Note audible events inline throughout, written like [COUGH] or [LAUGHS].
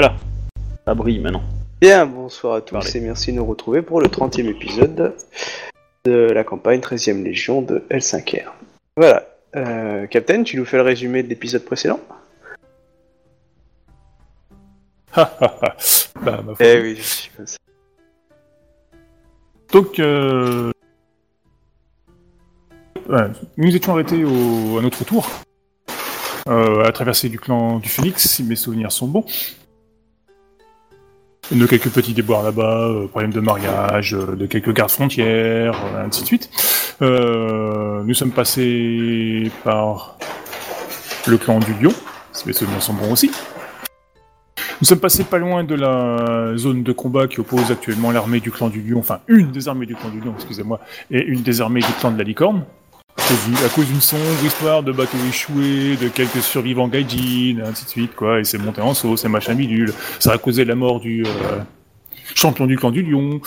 Voilà, ça brille maintenant. Bien, bonsoir à tous Parlez. et merci de nous retrouver pour le 30e épisode de la campagne 13e Légion de L5R. Voilà. Euh, Captain, tu nous fais le résumé de l'épisode précédent? Bah, ma foi. Eh oui, je suis comme ça. Donc, euh... ouais, nous étions arrêtés au... à notre tour, euh, à la traversée du clan du Phoenix, si mes souvenirs sont bons. De quelques petits déboires là-bas, euh, problèmes de mariage, euh, de quelques gardes frontières, euh, ainsi de suite. Euh, nous sommes passés par le clan du Lion, mes souvenirs sont bons aussi. Nous sommes passés pas loin de la zone de combat qui oppose actuellement l'armée du clan du Lion, enfin une des armées du clan du Lion, excusez-moi, et une des armées du clan de la Licorne. À cause d'une sombre histoire de bateaux échoués, de quelques survivants gaijin, ainsi de suite, quoi, et c'est monté en sauce, c'est machin bidule. Ça a causé la mort du euh, champion du clan du Lion.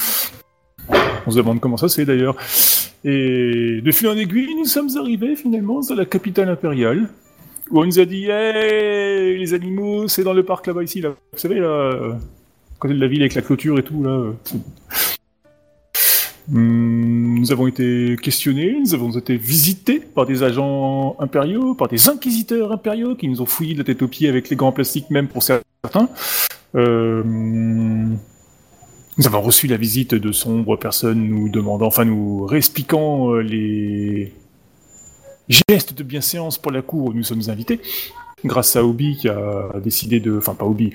On se demande comment ça c'est d'ailleurs. Et de fil en aiguille, nous sommes arrivés finalement à la capitale impériale, où on nous a dit Hey, les animaux, c'est dans le parc là-bas ici. Vous savez, là, euh, à côté de la ville avec la clôture et tout, là. Hum, Nous avons été questionnés, nous avons été visités par des agents impériaux, par des inquisiteurs impériaux qui nous ont fouillé de la tête aux pieds avec les gants plastiques même pour certains. Hum, nous avons reçu la visite de sombres personnes nous demandant, enfin nous réexpliquant euh, les gestes de bienséance pour la cour où nous sommes invités grâce à Obi qui a décidé de... Enfin, pas Obi.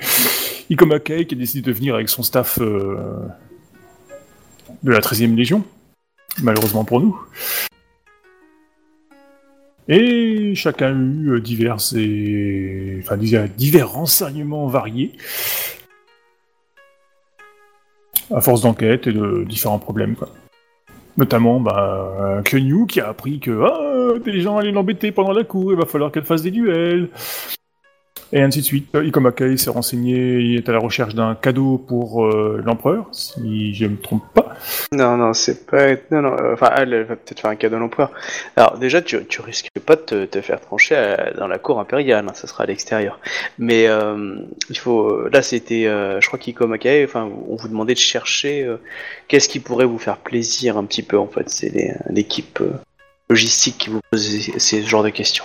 Ikomakei qui a décidé de venir avec son staff euh, de la 13e Légion, malheureusement pour nous. Et chacun a eu euh, divers et... Enfin, divers, renseignements variés à force d'enquête et de différents problèmes, quoi. Notamment, bah, Kenyu qui a appris que ah, des gens allaient l'embêter pendant la cour, il va falloir qu'elle fasse des duels. Et ainsi de suite. Euh, Ikomakai s'est renseigné, il est à la recherche d'un cadeau pour euh, l'empereur, si je ne me trompe pas. Non, non, c'est pas. Non, non, euh, enfin, elle, va peut-être faire un cadeau à l'empereur. Alors, déjà, tu, tu risques pas de te, faire trancher à- dans la cour impériale, hein, ça sera à l'extérieur. Mais euh, il faut. Là, c'était. euh, je crois qu'Ikomakai, enfin, on vous demandait de chercher euh, qu'est-ce qui pourrait vous faire plaisir un petit peu, en fait. C'est l'équipe euh, logistique qui vous pose ces, genres de questions.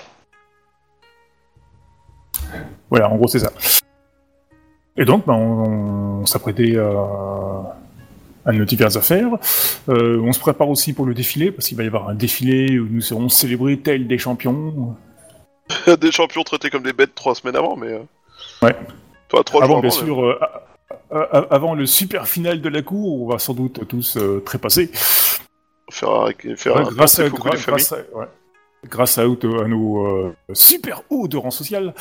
Voilà, en gros, c'est ça. Et donc, bah, on, on s'apprêtait à, à nos diverses affaires. Euh, on se prépare aussi pour le défilé, parce qu'il va y avoir un défilé où nous serons célébrés tels des champions. [LAUGHS] des champions traités comme des bêtes trois semaines avant, mais. euh, Ouais. Enfin, trois Avant, jours bien avant. sûr, euh, avant le super final de la cour, on va sans doute tous trépasser. Faire, un- faire Ouais, un grâce, à, grâce, à, ouais. grâce à, à nos super hauts de rang social.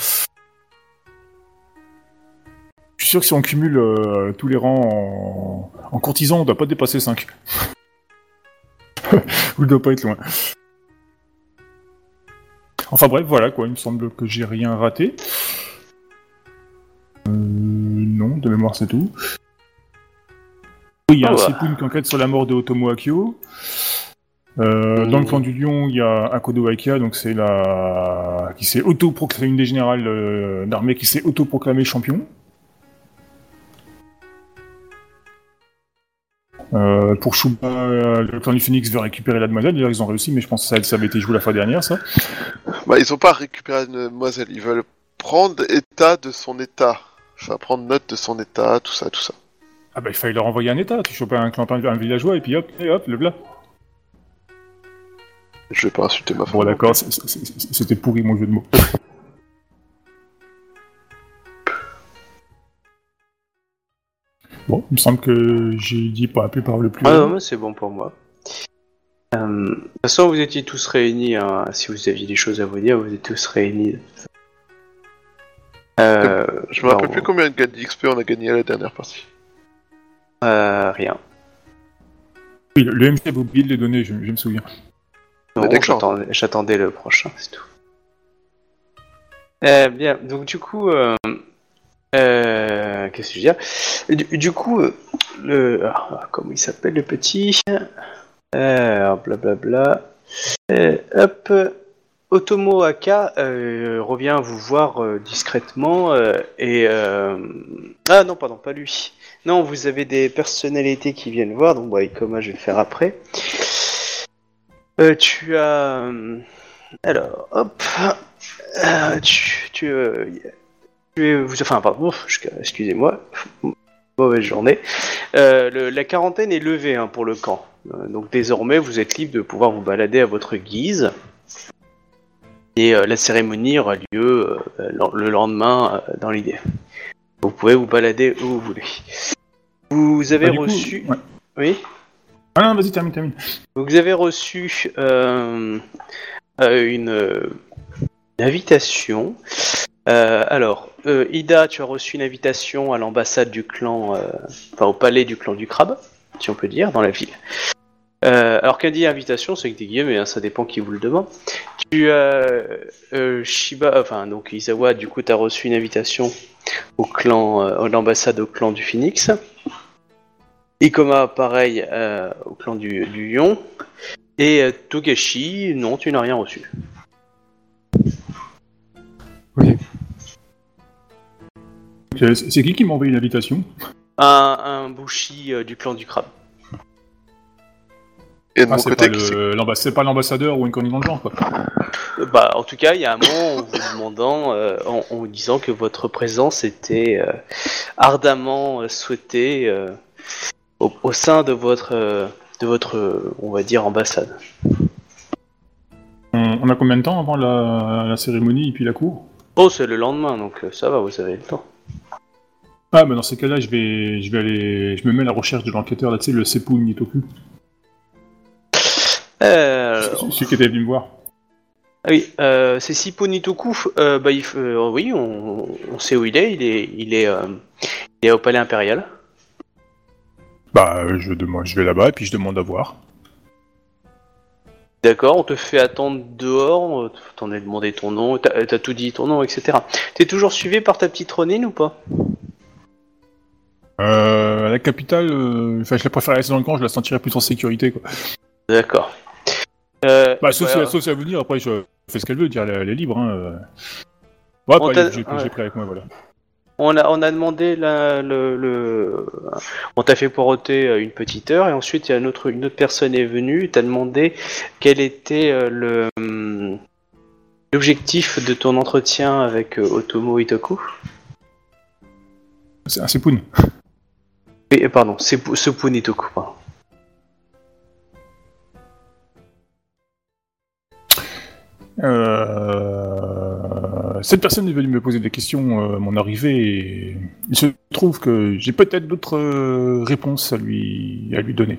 Je suis sûr que si on cumule euh, tous les rangs en, en courtisan, on doit pas dépasser 5. [LAUGHS] Ou ne doit pas être loin. Enfin bref, voilà quoi, il me semble que j'ai rien raté. Euh, non, de mémoire c'est tout. Oui, il y a Ah un qui enquête sur la mort de Otomo Akio. Euh, Dans le clan du lion, il y a Akodo Aikia, donc c'est la qui s'est auto-proclamée une des générales d'armée qui s'est auto-proclamée champion. Euh, pour Shuba, euh, le clan du Phoenix veut récupérer la demoiselle. D'ailleurs, ils ont réussi, mais je pense que ça, ça avait été joué la fois dernière, ça. Bah, ils ont pas récupéré une demoiselle, ils veulent prendre état de son état. Enfin, prendre note de son état, tout ça, tout ça. Ah bah il fallait leur envoyer un état. Tu chopes un clan, un villageois et puis hop, et hop, le blas. Je vais pas insulter ma femme. Bon d'accord, c'était pourri mon jeu de mots. Bon, il me semble que j'ai dit pas la plupart le plus. Ah non, mais c'est bon pour moi. Euh, de toute façon, vous étiez tous réunis. hein, Si vous aviez des choses à vous dire, vous étiez tous réunis. Euh, Je me rappelle plus combien de d'XP on a gagné à la dernière partie. euh, rien. Oui, le, MC a oublié de les donner, je, je me souviens. Non, j'attendais- J'attendais le prochain, c'est tout. Euh, bien, donc du coup, euh, euh, qu'est-ce que je veux dire du, coup, euh, le, ah, comment il s'appelle le petit euh, Blablabla. Euh, hop. Otomo Aka revient vous voir discrètement et ah non pardon pas lui. Non vous avez des personnalités qui viennent voir donc bah, je vais le faire après. Tu as alors hop tu tu, vous enfin pardon [LAUGHS] ouf, je- excusez-moi [LAUGHS] mauvaise journée. Euh, le- la quarantaine est levée hein, pour le camp Euh, donc désormais vous êtes libre de pouvoir vous balader à votre guise. Et euh, la cérémonie aura lieu le le lendemain dans l'idée. Vous pouvez vous balader où vous voulez. Vous avez Bah, coup, reçu. ouais. Oui Ah non, vas-y, termine, termine. Vous avez reçu une, une invitation. Alors, euh, Ida, tu as reçu une invitation à l'ambassade du clan, euh, enfin au palais du clan du crabe, si on peut dire, dans la ville. Euh, alors, qu'a dit invitation, c'est que des guillemets, hein, ça dépend qui vous le demande. Tu as Shiba, enfin donc Isawa, du coup, tu as reçu une invitation au clan, à l'ambassade au clan du Phoenix. Ikoma, pareil, au clan du, Lion. Et Togashi, non, tu n'as rien reçu. C'est qui qui m'a envoyé l'invitation Un, un Bushi euh, du clan du crabe. Et de Ah, mon c'est côté, pas, c'est- le- l'amba- c'est pas l'ambassadeur ou une connerie dans le genre, quoi. Euh, Bah, en tout cas, il y a un moment en vous demandant, euh, en, en vous disant que votre présence était euh, ardemment euh, souhaitée euh, au, au sein de votre, euh, de votre, euh, on va dire, ambassade. On, on a combien de temps avant la, la cérémonie et puis la cour? Oh, c'est le lendemain, donc euh, ça va, vous avez le temps. Ah, bah dans ces cas-là, je vais, je vais aller, je me mets à la recherche de l'enquêteur, là, tu sais, le Seppu Nitoku, Euh, celui qui était venu me voir. Ah oui, euh, c'est Sippo Nitoku. Euh, bah, il, f- euh, oui, on, on sait où il est. Il est, il est, euh, il est au palais impérial. Bah, je, demande, je vais là-bas et puis je demande à voir. D'accord, on te fait attendre dehors. T'en as demandé ton nom, t'as t'as tout dit ton nom, etc. T'es toujours suivi par ta petite Ronine ou pas? Euh, à la capitale, euh, je la préfère rester dans le camp, je la sentirais plus en sécurité, quoi. D'accord. Euh, Bah, sauf, si, elle veut venir, après, je fais ce qu'elle veut, dire, elle, est libre, hein. euh. Ouais, t'a- libre, j'ai ouais. pris avec moi, voilà. On a, on a demandé la- le, le- on t'a fait poireauter une petite heure et ensuite il y a une autre, une autre personne est venue. T'as demandé quel était le hum, l'objectif de ton entretien avec Otomo Itoku. C'est un Sepun. Oui, euh, pardon, c'est Sepun Itoku. pardon. Euh... Cette personne est venue me poser des questions euh, à mon arrivée et il se trouve que j'ai peut-être d'autres euh, réponses à lui, à lui donner.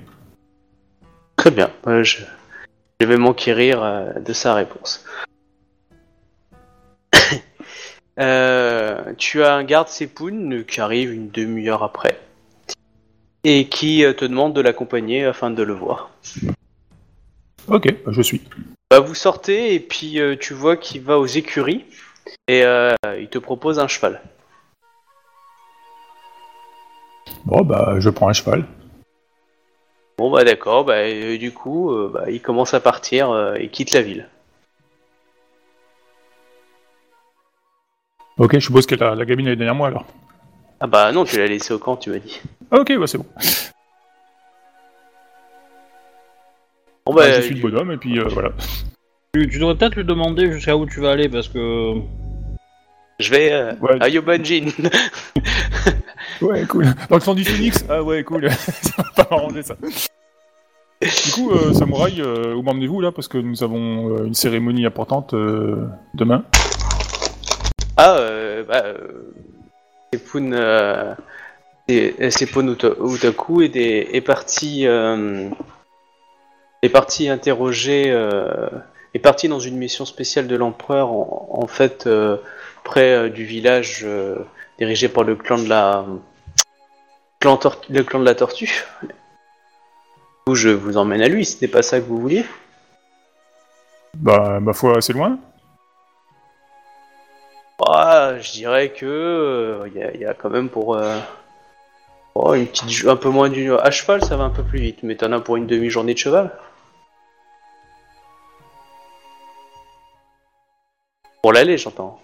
Très bien. je, je vais m'enquérir de sa réponse. [COUGHS] Tu as un garde Sepun euh, qui arrive une demi-heure après et qui euh, te demande de l'accompagner afin de le voir. Ok, bah, je suis. Bah, vous sortez et puis euh, tu vois qu'il va aux écuries et euh, il te propose un cheval. Bon, bah, je prends un cheval. Bon bah d'accord, bah, euh, du coup bah, il commence à partir et quitte la ville. Ok, je suppose que la, la gamine est derrière moi alors. Ah bah non, tu l'as laissé au camp, tu m'as dit. Ok, bah c'est bon. Bon Bah, bah, je suis le du- bonhomme et puis euh, voilà. Tu, tu devrais peut-être lui demander jusqu'à où tu vas aller parce que. je vais euh, Ouais. à Yobanjin. [LAUGHS] Ouais, cool. Dans le sang du phoenix Ah ouais, cool. [LAUGHS] ça va pas m'arranger ça. Du coup, euh, Samouraï, euh, où m'emmenez-vous là? Parce que nous avons euh, une cérémonie importante euh, demain. Ah, euh, bah, euh, euh, et- et Sepun Uta- Utaku est, des- est parti, euh, est parti interroger, euh, est parti dans une mission spéciale de l'empereur, en, en fait, euh, près euh, du village euh, dirigé par le clan de la, clan le clan de la tortue. Coup, je vous emmène à lui, ce n'est pas ça que vous vouliez. Bah, ma foi, c'est loin. Ah, je dirais que il y, a- y a quand même pour euh, oh, une petite un peu moins d'une à cheval, ça va un peu plus vite, mais t'en as pour une demi-journée de cheval. Pour l'aller, j'entends.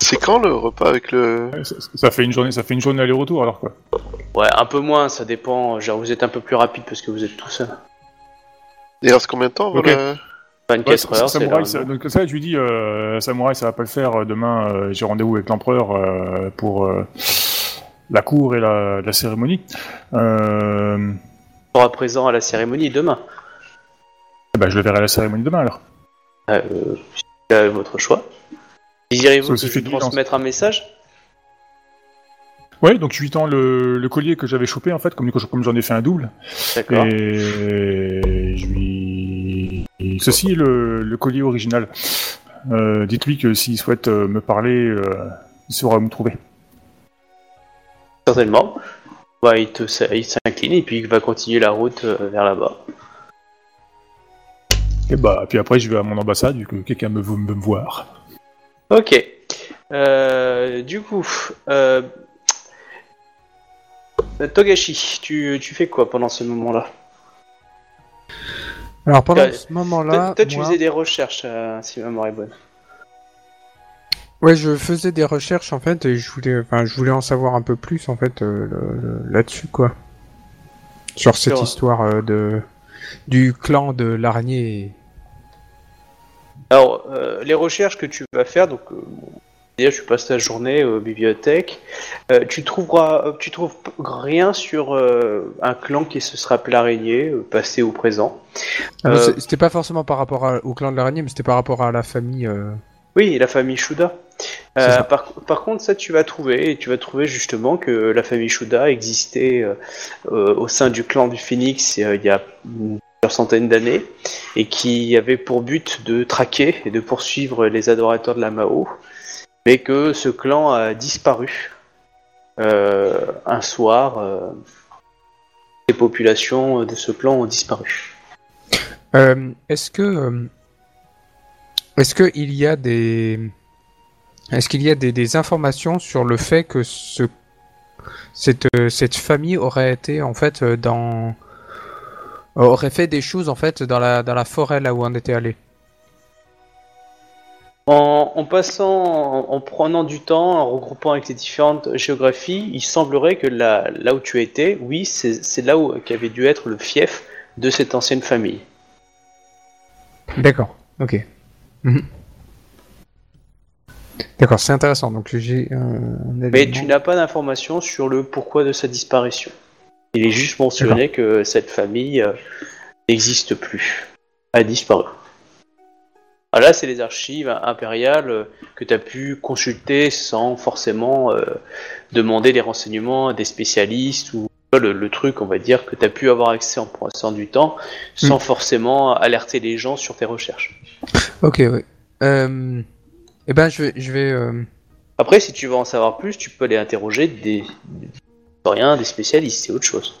C'est quand le repas avec le. Ça, ça fait une journée, ça fait une journée aller-retour alors quoi. Ouais, un peu moins, ça dépend. Genre, vous êtes un peu plus rapide parce que vous êtes tout seul. Il reste combien de temps voilà? 24 Ouais, ça- heures, Samouraï, ça- donc ça, je lui dis, euh, Samouraï, ça va pas le faire. euh, Demain, euh, j'ai rendez-vous avec l'empereur euh, pour euh, la cour et la, la cérémonie. Euh, sera présent à la cérémonie demain. bah, je le verrai à la cérémonie demain alors. Euh, c'est votre choix. Désirez-vous que je transmettre un message? Ouais, donc je lui tends le, le collier que j'avais chopé en fait, comme, comme j'en ai fait un double. D'accord. Et je lui. Ceci est le, le collier original. Euh, Dites-lui que s'il souhaite euh, me parler, euh, il saura où me trouver. Certainement. Ouais, il te il s'incline et puis il va continuer la route euh, vers là-bas. Et bah, puis après, je vais à mon ambassade, vu que quelqu'un me veut me voir. Ok. Euh, du coup, euh, Togashi, tu, tu fais quoi pendant ce moment-là? Alors pendant Euh, ce moment-là, toi, tu faisais des recherches, euh, si ma mémoire est bonne. Ouais, je faisais des recherches en fait et je voulais, enfin, je voulais en savoir un peu plus en fait euh, là-dessus quoi, sur cette histoire euh, de du clan de l'araignée. Alors, euh, les recherches que tu vas faire, donc, c'est-à-dire, tu passes ta journée aux bibliothèques, tu trouveras, tu trouves rien sur un clan qui se sera appelé l'araignée, passé ou présent. Ah, C'était pas forcément par rapport à- au clan de l'araignée, mais c'était par rapport à la famille. Oui, la famille Shuda. Euh, par, par contre, ça, tu vas trouver, et tu vas trouver justement que la famille Shuda existait euh, euh, au sein du clan du Phoenix euh, il y a plusieurs centaines d'années, et qui avait pour but de traquer et de poursuivre les adorateurs de la Mao, mais que ce clan a disparu un soir. les populations de ce clan ont disparu. Est-ce que est-ce que il y a des est-ce qu'il y a des, des informations sur le fait que ce cette euh, cette famille aurait été en fait euh, dans aurait fait des choses en fait dans la dans la forêt là où on était allé? En, en passant, en, en prenant du temps, en regroupant avec les différentes géographies, il semblerait que là, là où tu étais, oui, c'est c'est là où qu'avait dû être le fief de cette ancienne famille. D'accord. Ok. Mhm. D'accord, c'est intéressant. Donc j'ai un, un Mais tu n'as pas d'informations sur le pourquoi de sa disparition. Il est juste mentionné que cette famille euh, n'existe plus, a disparu. Ah, là, c'est les archives impériales euh, que tu as pu consulter sans forcément euh, demander des renseignements à des spécialistes ou le, le truc, on va dire, que tu as pu avoir accès en passant du temps sans forcément alerter les gens sur tes recherches. Ok, oui. Eh ben, je vais, je vais. euh, Après, si tu veux en savoir plus, tu peux aller interroger des historiens, des spécialistes, c'est autre chose.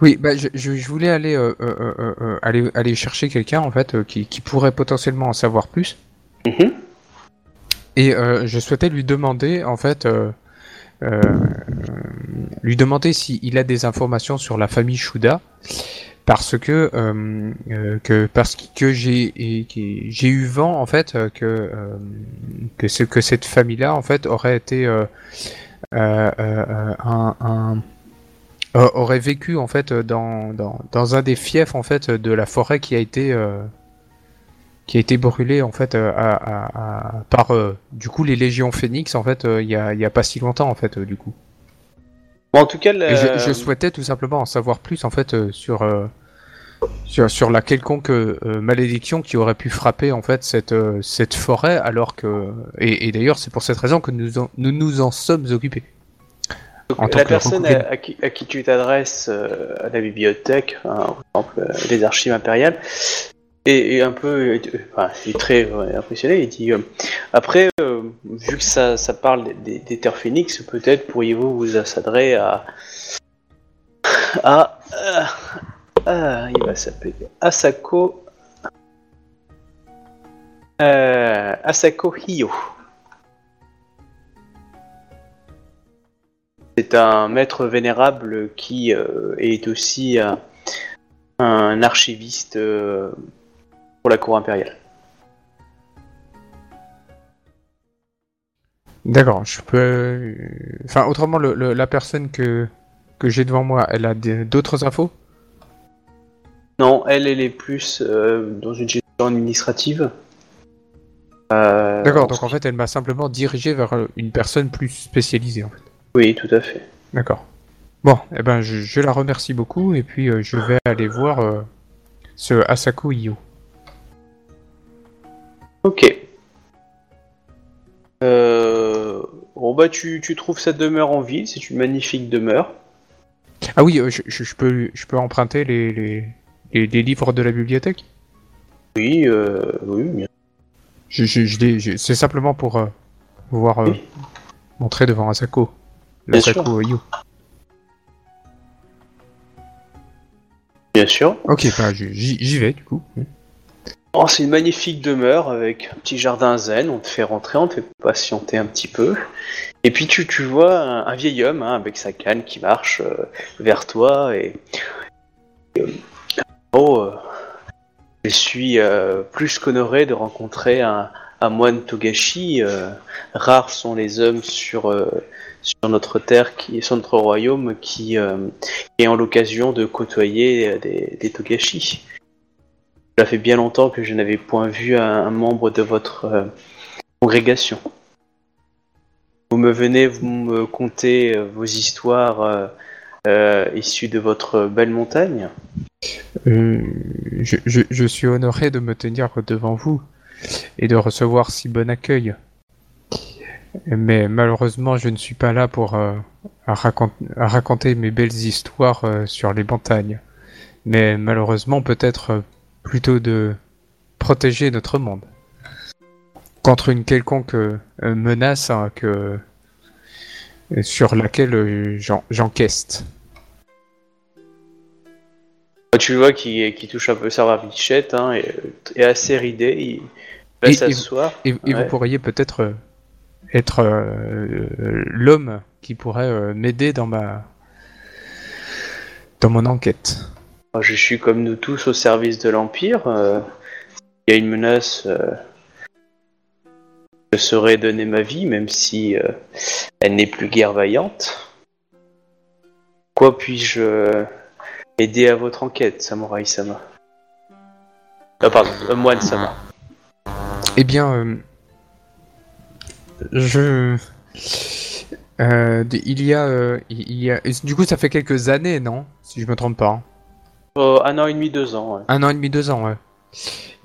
Oui, bah, je, je, je voulais aller, euh, euh, aller, aller chercher quelqu'un en fait qui, qui pourrait potentiellement en savoir plus. Mhm. Et je souhaitais lui demander en fait, lui demander s'il a des informations sur la famille Shuda, parce que euh, euh, que parce que j'ai j'ai eu vent en fait euh, que euh, que ce que cette famille-là en fait aurait été euh, euh, euh, un, un euh, aurait vécu en fait dans, dans, dans un des fiefs en fait de la forêt qui a été euh, qui a été brûlé en fait euh, à, à- à- par euh, du coup les légions phénix en fait euh, il y, a, il y a pas si longtemps en fait euh, du coup. Bon, en tout cas, je, je souhaitais tout simplement en savoir plus en fait euh, sur euh, sur, sur la quelconque euh, malédiction qui aurait pu frapper en fait cette euh, cette forêt alors que et, et d'ailleurs c'est pour cette raison que nous en- nous nous en sommes occupés. en la personne à, à qui, à qui tu t'adresses euh, à la bibliothèque, hein, par exemple euh, les archives impériales, est, est un peu, est- enfin, il est très ouais, impressionné. Il dit euh, après, euh, vu que ça, ça parle des, des, des terres phénix, peut-être pourriez-vous vous assadrer à à euh, ah, il va s'appeler Asako. Euh, Asako Hiyo. C'est un maître vénérable qui euh, est aussi euh, un archiviste pour la cour impériale. D'accord, je peux. Enfin, autrement, le, la personne que, que j'ai devant moi, elle a d'autres infos? Non, elle, elle est plus euh, dans une gestion administrative. Euh, D'accord, donc en fait, elle m'a simplement dirigé vers euh, une personne plus spécialisée, en fait. Oui, tout à fait. D'accord. Bon, eh ben, je, je la remercie beaucoup, et puis euh, je vais aller voir ce Asako Io. Ok. Bon bah tu, tu trouves cette demeure en ville, c'est une magnifique demeure. Ah oui, je, je- je peux, je peux emprunter les, les, les, les livres de la bibliothèque Oui, euh, oui, bien. je, je, C'est simplement pour euh, pouvoir euh, Oui. montrer devant Asako. L'Asako Io. Bien sûr. Ok, bah, j'y j'y vais, du coup. Oh, c'est une magnifique demeure avec un petit jardin zen. On te fait rentrer, on te fait patienter un petit peu. Et puis tu, tu vois un, un vieil homme hein, avec sa canne qui marche euh, vers toi et. et, euh, oh, euh, je suis euh, plus qu'honoré de rencontrer un, moine Togashi. euh, rares sont les hommes sur, sur notre terre, sur notre royaume, qui, qui ont l'occasion de côtoyer des, Togashi. Ça fait bien longtemps que je n'avais point vu un, un membre de votre congrégation. Vous me venez, vous me contez vos histoires euh, issues de votre belle montagne. Euh, je, suis honoré de me tenir devant vous et de recevoir si bon accueil. Mais malheureusement, je ne suis pas là pour euh, raconter mes belles histoires sur les montagnes. Mais malheureusement, peut-être plutôt de protéger notre monde contre une quelconque menace hein, que sur laquelle euh, j'en- j'encaisse. Tu vois qui, qui touche un peu sa barbichette, hein, et, est assez ridé. Il va Et- et- s'asseoir. Et, et Ouais. vous pourriez peut-être euh, être euh, l'homme qui pourrait euh, m'aider dans ma dans mon enquête. Je suis comme nous tous au service de l'Empire. Il y a une menace. Je saurais donner ma vie, même si euh, elle n'est plus guère vaillante. Quoi puis-je euh, aider à votre enquête, Samurai Sama? Ah pardon, euh, moine Sama. Eh bien, je il y a il y a du coup ça fait quelques années non? Si je me trompe pas hein. Un an et demi, deux ans. ouais. un an et demi deux ans ouais.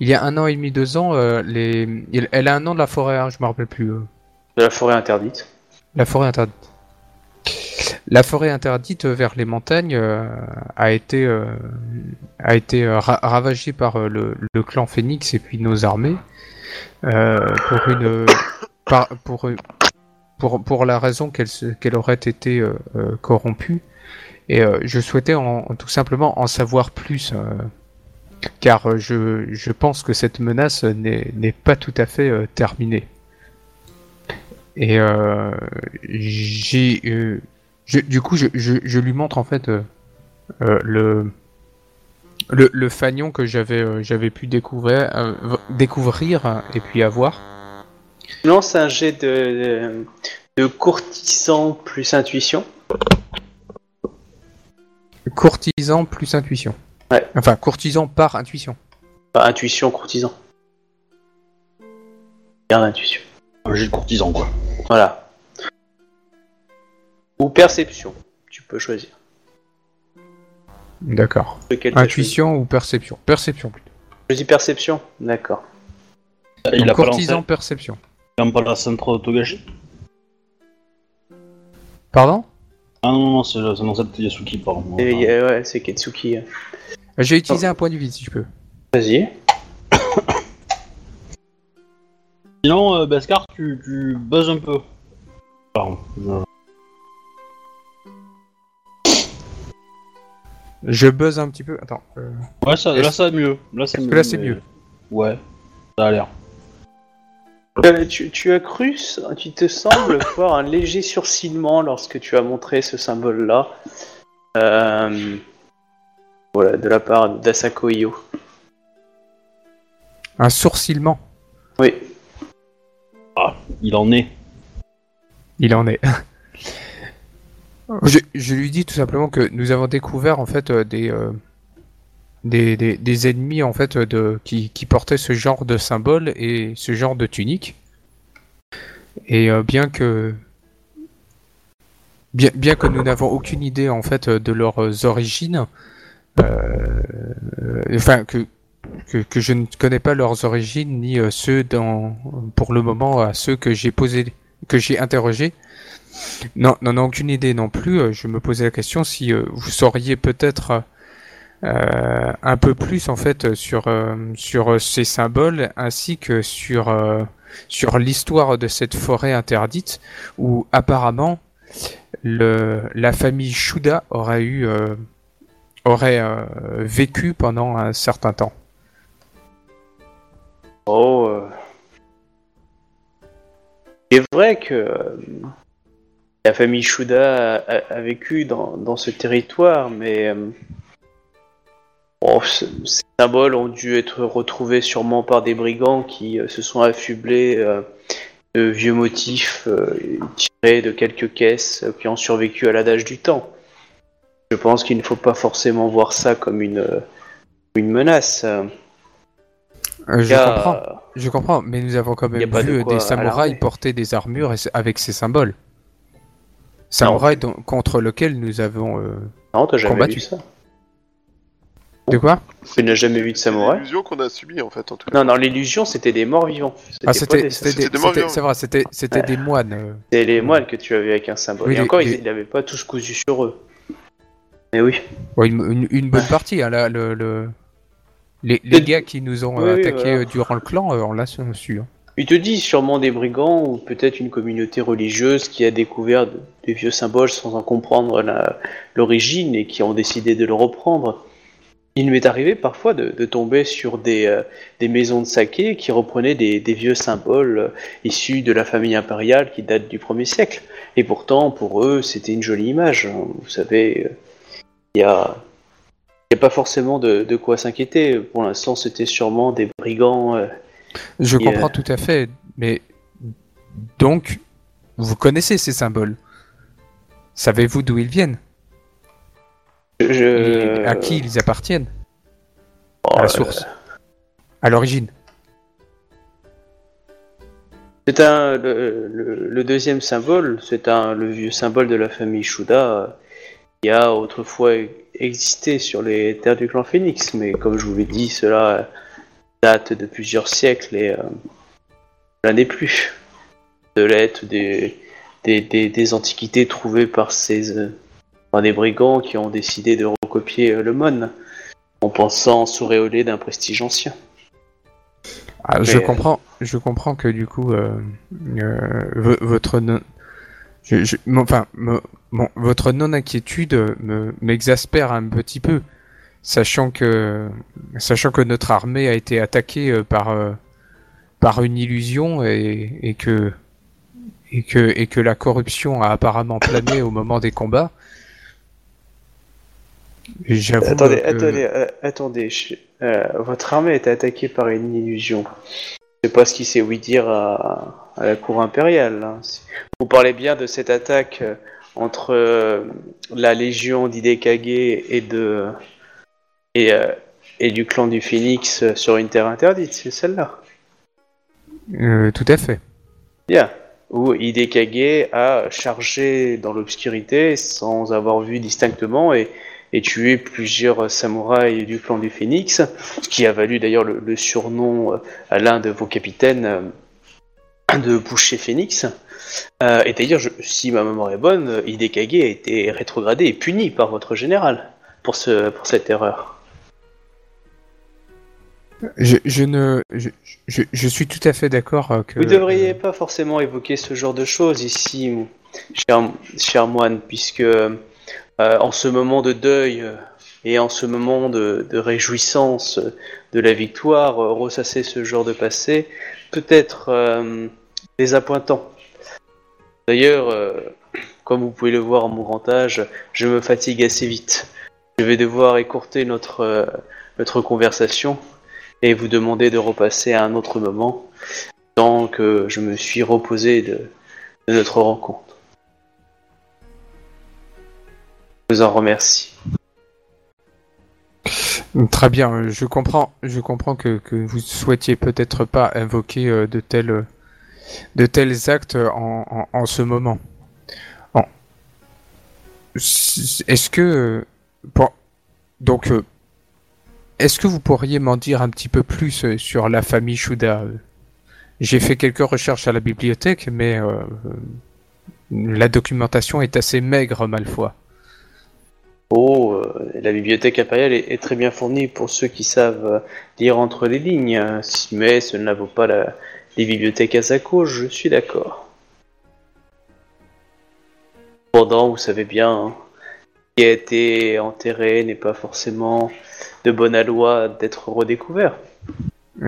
Il y a un an et demi deux ans euh, les il- elle a un nom de la forêt hein, je me rappelle plus. euh. De la forêt interdite. La forêt interdite. La forêt interdite vers les montagnes euh, a été euh, a été euh, ra- ravagée par euh, le, le clan Phoenix et puis nos armées euh, pour une [COUGHS] par- pour pour pour la raison qu'elle qu'elle aurait été euh, euh, corrompue et euh, je souhaitais en, tout simplement en savoir plus euh, car euh, je je pense que cette menace n'est pas tout à fait euh, terminée. Et euh, j'ai, euh, du coup, je, je, je lui montre en fait le, le le fanion que j'avais j'avais pu découvrir découvrir et puis avoir. Lance un jet de, de, de courtisan plus intuition. Courtisan plus intuition. Ouais. Enfin, courtisan par intuition. Enfin, intuition, courtisan. Garde intuition. Un jet de courtisan, quoi. Voilà. Ou perception. Tu peux choisir. D'accord. Intuition ou perception? Perception plutôt. choisi Choisis perception? D'accord. Il Donc, a pas courtisan perception. Il a pas la centre Togashi Pardon? Ah non, non, c'est c'est l'ancêtre Yasuki, pardon. Et, euh, ouais, c'est Ketsuki. J'ai utilisé un point du vide si je peux. Vas-y. Sinon, euh, Beskar, tu, tu buzzes un peu. Pardon. je- Je buzz un petit peu. Attends. euh, Ouais, ça, là, Est-ce- ça va mieux. Là, c'est est-ce mieux. que là, c'est mais- mieux Ouais, ça a l'air. Euh, tu, tu as cru, tu te sembles [COUGHS] voir un léger surcillement lorsque tu as montré ce symbole-là. Euh, voilà, de la part d'Asako Io. Un sourcillement. Oui. Il en est. Il en est. je, je lui dis tout simplement que nous avons découvert en fait euh, des, euh, des, des, des ennemis en fait de, qui, qui portaient ce genre de symbole et ce genre de tunique. Et euh, bien que bien, bien que nous n'avons aucune idée en fait de leurs origines, euh, enfin que, que que je ne connais pas leurs origines ni euh, ceux dans pour le moment à ceux que j'ai posé que j'ai interrogés. Non, n'en aucune idée non plus. Je me posais la question si vous sauriez peut-être euh, un peu plus en fait sur euh, sur ces symboles ainsi que sur euh, sur l'histoire de cette forêt interdite où apparemment le la famille Shuda aurait eu aurait vécu pendant un certain temps. Oh. euh, Il est vrai que la famille Shuda a, a- a vécu dans, dans ce territoire, mais oh, ce- ces symboles ont dû être retrouvés sûrement par des brigands qui euh, se sont affublés euh, de vieux motifs euh, tirés de quelques caisses qui ont survécu à l'adage du temps. Je pense qu'il ne faut pas forcément voir ça comme une, une menace. euh. Je a- comprends, je comprends, mais nous avons quand même de vu des samouraïs porter des armures avec ces symboles. Samouraïs contre lesquels nous avons. euh, Non, t'as jamais Combattu. vu ça. De quoi Tu n'as jamais vu de C'est samouraï l'illusion qu'on a subie en fait en tout cas. Non, non, l'illusion c'était des morts vivants. Ah, c'était des- c'était c'était des, des morts c'était- vivants. c'est vrai, c'était des moines. euh. C'était les moines que tu as vu avec un symbole. Oui, Et les- encore, les- ils n'avaient pas tous cousu sur eux. Mais oui. Ouais, une, une- une bonne partie. Hein, là, le, le- Les, gars qui nous ont euh, Oui, oui, attaqués voilà. euh, durant le clan, on l'a su. su, hein. Ils te disent sûrement des brigands ou peut-être une communauté religieuse qui a découvert de- des vieux symboles sans en comprendre la- l'origine et qui ont décidé de le reprendre. Il m'est arrivé parfois de, de tomber sur des, euh, des maisons de saké qui reprenaient des, des vieux symboles euh, issus de la famille impériale qui datent du 1er siècle. Et pourtant, pour eux, c'était une jolie image. hein. Vous savez, euh, il y a, pas forcément de, de quoi s'inquiéter. Pour l'instant, c'était sûrement des brigands. Je comprends tout à fait, mais donc vous connaissez ces symboles? Savez-vous d'où ils viennent? Je- à qui ils appartiennent À Oh, la source, à l'origine. C'est un le, le- le deuxième symbole, c'est un le vieux symbole de la famille Shuda euh, qui a autrefois existé sur les terres du clan Phoenix, mais comme je vous l'ai dit, cela date de plusieurs siècles et euh, cela n'est plus. De l'être des, des, des, des antiquités trouvées par ces euh, par des brigands qui ont décidé de recopier euh, le Mon en pensant s'auréoler d'un prestige ancien. Ah, je comprends, je comprends que du coup, euh, euh, vo- votre non, je, je- mon- enfin, mon- votre non inquiétude me m'exaspère un petit peu, sachant que, sachant que notre armée a été attaquée par euh, par une illusion et, et que et que et que la corruption a apparemment plané au moment des combats. Attendez, que- attendez, euh, attendez. je- euh, votre armée est attaquée par une illusion. C'est pas ce qui s'est oui dire à, à la cour impériale. hein. Vous parlez bien de cette attaque euh, entre euh, la légion d'Hidekage et de et, et du clan du euh, sur une terre interdite, c'est celle-là. Tout à fait. Bien. Où Hidekage a chargé dans l'obscurité sans avoir vu distinctement et, et tué plusieurs samouraïs du clan du Phénix, ce qui a valu d'ailleurs le, le surnom euh, à l'un de vos capitaines euh, de Boucher Phénix. Euh, et d'ailleurs, si ma mémoire est bonne, Hidekage a été rétrogradé et puni par votre général pour, ce, pour cette erreur. Je, je ne, je, je, je suis tout à fait d'accord euh, que. Vous devriez pas forcément évoquer ce genre de choses ici, cher, cher moine, puisque euh, en ce moment de deuil euh, et en ce moment de, réjouissance euh, de la victoire, ressasser ce genre de passé peut être désappointant. D'ailleurs, comme vous pouvez le voir en mon grand âge, je me fatigue assez vite. Je vais devoir écourter notre, conversation et vous demander de repasser à un autre moment tant que je me suis reposé de notre rencontre. Vous en remercie. Très bien, euh, je comprends, je comprends que, que vous souhaitiez peut-être pas invoquer euh, de tels, euh, de tels actes en, en, ce moment. Est-ce que, bon, donc, est-ce que vous pourriez m'en dire un petit peu plus sur la famille Shuda J'ai fait quelques recherches à la bibliothèque, mais la documentation est assez maigre, malfois. Oh, euh, la bibliothèque impériale est, est très bien fournie pour ceux qui savent euh, lire entre les lignes, hein. Mais ce ne vaut pas la, les bibliothèques Asako, je suis d'accord. Cependant, vous savez bien, hein, ce qui a été enterré n'est pas forcément de bonne loi d'être redécouvert.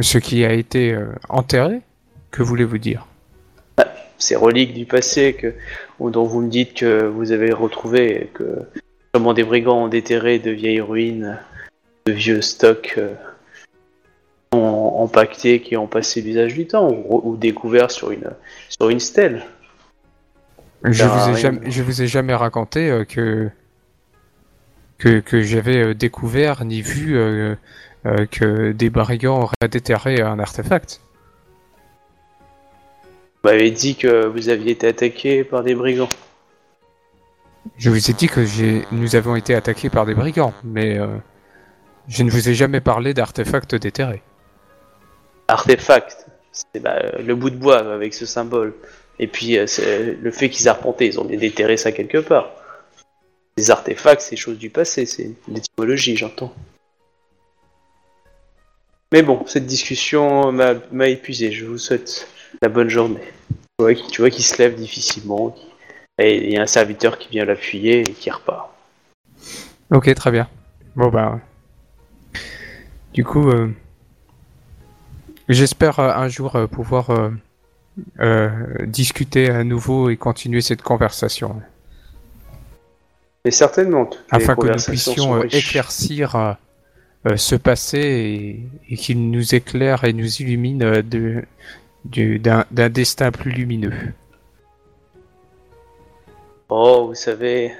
Ce qui a été euh, enterré Que voulez-vous dire? Ces reliques du passé que, dont vous me dites que vous avez retrouvé, et que comment des brigands ont déterré de vieilles ruines, de vieux stocks euh, empaquetés qui ont passé l'usage du temps, ou, ou découverts sur une, sur une stèle. Je vous ai arrive. jamais, je vous ai jamais raconté euh, que que, que j'avais euh, découvert ni vu euh, euh, que des brigands auraient déterré un artefact. Vous m'avez dit que vous aviez été attaqué par des brigands. Je vous ai dit que nous avons été attaqués par des brigands, mais euh, je ne vous ai jamais parlé d'artefacts déterrés. Artefact, c'est bah, le bout de bois avec ce symbole. Et puis euh, le fait qu'ils arpentaient, ils ont bien déterré ça quelque part. Les artefacts, c'est chose du passé, c'est l'étymologie, j'entends. Mais bon, cette discussion m'a m'a épuisé. Je vous souhaite la bonne journée. Tu vois, qu'il- tu vois qu'il se lève difficilement. Et il y a un serviteur qui vient l'appuyer et qui repart. Ok, très bien. Bon bah, du coup, euh, j'espère euh, un jour euh, pouvoir euh, euh, discuter à nouveau et continuer cette conversation. Mais certainement, toutes les afin que nous puissions éclaircir ce passé et, et qu'il nous éclaire et nous illumine de, d'un destin plus lumineux. Oh, vous savez,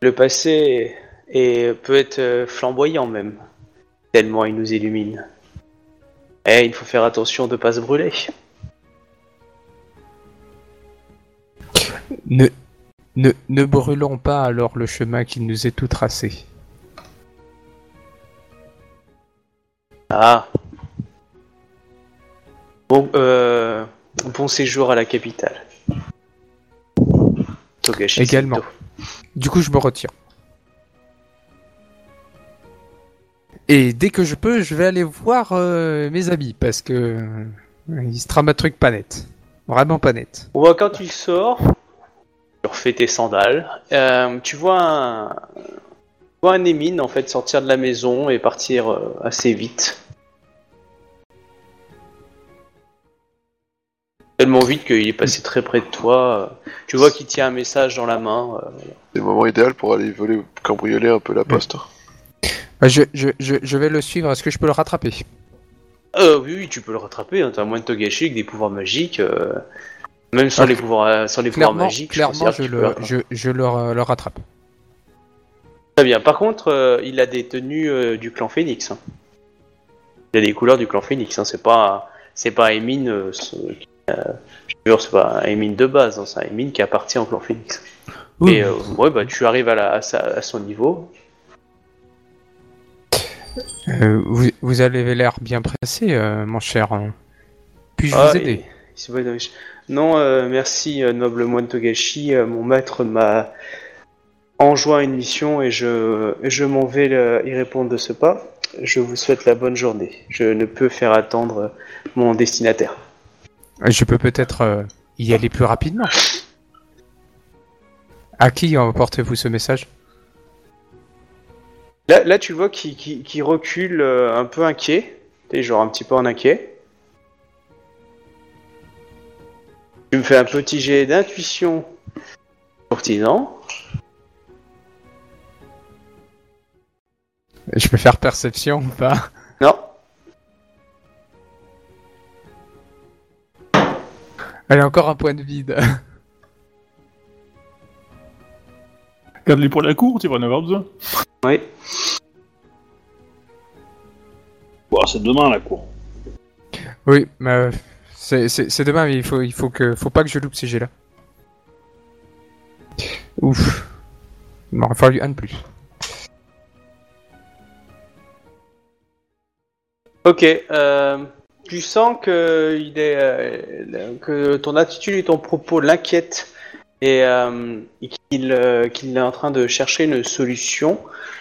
le passé est, peut être euh, flamboyant même, tellement il nous illumine. Et il faut faire attention de ne pas se brûler. Ne, ne, ne brûlons pas alors le chemin qui nous est tout tracé. Ah. Bon, euh, bon séjour à la capitale. Togashi Également. Sento. Du coup, je me retire. Et dès que je peux, je vais aller voir euh, mes amis parce que euh, il se trame un truc pas net. Vraiment pas net. On voit quand tu sors, tu refais tes sandales, euh, tu vois un, tu vois un Émine en fait sortir de la maison et partir euh, assez vite. Tellement vite qu'il est passé très près de toi. Tu vois qu'il tient un message dans la main. euh, C'est le moment idéal pour aller voler, cambrioler un peu la poste. Euh, Je, je, je, je vais le suivre. Est-ce que je peux le rattraper? Euh, oui, oui, tu peux le rattraper. Hein. T'as moins de Togashi avec des pouvoirs magiques. euh, Même sans Ah, les pouvoirs, euh, sans les pouvoirs magiques. clairement, je le, je, je le, ra- le rattrape. Très bien. Par contre, euh, il a des tenues euh, du clan Phoenix. hein. Il a des couleurs du clan Phoenix. Hein. C'est pas, c'est pas Emine. Euh, ce- qui, je te jure, c'est pas un Emine de base. Hein. C'est un Emine qui appartient au clan Phoenix. Oui, Et euh, ouais, bah tu arrives à, la, à, sa- à son niveau. euh, vous, vous avez l'air bien pressé, euh, mon cher. hein. Puis-je Ah, vous et- aider. Non, euh, merci, euh, noble moine Togashi. Euh, mon maître m'a enjoint une mission et je, je m'en vais y répondre de ce pas. Je vous souhaite la bonne journée. Je ne peux faire attendre euh, mon destinataire. Je peux peut-être euh, y aller plus rapidement. À qui emportez-vous ce message? Là, là tu vois qui, qui, qui recule euh, un peu inquiet. Tu sais, genre un petit peu en inquiet. Tu me fais un petit jet d'intuition courtisan. Je peux faire perception ou pas? Non, Allez, encore un point de vide. [LAUGHS] Garde-les pour la cour, tu vas en avoir besoin. Ouais. Bon, c'est demain la cour. Oui, mais euh, c'est- demain, mais il faut, il faut que, faut pas que je loupe ces jets-là. Ouf. Il m'aurait fallu un de plus. Ok. euh, tu sens que, il est, euh, que ton attitude et ton propos l'inquiètent et, euh, et qu'il euh, qu'il est en train de chercher une solution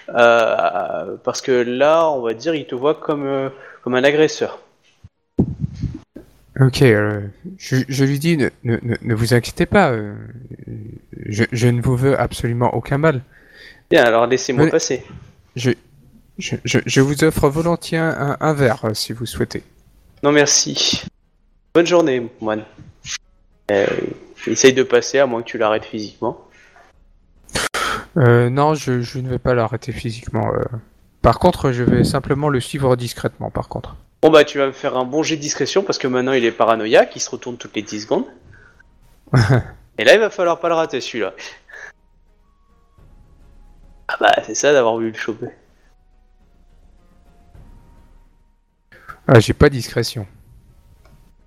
parce que là, on va dire, il te voit comme, comme un agresseur. Ok, je, je lui dis, ne, ne, ne- vous inquiétez pas, je, je ne vous veux absolument aucun mal. Bien, alors laissez-moi passer. Je, je, je, je vous offre volontiers un, un verre si vous souhaitez. Non, merci. Bonne journée, moine. Euh, essaye de passer, à moins que tu l'arrêtes physiquement. Euh, non, je, je ne vais pas l'arrêter physiquement. euh. Par contre, je vais simplement le suivre discrètement, par contre. Bon bah tu vas me faire un bon jet de discrétion parce que maintenant il est paranoïaque, il se retourne toutes les 10 secondes. [LAUGHS] Et là il va falloir pas le rater celui-là. Ah bah c'est ça d'avoir voulu le choper. Ah, j'ai pas discrétion.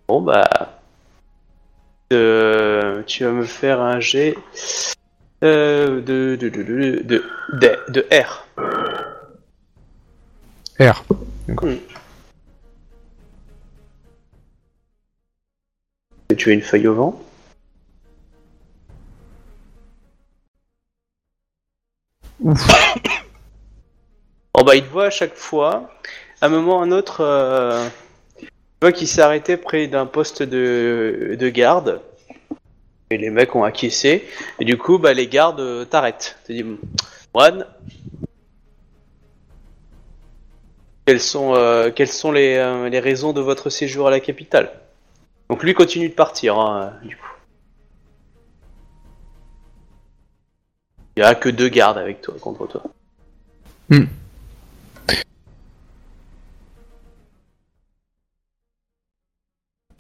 Bon bah... euh, tu vas me faire un jet euh, de, de, de, de, de, R. R. Tu as une feuille au vent? Ouf. Bon [COUGHS] bah il te voit à chaque fois. À un moment ou un autre, euh, tu vois qu'il s'est arrêté près d'un poste de, de garde. Et les mecs ont acquiescé. Et du coup, bah les gardes euh, t'arrêtent. Tu dis, Juan, quelles sont, euh, quelles sont les, euh, les raisons de votre séjour à la capitale? Donc lui continue de partir, hein, du coup. Il n'y a que deux gardes avec toi, contre toi.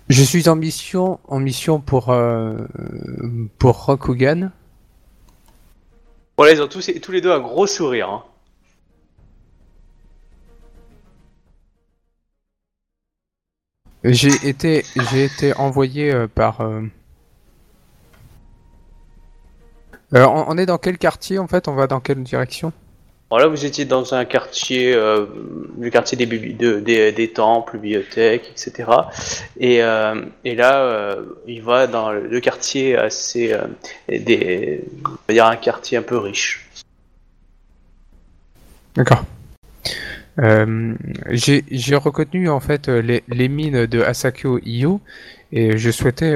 Je suis en mission, en mission pour euh, pour Rokugan. Voilà, ils ont tous, tous les deux un gros sourire. hein. J'ai été j'ai été envoyé euh, par. euh, euh, on, on est dans quel quartier en fait? On va dans quelle direction? Bon, là, vous étiez dans un quartier, euh, le quartier des, des, temples, bibliothèques, etc. Et, euh, et là, euh, il va dans le, quartier assez, on va dire un quartier un peu riche. D'accord. J'ai reconnu en fait les, mines de Asakyo Iyo et je souhaitais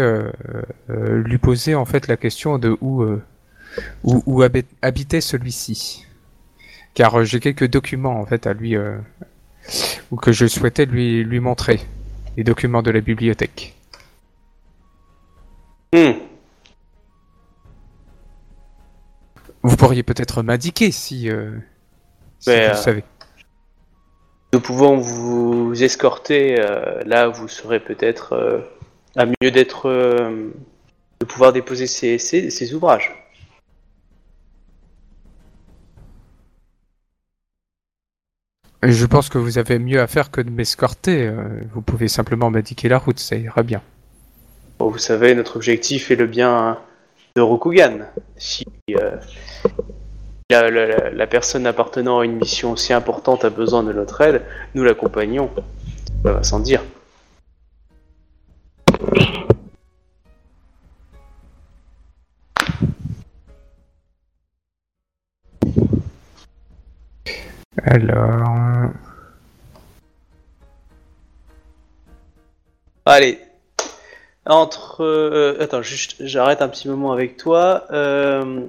lui poser en fait la question de où où, où habi- habitait celui-ci. Car euh, j'ai quelques documents en fait à lui euh, ou que je souhaitais lui lui montrer les documents de la bibliothèque. Hmm. Vous pourriez peut-être m'indiquer si, euh, si Mais, vous le savez. Nous pouvons vous escorter. là, vous serez peut-être à mieux d'être, de pouvoir déposer ces, ces, ces ouvrages. Je pense que vous avez mieux à faire que de m'escorter. euh, Vous pouvez simplement m'indiquer la route, ça ira bien. Vous savez, notre objectif est le bien de Rokugan. Si euh, la personne appartenant à une mission aussi importante a besoin de notre aide, nous l'accompagnons. Ça va sans dire. Alors, Allez. Entre. euh, attends, juste, j'arrête un petit moment avec toi. Euh,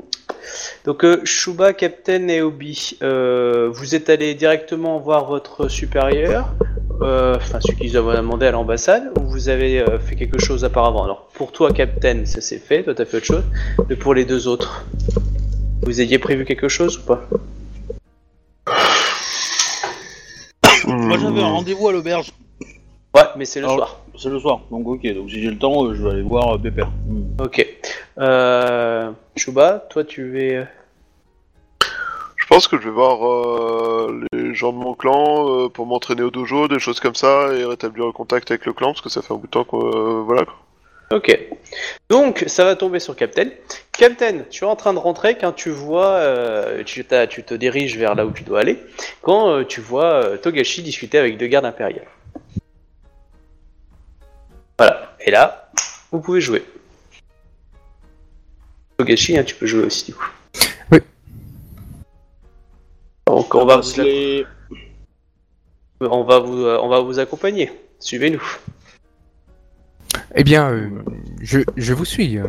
donc, euh, Shuba, Captain et Obi, euh, vous êtes allés directement voir votre supérieur, enfin celui qui vous a demandé à l'ambassade, ou vous avez fait quelque chose auparavant Alors, pour toi, Captain, ça s'est fait, toi t'as fait autre chose, mais pour les deux autres, vous ayez prévu quelque chose ou pas? J'avais un rendez-vous à l'auberge. Ouais, mais c'est le Alors- soir. C'est le soir, donc ok. Donc si j'ai le temps, euh, je vais aller voir euh, Pépère. Hmm. Ok. Euh, Shuba, toi tu es. pense que je vais voir euh, les gens de mon clan euh, pour m'entraîner au dojo, des choses comme ça, et rétablir le contact avec le clan, parce que ça fait un bout de temps qu'on... euh, voilà, quoi. Ok. Donc, ça va tomber sur Captain. Captain, tu es en train de rentrer quand tu vois, euh, tu, te diriges vers là où tu dois aller, quand euh, tu vois euh, Togashi discuter avec deux gardes impériales. Voilà. Et là, vous pouvez jouer. Togashi, hein, tu peux jouer aussi du coup. Oui. Donc, on va vous, Se les- on va vous, euh, on va vous accompagner. Suivez-nous. Eh bien, euh, je, je vous suis. euh.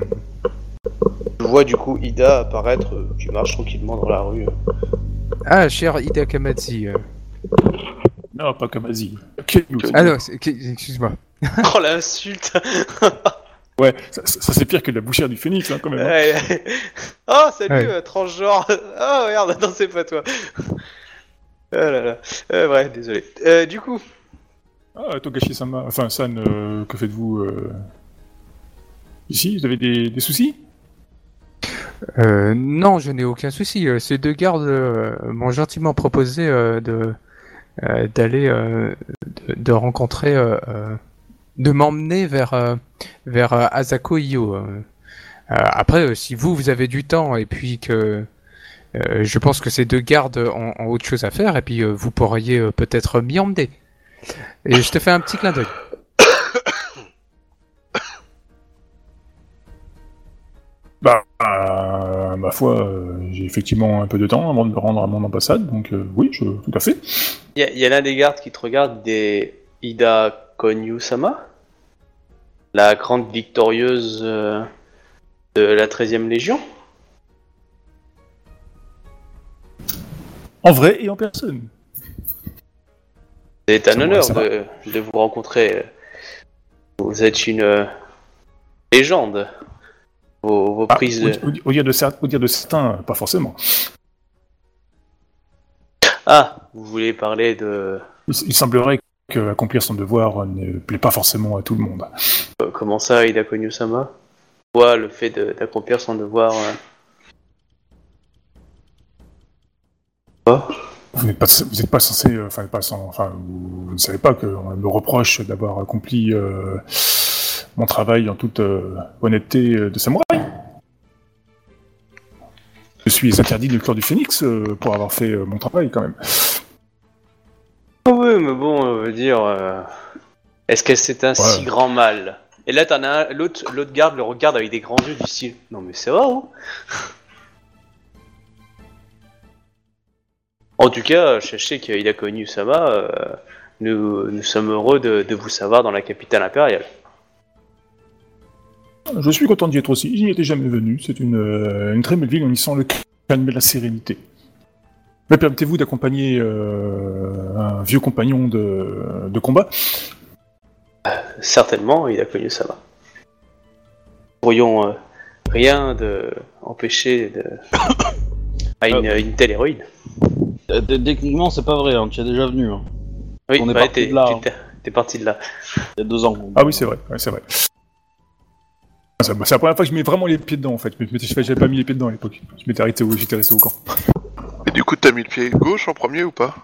Je vois du coup Ida apparaître, euh, qui marche tranquillement dans la rue. Ah, cher Ida Kamadzi. euh. Non, pas comme Asie. Kenyu. Ah non, c'est- excuse-moi. [LAUGHS] Oh l'insulte [LAUGHS] Ouais, ça, ça- ça, c'est pire que de la bouchière du phénix, hein, quand même. hein. Ouais. [LAUGHS] Oh salut Ouais. euh, transgenre Oh merde, non c'est pas toi Oh là là. Euh, ouais, désolé. Euh, du coup, Ah, Togashi-sama, enfin, San, euh, que faites-vous euh... ici? Vous avez des, soucis? Euh, non, je n'ai aucun souci. Ces deux gardes m'ont gentiment proposé de d'aller de, rencontrer, de m'emmener vers vers Asako. Euh, après, si vous vous avez du temps et puis que je pense que ces deux gardes ont, ont autre chose à faire et puis vous pourriez peut-être m'y emmener. Et je te fais un petit clin d'œil. [COUGHS] Bah, euh, ma foi, euh, j'ai effectivement un peu de temps avant de me rendre à mon ambassade, donc euh, oui, je, tout à fait. il y a, y a l'un des gardes qui te regarde, des Ida Konyu-sama, la grande victorieuse de la 13e Légion. En vrai et en personne. C'est un honneur de, de vous rencontrer. Vous êtes une euh, légende. Vos, vos Ah, prises au, de... au- au dire de cer- au dire de certains, pas forcément. Ah, vous voulez parler de... Il, il semblerait que accomplir son devoir ne plaît pas forcément à tout le monde. euh, comment ça, Ida Konyu-sama Quoi, le fait d'accomplir son devoir euh, Quoi? Vous n'êtes pas, vous n'êtes pas censé, euh, enfin, pas sans- enfin, vous, vous ne savez pas qu'on me reproche d'avoir accompli euh, mon travail en toute euh, honnêteté euh, de samouraï. Je suis interdit du clan du Phénix euh, pour avoir fait euh, mon travail quand même. Ah oui, mais bon, on veut dire... euh, Est-ce que c'est un si grand mal? Et là, t'en as un... L'autre l'autre garde le regarde avec des grands yeux du style... Non mais c'est vrai, hein En tout cas, sachez qu'il a connu Sama, euh, nous, nous sommes heureux de, de vous savoir dans la capitale impériale. Je suis content d'y être aussi. Je n'y étais jamais venu. C'est une, euh, une très belle ville. On y sent le calme et la sérénité. Mais permettez-vous d'accompagner euh, un vieux compagnon de, de combat? Certainement, il a connu Sama. Nous pourrions euh, rien de empêcher de... [COUGHS] à une, une telle héroïne. Euh, Techniquement, c'est pas vrai, hein, tu es déjà venu. hein. Oui, On est ouais, parti t'es de là, hein. t'es- t'es parti de là. Il y a deux ans. Ah oui, c'est vrai. ouais, c'est vrai. C'est c'est la première fois que je mets vraiment les pieds dedans en fait. Je J'avais pas mis les pieds dedans à l'époque. Je m'étais arrêté au, j'étais resté au camp. Et du coup, t'as mis le pied gauche en premier ou pas?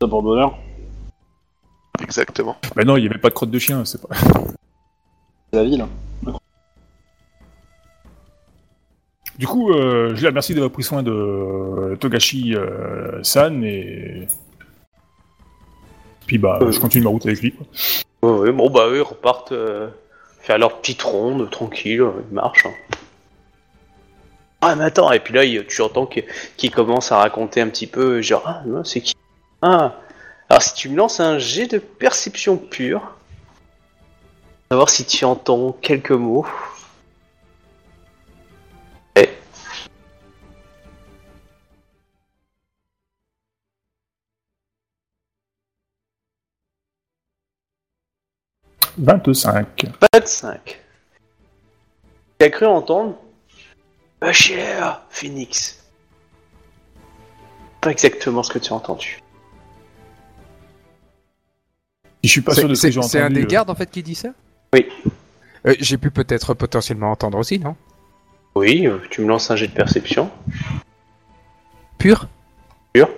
Ça pour bonheur. Exactement. Bah non, il y avait pas de crotte de chien. C'est pas. C'est la ville. Du coup, euh, je la remercie d'avoir pris soin de euh, Togashi euh, San et puis bah, je continue ma route avec lui. quoi. Ouais, ouais, bon bah eux ils repartent euh, faire leur petite ronde, tranquille, euh, ils marchent. hein. Ah mais attends, et puis là il- tu entends que- qu'il commence à raconter un petit peu, genre ah non, c'est qui? Ah alors si tu me lances un jet de perception pure, savoir si tu entends quelques mots. 25. 25. Tu as cru entendre Bachir, Phoenix. Pas exactement ce que tu as entendu. Je suis pas sûr de ce C'est que j'ai c'est entendu. un des euh. gardes en fait qui dit ça? Oui. Euh, J'ai pu peut-être potentiellement entendre aussi, non? Oui, euh, tu me lances un jet de perception. Pur? Sûr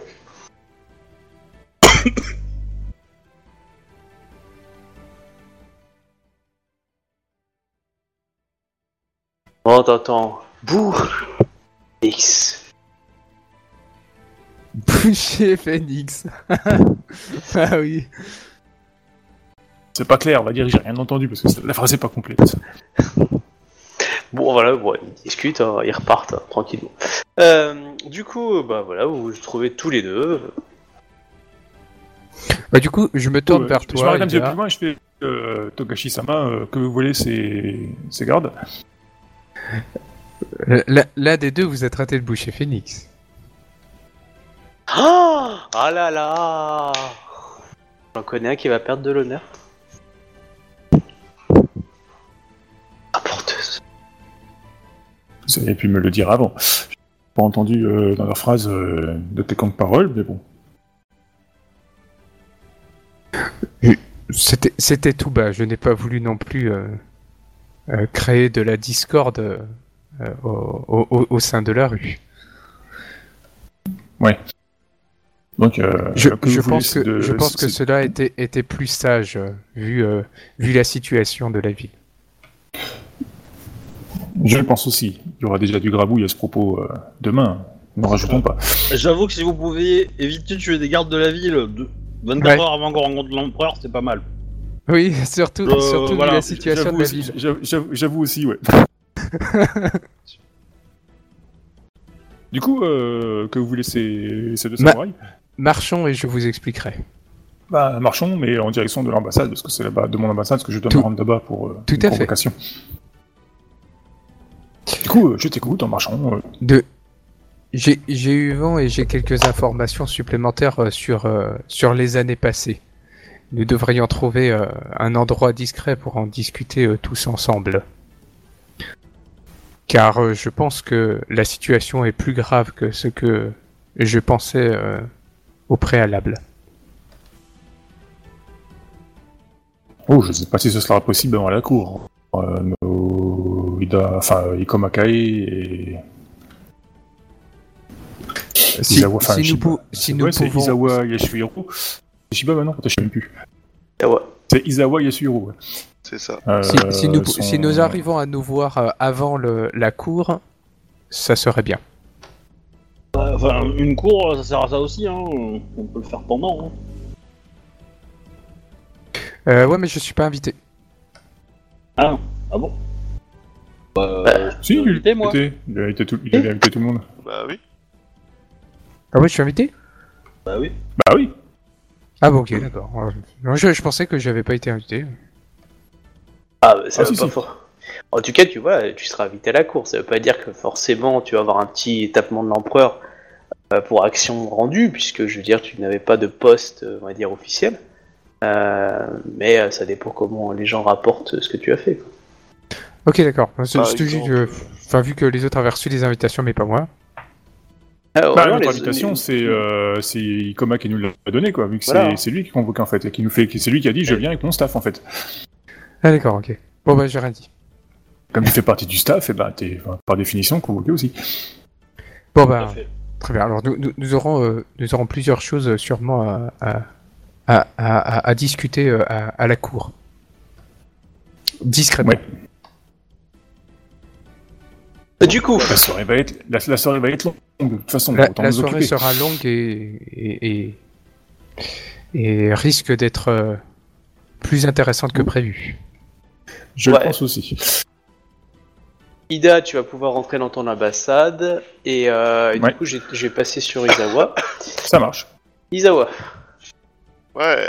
Oh, t'entends. Bouh X. Boucher Phoenix. [LAUGHS] ah oui. C'est pas clair, on va dire, j'ai rien entendu parce que la phrase est pas complète. Bon, voilà, bon, ils discutent, hein, ils repartent hein, tranquillement. Euh, du coup, bah voilà, vous vous trouvez tous les deux. Bah, du coup, je me tourne vers je, je toi. m'arrête un petit peu plus loin et je fais euh, Togashi-sama, euh, que vous voulez ces, ces gardes Euh, L'un l'un des deux vous a traité de boucher Phoenix. Ah Ah là là J'en connais un qui va perdre de l'honneur. Rapporteuse. Vous auriez pu me le dire avant. J'ai pas entendu euh, dans leur phrase euh, de tes camps de parole, mais bon. C'était c'était tout bas. Je n'ai pas voulu non plus euh, euh, créer de la discorde euh, euh, au, au- au sein de la rue. Donc, euh, Je, que je pense que, de- je pense que cela était, était plus sage euh, vu, euh, vu la situation de la ville. Je le pense aussi. Il y aura déjà du grabouille à ce propos euh, demain. N'en rajoutons pas. J'avoue que si vous pouviez éviter de tuer des gardes de la ville de 24 Ouais. heures avant qu'on rencontre l'empereur, c'est pas mal. Oui, [LAUGHS] surtout, Euh, surtout voilà, la situation de la ville. j'avoue- aussi, ouais. [LAUGHS] du coup, euh, que vous voulez ces, ces deux Ma- samouraïs Marchons et je vous expliquerai. Bah, marchons, mais en direction de l'ambassade, parce que c'est là-bas, de mon ambassade, parce que je dois Tout- me rendre là-bas pour euh, tout une à fait. convocation. Du coup, euh, je t'écoute en marchant. euh, De... J'ai eu vent et j'ai quelques informations supplémentaires sur, sur les années passées. Nous devrions trouver euh, un endroit discret pour en discuter euh, tous ensemble. Car euh, je pense que la situation est plus grave que ce que je pensais au préalable. Oh, je sais pas si ce sera possible avant la cour. Euh, nos... Ida... Enfin, Ikoma Kae et... Si, si nous, pou- si nous Ouais, pouvons... C'est Shiba maintenant Attends, Je sais même plus. Ah ouais. C'est Izawa Yasuhiro. ouais. C'est ça. Euh, Si, si nous, son- si nous arrivons à nous voir euh, avant le, la cour, ça serait bien. Enfin, une cour, ça sert à ça aussi, hein. On peut le faire pendant. Hein. Euh, ouais, mais je suis pas invité. Ah, ah bon? Bah, Bah, Si, il invité, moi. était. Il a invité tout, il avait invité tout le monde. Bah oui. Ah ouais, je suis invité? Bah oui. Bah oui. Ah bon, ok, d'accord. Je, je pensais que j'avais pas été invité. Ah, bah, ça Ah, si, pas si. fort. En tout cas, tu vois, tu seras invité à la cour. Ça veut pas dire que forcément tu vas avoir un petit tapement de l'empereur euh, pour action rendue, puisque je veux dire, tu n'avais pas de poste, euh, on va dire, officiel. Euh, mais ça dépend comment les gens rapportent ce que tu as fait. quoi. Ok, d'accord. Euh, enfin, vu que les autres avaient reçu des invitations, mais pas moi. Ah, Bah, notre les- invitation, les- c'est euh, Ikoma qui nous l'a donné, quoi, vu que c'est- Voilà. c'est lui qui convoque en fait, et qui nous fait, c'est lui qui a dit je viens avec mon staff en fait. Ah d'accord, ok. Bon bah j'ai rien dit. Comme tu fais partie du staff, et bah t'es enfin, par définition convoqué aussi. Bon bah très bien. Alors nous, nous, nous aurons euh, nous aurons plusieurs choses euh, sûrement à à, à, à- à discuter euh, à, à la cour. Discrètement. Ouais. Du coup, La soirée va être, la, la soirée va être longue de toute façon. La, soirée occuper. sera longue et et, et, et risque d'être euh, plus intéressante que prévu. Je Ouais. le pense aussi. Ida, tu vas pouvoir rentrer dans ton ambassade. Et, euh, et Ouais. du coup, j'ai j'ai passé sur Izawa. Ça marche. Izawa. Ouais.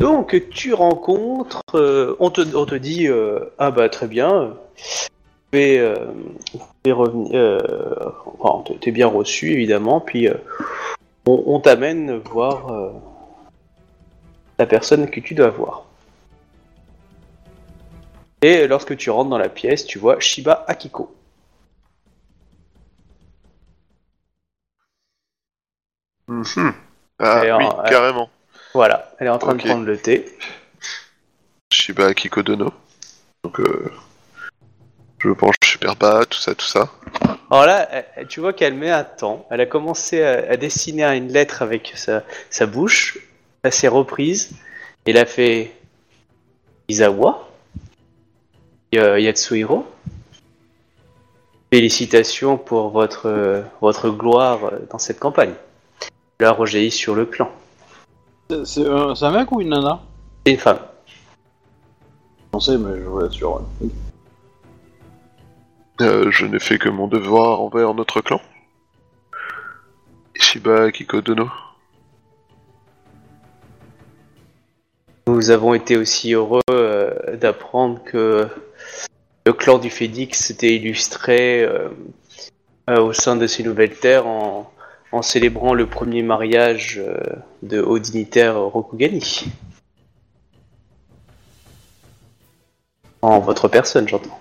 Donc, tu rencontres, euh, on, te, on te dit, euh, ah bah très bien, euh, pouvez, euh, vous pouvez revenir, euh, enfin, t'es- bien reçu évidemment, puis euh, on, on t'amène voir euh, la personne que tu dois voir. Et lorsque tu rentres dans la pièce, tu vois Shiba Akiko. Mhm. Ah oui, carrément. Voilà, elle est en train de prendre le thé. Shiba Kikodono. Donc, euh, je penche super bas, tout ça, tout ça. Alors là, elle- tu vois qu'elle met un temps. Elle a commencé à, à dessiner une lettre avec sa, sa bouche. Elle s'est reprise. Et elle a fait Izawa Ya- Yatsuhiro. Félicitations pour votre, euh, votre gloire euh, dans cette campagne. Là, rejaillit sur le clan. C'est- C'est un, mec ou une nana? C'est une femme. Je sais, mais je voulais être sûr. Euh, je n'ai fait que mon devoir envers notre clan. Shiba Kikodono. Nous avons été aussi heureux euh, d'apprendre que le clan du Phénix s'était illustré euh, au sein de ces nouvelles terres en, en célébrant le premier mariage de haut dignitaire Rokugani. En votre personne, j'entends.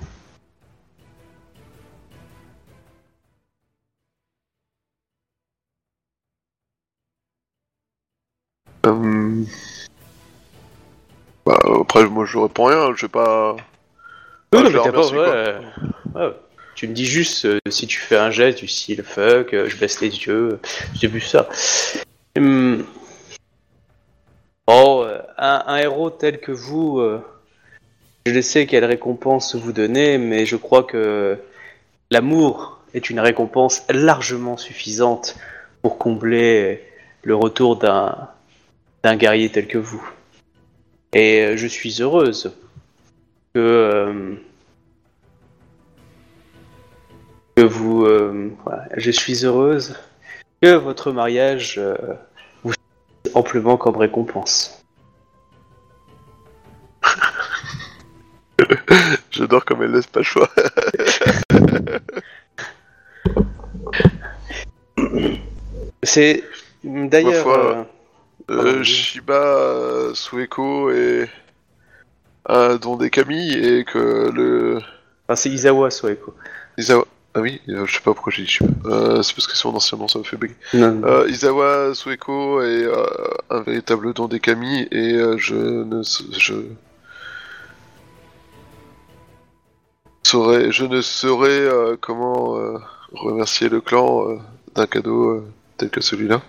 Après, moi je réponds rien, je vais pas. Oui, non, mais t'as pas. ouais. Tu me dis juste euh, si tu fais un geste du style fuck, euh, je baisse les yeux, j'ai vu ça. Hum. Oh, un, un héros tel que vous, euh, je ne sais quelle récompense vous donnez, mais je crois que l'amour est une récompense largement suffisante pour combler le retour d'un d'un guerrier tel que vous. Et euh, je suis heureuse que, euh, que vous. euh, voilà, je suis heureuse que votre mariage euh, vous amplement comme récompense. [LAUGHS] J'adore comme elle laisse pas le choix. [LAUGHS] C'est d'ailleurs. Euh, Euh. Shiba euh, Sueko est un don des Kami et que le. enfin, c'est Isawa Soeko. Isawa. Ah oui, euh, je sais pas pourquoi j'ai dit Shiba. Euh, c'est parce que son ancien nom ça me fait bugger. Euh, Isawa Sueko est euh, un véritable don des Kami et euh, je ne je saurais je ne saurais euh, comment euh, remercier le clan euh, d'un cadeau euh, tel que celui-là.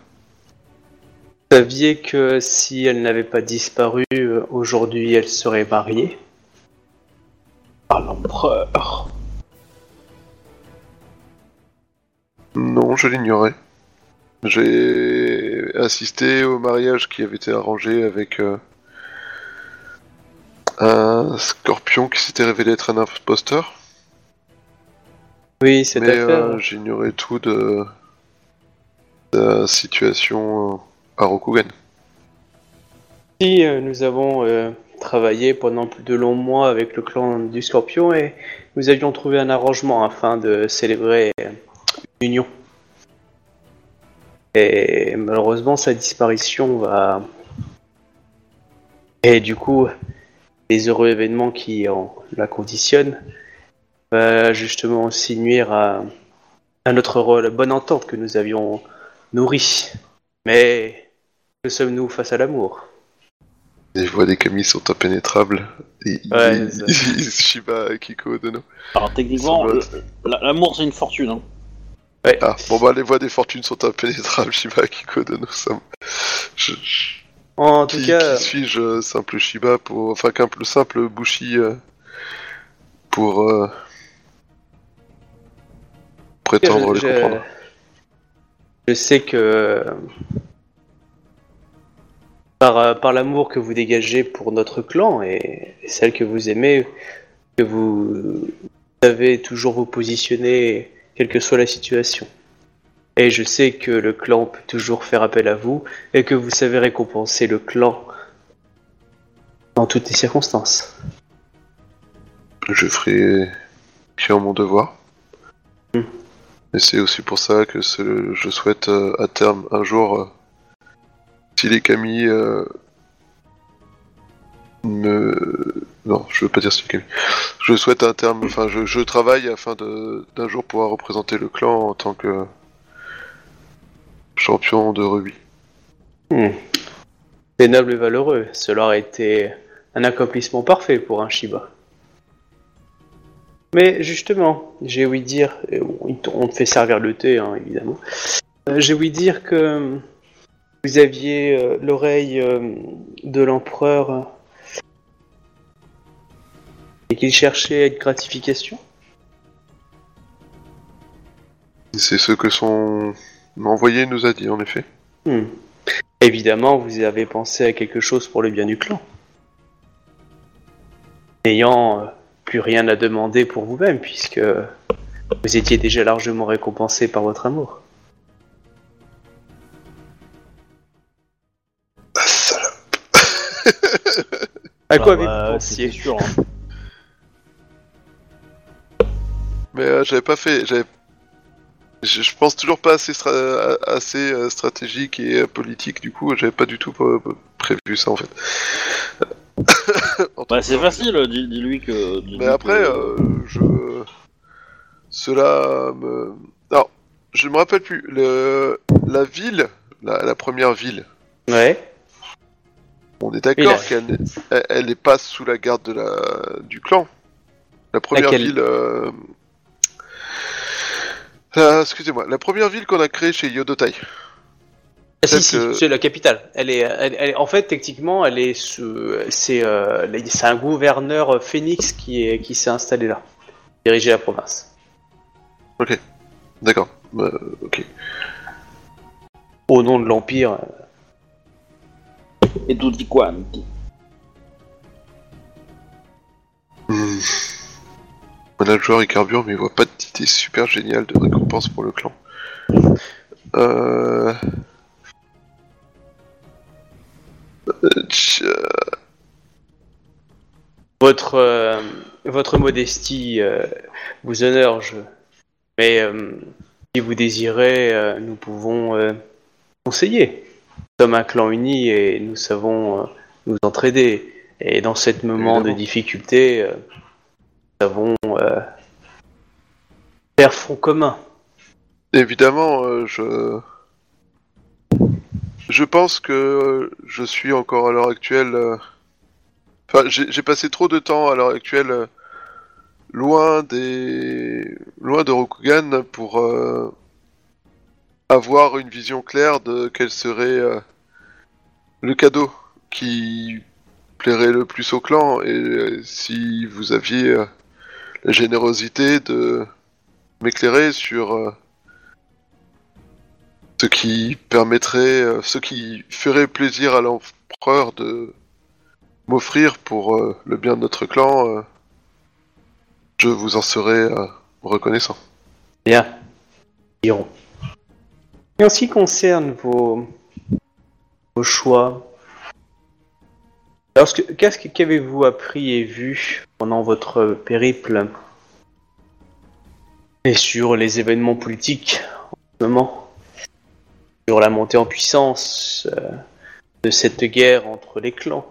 Vous saviez que si elle n'avait pas disparu, euh, aujourd'hui elle serait mariée? Ah, l'empereur. Non, je l'ignorais. J'ai assisté au mariage qui avait été arrangé avec euh, un scorpion qui s'était révélé être un imposteur. Oui, Mais affaire. euh, j'ignorais tout de, de la situation euh, à. Si euh, nous avons euh, travaillé pendant plus de longs mois avec le clan du Scorpion et nous avions trouvé un arrangement afin de célébrer euh, une union. Et malheureusement, sa disparition va. Et du coup, les heureux événements qui en la conditionnent va justement aussi nuire à, à notre bonne entente que nous avions nourri. Mais que sommes-nous face à l'amour? Les voix des Kami sont impénétrables. Et Ouais, c'est [LAUGHS] Shiba Kiko Dono. Alors techniquement, Ça va. le- la- l'amour c'est une fortune. Hein. Ouais. Ah, bon bah les voix des fortunes sont impénétrables, [LAUGHS] Shiba Kiko Dono. Ça me- je- je- En tout Qui, cas, qui suis-je, euh, simple Shiba, pour... enfin qu'un plus simple Bushi euh, pour euh, prétendre je, les comprendre? je sais que par, euh, par l'amour que vous dégagez pour notre clan et, et celle que vous aimez, que vous savez toujours vous positionner quelle que soit la situation. Et je sais que le clan peut toujours faire appel à vous et que vous savez récompenser le clan dans toutes les circonstances. Je ferai bien mon devoir. Hmm. Et c'est aussi pour ça que je souhaite euh, à terme un jour, euh, si les Kami euh, me... Non, je veux pas dire si les Kami. Je souhaite à terme, enfin je, je travaille afin d'un jour pouvoir représenter le clan en tant que champion de rugby. C'est noble et valeureux. Cela aurait été un accomplissement parfait pour un Shiba. Mais justement, j'ai ouï dire, on on te fait servir le thé, hein, évidemment. Euh, j'ai ouï dire que vous aviez euh, l'oreille euh, de l'empereur euh, et qu'il cherchait une gratification? C'est ce que son envoyé nous a dit, en effet. Hmm. Évidemment, vous avez pensé à quelque chose pour le bien du clan. N'ayant euh, plus rien à demander pour vous-même, puisque vous étiez déjà largement récompensé par votre amour. À quoi Bah, avez-vous bah, pensé sûr. hein. [LAUGHS] Mais euh, j'avais pas fait. J'avais. Je, je pense toujours pas assez, stra- assez euh, stratégique et euh, politique, du coup, j'avais pas du tout euh, prévu ça en fait. En tout Bah, c'est cas, facile, dis- dis-lui que. dis-lui Mais après, que- euh, je. Cela me. Non, je me rappelle plus. Le... La ville, la, la première ville, Ouais. On est d'accord qu'elle n'est- elle, elle est pas sous la garde de la... du clan. La première Laquelle ville. euh, euh, Excusez-moi, la première ville qu'on a créée chez Yodotai. Ah, si, si, que- c'est la capitale. Elle est, elle, elle- en fait, techniquement, elle est, c'est, euh, un gouverneur Phoenix qui est, qui s'est installé là, diriger la province. D'accord. Euh, ok. Au nom de l'empire. Et tutti quanti. Hmm. Manager et carbure, mais il voit pas d'idée super géniale de récompense pour le clan. Euh... euh, tch, euh, Votre, euh, votre modestie euh, vous honore, je. Mais euh, si vous désirez, euh, nous pouvons euh, conseiller. Nous sommes un clan uni et nous savons euh, nous entraider. Et dans ce moment de difficulté, euh, nous savons euh, faire front commun. Évidemment, je... Je pense que je suis encore à l'heure actuelle... Enfin, j'ai passé trop de temps à l'heure actuelle loin des... loin de Rokugan pour euh, avoir une vision claire de quel serait euh, le cadeau qui plairait le plus au clan et euh, si vous aviez euh, la générosité de m'éclairer sur ce qui permettrait, ce qui ferait plaisir à l'empereur de m'offrir pour le bien de notre clan, je vous en serai reconnaissant. Bien. Et en ce qui concerne vos, choix, alors ce que- qu'est-ce que- qu'avez-vous appris et vu pendant votre périple et sur les événements politiques en ce moment, sur la montée en puissance euh, de cette guerre entre les clans?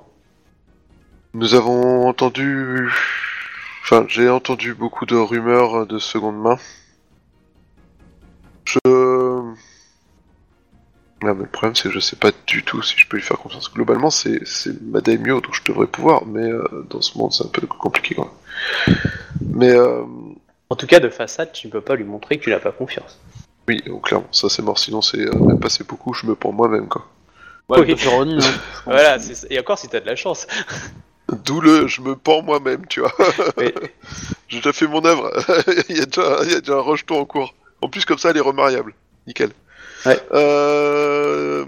Nous avons entendu, enfin, j'ai entendu beaucoup de rumeurs de seconde main. Je, Ah, mais le problème c'est que je sais pas du tout si je peux lui faire confiance. Globalement, c'est c'est ma daimyo, donc je devrais pouvoir, mais euh, dans ce monde c'est un peu compliqué quand même. Mais euh, En tout cas, de façade, tu ne peux pas lui montrer que tu n'as pas confiance. oui, oh, clairement, ça c'est mort. Sinon c'est euh, même passé beaucoup, je me prends moi-même quoi. Ouais, oui. Ronin, hein. [LAUGHS] Voilà, et encore si t'as de la chance. [LAUGHS] D'où le je me pends moi-même, tu vois. Mais- [LAUGHS] J'ai déjà fait mon œuvre. il, y a déjà, il y a déjà un rejeton en cours. En plus, comme ça, elle est remariable. Nickel. Ouais. Euh...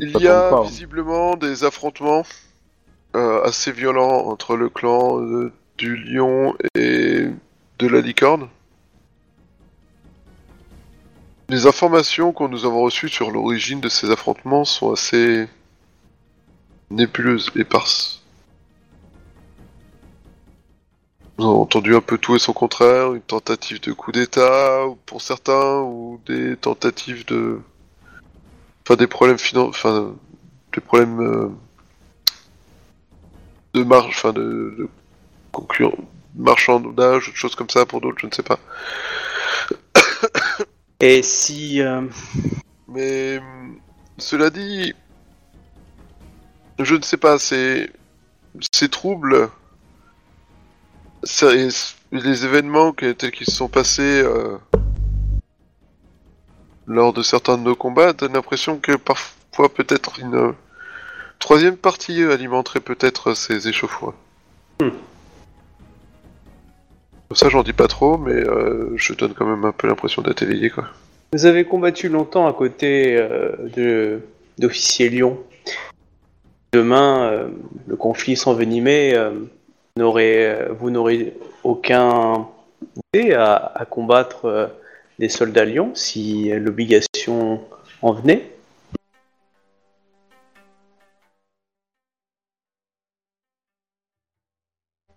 Il y a pas. visiblement des affrontements euh, assez violents entre le clan euh, du lion et de la licorne. Les informations que nous avons reçues sur l'origine de ces affrontements sont assez nébuleuses, éparses. Nous avons entendu un peu tout et son contraire, une tentative de coup d'état ou pour certains, ou des tentatives de... Enfin, des problèmes finan... Enfin, des problèmes... euh, de marge... Enfin, de... de concurrence... marchandage, choses comme ça pour d'autres, je ne sais pas. Et si euh, Mais cela dit, je ne sais pas, ces, ces troubles ça- les événements que- tels qu'ils se sont passés euh, lors de certains de nos combats donnent l'impression que parfois peut-être une euh, troisième partie alimenterait peut-être ces échauffourées. Hmm. Ça j'en dis pas trop, mais euh, je donne quand même un peu l'impression d'être éveillé quoi. Vous avez combattu longtemps à côté euh, de d'officiers Lyon. Demain, le conflit s'envenimait. Euh, euh, vous n'aurez aucun idée à, combattre euh, des soldats Lyon si euh, l'obligation en venait.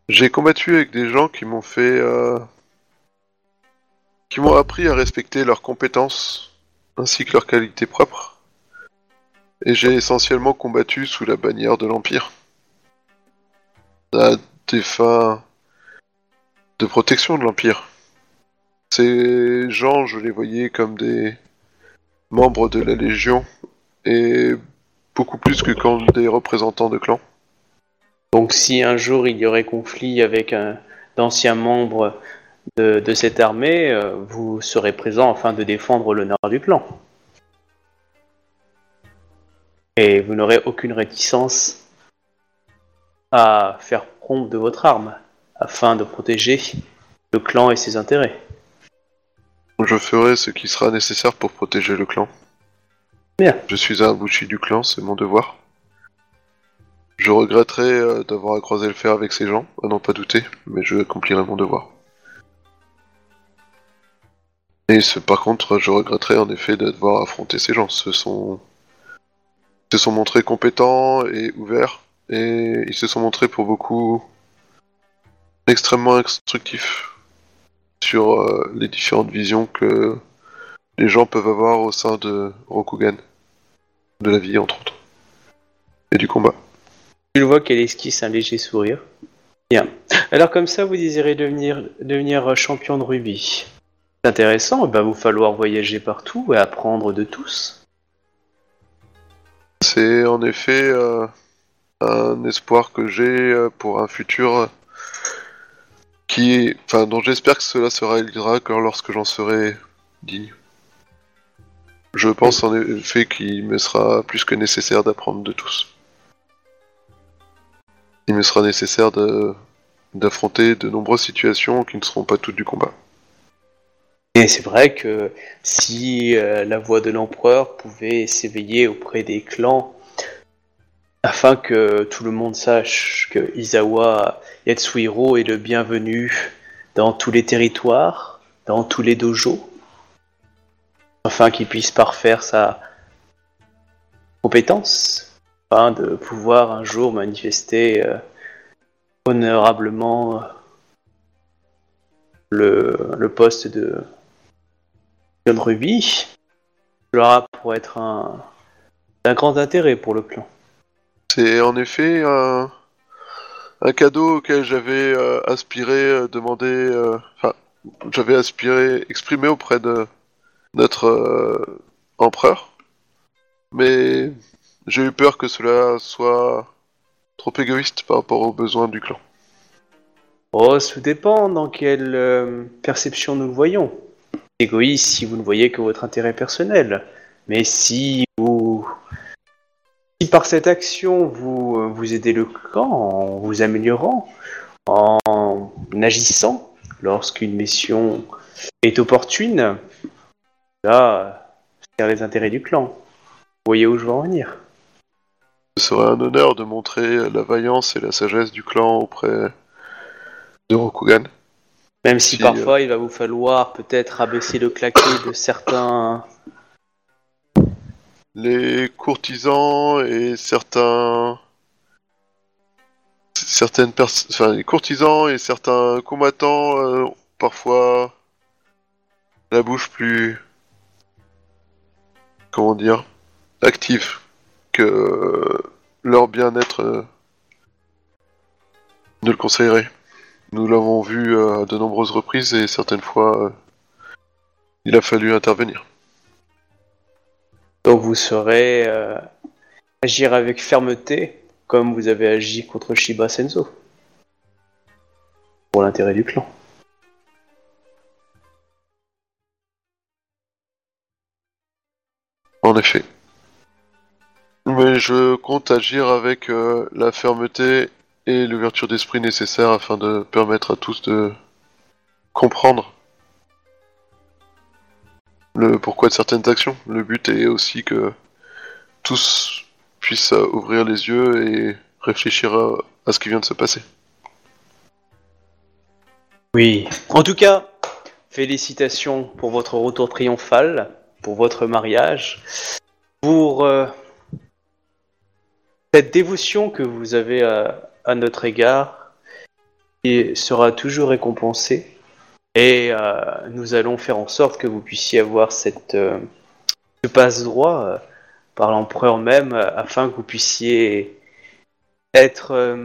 J'ai combattu avec des gens qui m'ont fait. euh, qui m'ont appris à respecter leurs compétences ainsi que leurs qualités propres. Et j'ai essentiellement combattu sous la bannière de l'Empire. Fins de protection de l'Empire. Ces gens, je les voyais comme des membres de la Légion et beaucoup plus que comme des représentants de clans. Donc si un jour il y aurait conflit avec un d'anciens membres de, de cette armée, euh, vous serez présent afin de défendre l'honneur du clan. Et vous n'aurez aucune réticence à faire prompt de votre arme afin de protéger le clan et ses intérêts. Je ferai ce qui sera nécessaire pour protéger le clan. Bien. Je suis un bouchi du clan, c'est mon devoir. Je regretterai euh, d'avoir à croiser le fer avec ces gens, à n'en pas douter, mais je accomplirai mon devoir. Et ce, par contre, je regretterai en effet de devoir affronter ces gens. Ce sont, ils se sont montrés compétents et ouverts, et ils se sont montrés pour beaucoup extrêmement instructifs sur euh, les différentes visions que les gens peuvent avoir au sein de Rokugan, de la vie entre autres, et du combat. Tu le vois qu'elle esquisse un léger sourire. Bien. Alors comme ça, vous désirez devenir, devenir champion de rugby. C'est intéressant, il va vous falloir voyager partout et apprendre de tous. C'est en effet euh, un espoir que j'ai euh, pour un futur qui, enfin, dont j'espère que cela se réalisera que lorsque j'en serai digne. Je pense en effet qu'il me sera plus que nécessaire d'apprendre de tous. Il me sera nécessaire d'affronter de nombreuses situations qui ne seront pas toutes du combat. Et c'est vrai que si euh, la voix de l'empereur pouvait s'éveiller auprès des clans, afin que tout le monde sache que Izawa Yatsuhiro est le bienvenu dans tous les territoires, dans tous les dojos, afin qu'il puisse parfaire sa compétence, afin de pouvoir un jour manifester euh, honorablement euh, le, poste de John Ruby, cela pour être un d'un grand intérêt pour le clan. C'est en effet un, cadeau auquel j'avais euh, aspiré, euh, demandé, euh, enfin, j'avais aspiré, exprimé auprès de notre euh, empereur, mais j'ai eu peur que cela soit trop égoïste par rapport aux besoins du clan. Oh, ça dépend dans quelle perception nous le voyons. Égoïste si vous ne voyez que votre intérêt personnel. Mais si vous... Si par cette action vous, euh, vous aidez le clan en vous améliorant, en agissant lorsqu'une mission est opportune, là, c'est les intérêts du clan. Vous voyez où je veux en venir Ce serait un honneur de montrer la vaillance et la sagesse du clan auprès de Rokugan. Même si Si, parfois il va vous falloir peut-être abaisser le claquet de certains les courtisans et certains certaines personnes enfin les courtisans et certains combattants euh, ont parfois la bouche plus comment dire active que euh, leur bien-être euh, ne le conseillerait. Nous l'avons vu euh, à de nombreuses reprises et certaines fois euh, il a fallu intervenir Donc vous saurez euh, agir avec fermeté comme vous avez agi contre Shiba Senzo. pour l'intérêt du clan. En effet. Mais je compte agir avec euh, la fermeté et l'ouverture d'esprit nécessaire afin de permettre à tous de comprendre le pourquoi de certaines actions. Le but est aussi que tous puissent ouvrir les yeux et réfléchir à, à ce qui vient de se passer. Oui. En tout cas, félicitations pour votre retour triomphal, pour votre mariage, pour euh, cette dévotion que vous avez à, à notre égard et sera toujours récompensée. Et euh, nous allons faire en sorte que vous puissiez avoir cette euh, ce passe-droit euh, par l'empereur même afin que vous puissiez être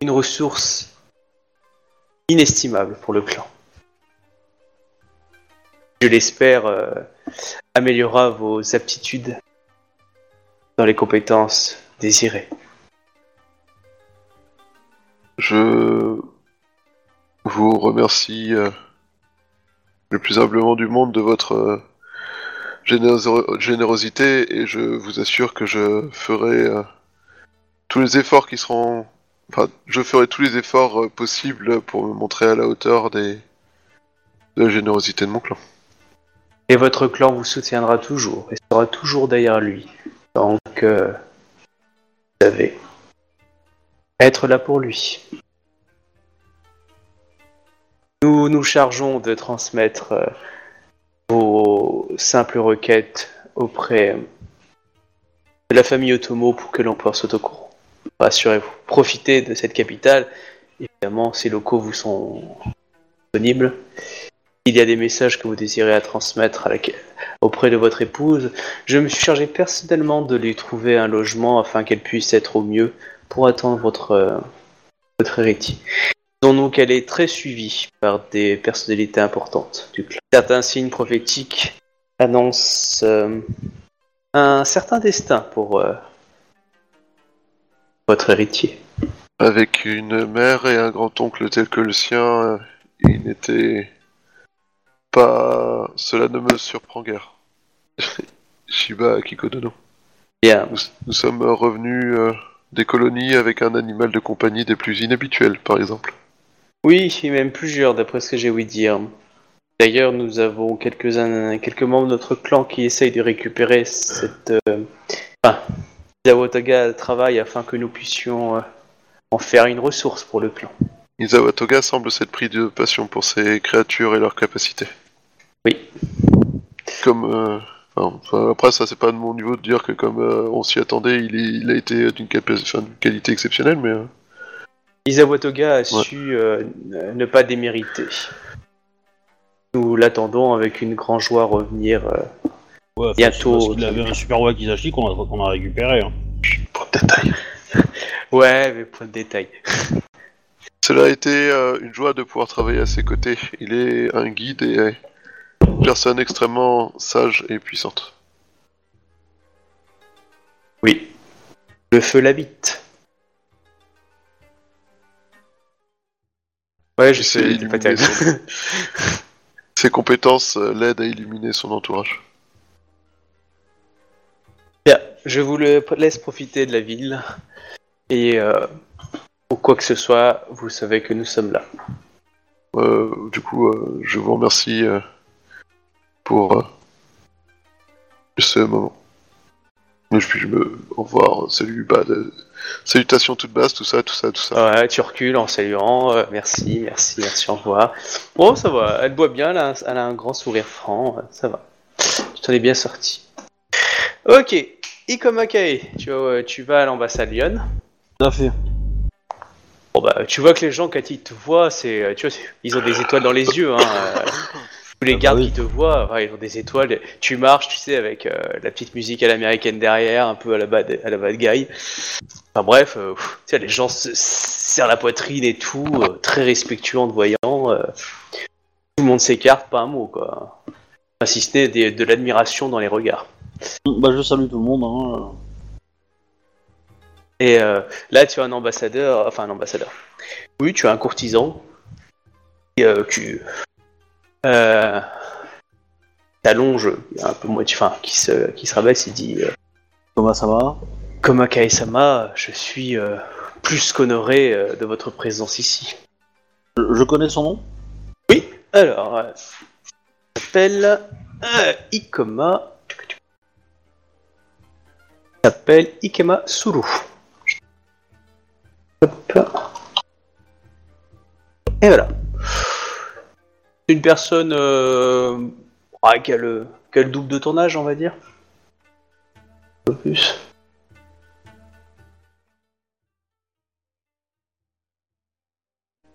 une ressource inestimable pour le clan. Je l'espère, améliorera vos aptitudes dans les compétences désirées. Je vous remercie le plus humblement du monde de votre euh, générosité et je vous assure que je ferai euh, tous les efforts qui seront... Enfin, je ferai tous les efforts euh, possibles pour me montrer à la hauteur des... de la générosité de mon clan. Et votre clan vous soutiendra toujours et sera toujours derrière lui. Donc, vous savez, être là pour lui. Nous nous chargeons de transmettre euh, vos simples requêtes auprès de la famille Otomo pour que l'empereur courant. Rassurez-vous, profitez de cette capitale. Évidemment, ces locaux vous sont disponibles. Il y a des messages que vous désirez à transmettre auprès de votre épouse. Je me suis chargé personnellement de lui trouver un logement afin qu'elle puisse être au mieux pour attendre euh, votre héritier. Disons-nous qu'elle est très suivie par des personnalités importantes du clan. Certains signes prophétiques annoncent euh, un certain destin pour euh, votre héritier. Avec une mère et un grand-oncle tel que le sien, euh, il n'était pas... Cela ne me surprend guère. [LAUGHS] Shiba Kikodono. Bien, Nous, nous sommes revenus euh, des colonies avec un animal de compagnie des plus inhabituels, par exemple. Oui, et même plusieurs, d'après ce que j'ai ouï dire. D'ailleurs, nous avons quelques-uns, quelques membres de notre clan qui essayent de récupérer cette. Euh... Enfin, travaille afin que nous puissions euh, en faire une ressource pour le clan. Izawa Toga semble s'être pris de passion pour ces créatures et leurs capacités. Oui. Comme... euh, enfin, après, ça c'est pas de mon niveau de dire que comme euh, on s'y attendait, il, est- il a été d'une capa- enfin, d'une qualité exceptionnelle, mais... euh, Isawa-Toga a su euh, ne pas démériter. Nous l'attendons avec une grande joie revenir. euh, Ouais, Bientôt, qu'il avait un super Wakizashi qu'on a, qu'on a récupéré. Hein. pour le détail. [LAUGHS] Ouais, mais point de détail. [LAUGHS] Cela a été euh, une joie de pouvoir travailler à ses côtés. Il est un guide et une personne extrêmement sage et puissante. Oui. Le feu l'habite. Ouais, je sais, il est pas terrible. [LAUGHS] Ses compétences euh, l'aident à illuminer son entourage. Bien, je vous le laisse profiter de la ville. Et euh, pour quoi que ce soit, vous savez que nous sommes là. Euh, du coup, euh, je vous remercie euh, pour euh, ce moment. Et puis je me au revoir, salut, bah, de- salutations toutes basses, tout ça, tout ça, tout ça. Ouais, tu recules en saluant. euh, merci, merci, merci, au revoir. Bon, ça va, elle boit bien, elle a un, elle a un grand sourire franc, ça va. Je t'en ai bien sorti. Ok, Ikomakae, tu, vas- euh, tu vas à l'ambassade Lyon. À fait. Bon bah, tu vois que les gens, quand ils te voient, c'est, euh, tu vois, c'est- ils ont des étoiles dans les yeux. Hein, euh, [LAUGHS] tous les Ah bah gardes oui. qui te voient, ils ont des étoiles. Tu marches, tu sais, avec euh, la petite musique à l'américaine derrière, un peu à la bad, à la bad guy. Enfin bref, euh, pff, tu sais, les gens se serrent la poitrine et tout, euh, très respectueux en te voyant. tout le monde s'écarte, pas un mot, quoi. Enfin, si ce n'est des- de l'admiration dans les regards. Bah, je salue tout le monde. Hein. Et là, tu as un ambassadeur, enfin un ambassadeur. Oui, tu as un courtisan qui euh, s'allonge, un peu moitié, enfin, qui se, qui se rabaisse et dit euh, Comment ça va Koma Kae-sama, je suis euh, plus qu'honoré euh, de votre présence ici. je, je connais son nom? Alors, euh, il s'appelle euh, Ikoma. Il s'appelle Ikema Suru. Hop. Et voilà. Une personne euh, ouais, qui, a le, qui a le double de ton âge, on va dire. Un peu plus.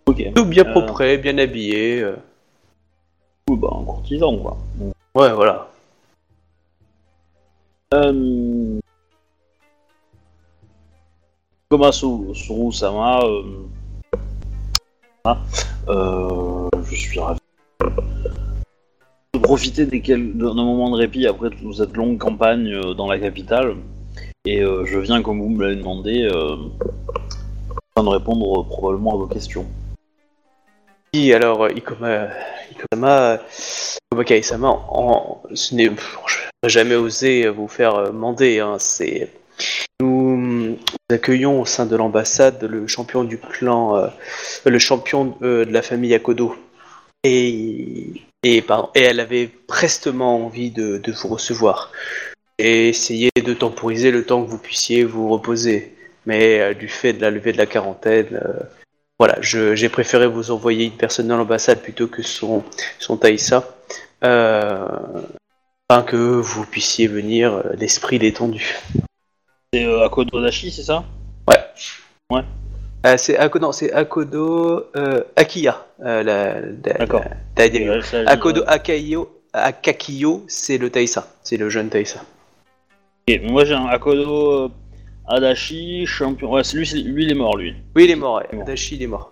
Ok. Tout bien Euh. propre, bien habillé. euh. Oui, bah, un courtisan, quoi. Ouais, voilà. Euh... Komasu Suru-sama, ah, je suis ravi de profiter d'un moment de répit après toute cette longue campagne euh, dans la capitale. Et euh, je viens, comme vous me l'avez demandé, euh, afin de répondre probablement à vos questions. Oui, alors, Ikoma, Ikoma, je n'aurais jamais osé vous faire euh, mander. Hein, c'est, nous, accueillons au sein de l'ambassade le champion du clan, le champion de la famille Akodo. Et, et, pardon, et elle avait prestement envie de, de vous recevoir. Et essayer de temporiser le temps que vous puissiez vous reposer. Mais euh, du fait de la levée de la quarantaine, euh, voilà, j'ai préféré vous envoyer une personne dans l'ambassade plutôt que son, son Taïsa, euh, afin que vous puissiez venir l'esprit détendu. C'est euh, Akodo Dashi, c'est ça? Euh, c'est Akodo, c'est Akodo euh, Akiya. euh, la, la- D'accord. la-. Ouais, Akodo Akayo, Akakiyo, c'est le Taïsa, c'est le jeune Taïsa. Ok, moi j'ai un Akodo euh, Adachi, champion. Ouais, c'est lui, c'est- lui il est mort lui. Oui, il est mort, ouais. Il est mort. Il est mort.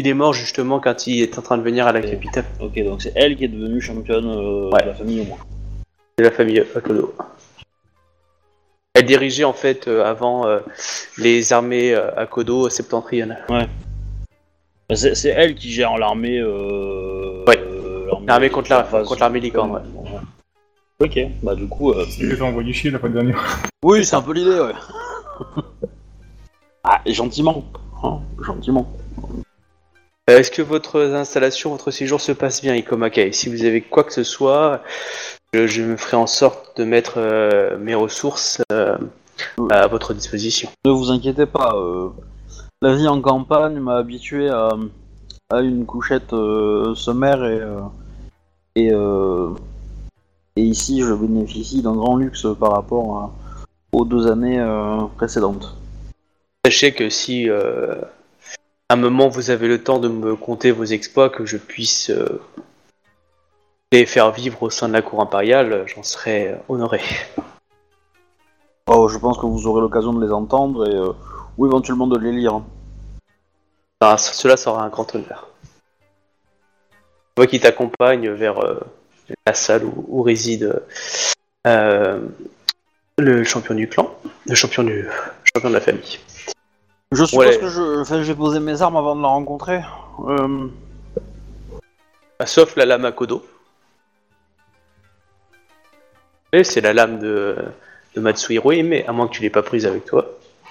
Il est mort justement quand il est en train de venir à la capitale Ok, donc c'est elle qui est devenue championne euh, Ouais. de la famille au moins. de la famille Akodo. Elle dirigeait en fait euh, avant euh, les armées euh, Akodo septentrionales. Bah, C'est c'est elle qui gère l'armée. Euh, Ouais. euh, L'armée contre la- contre l'armée licorne, ouais. Ok, bah du coup. euh, Il les a envoyés chier la fois dernière. Oui, c'est un peu l'idée, ouais. ah, et gentiment. Hein, gentiment. Euh, Est-ce que votre installation, votre séjour se passe bien, Ikomakai Si vous avez quoi que ce soit, je, je me ferai en sorte de mettre euh, mes ressources euh, à votre disposition. Ne vous inquiétez pas. euh, la vie en campagne m'a habitué à, à une couchette sommaire et. et, et ici, je bénéficie d'un grand luxe par rapport à- aux deux années euh, précédentes. Sachez que si euh, à un moment vous avez le temps de me conter vos exploits, que je puisse euh, les faire vivre au sein de la cour impériale, j'en serais euh, honoré. Oh, je pense que vous aurez l'occasion de les entendre et euh, ou éventuellement de les lire. C- cela sera un grand honneur. Moi qui t'accompagne vers euh, la salle où, où réside euh, le champion du clan, le champion du champion de la famille. Je suppose Ouais. que je, enfin, je vais poser mes armes avant de la rencontrer. Ah, Sauf la lame à Kodo. C'est la lame de, de Matsuhiro, mais à moins que tu l'aies pas prise avec toi.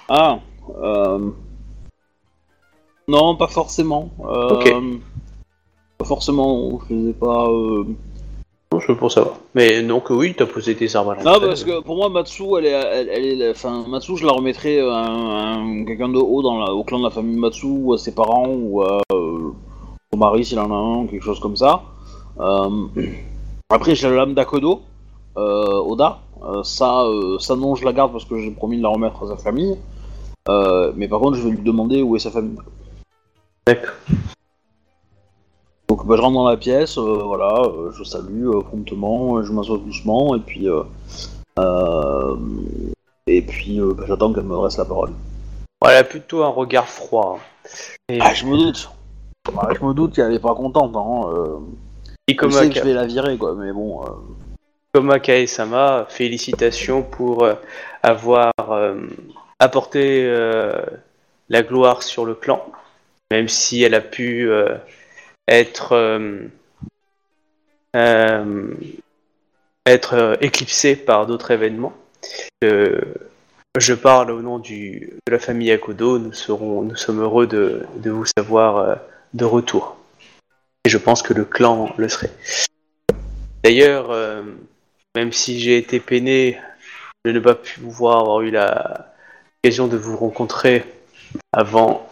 Ah, euh... non, pas forcément. Euh, Ok. Pas forcément. Je les ai pas. euh, Non, je veux pour savoir. Mais non, que oui, t'as posé tes armes à Non, l'entrée. parce que pour moi, Matsu, elle est, elle, elle est, enfin, Matsu, je la remettrais à un, un- quelqu'un de haut dans la, au clan de la famille Matsu, ou à ses parents, ou à euh, son mari s'il en a un, quelque chose comme ça. Euh, après, j'ai la lame d'Akodo, Oda. Euh, ça, euh, ça non, je la garde parce que j'ai promis de la remettre à sa famille. Euh, mais par contre, je vais lui demander où est sa famille. D'accord. Donc bah, je rentre dans la pièce, euh, voilà, euh, je salue euh, promptement, euh, je m'assois doucement et puis euh, euh, et puis euh, bah, j'attends qu'elle me dresse la parole. Voilà, plutôt un regard froid. Et Ah je me doute, Bah, je me doute qu'elle est pas contente, hein. Euh, Ikoma, sait que je vais la virer quoi, mais bon. Ikoma Kae-sama, félicitations pour euh, avoir euh, apporté euh, la gloire sur le clan, même si elle a pu être être euh, éclipsé par d'autres événements. Je parle au nom du, de la famille Akodo. Nous serons, nous sommes heureux de, vous savoir de retour. Et je pense que le clan le serait. D'ailleurs, même si j'ai été peiné de ne pas pouvoir avoir eu l'occasion de vous rencontrer avant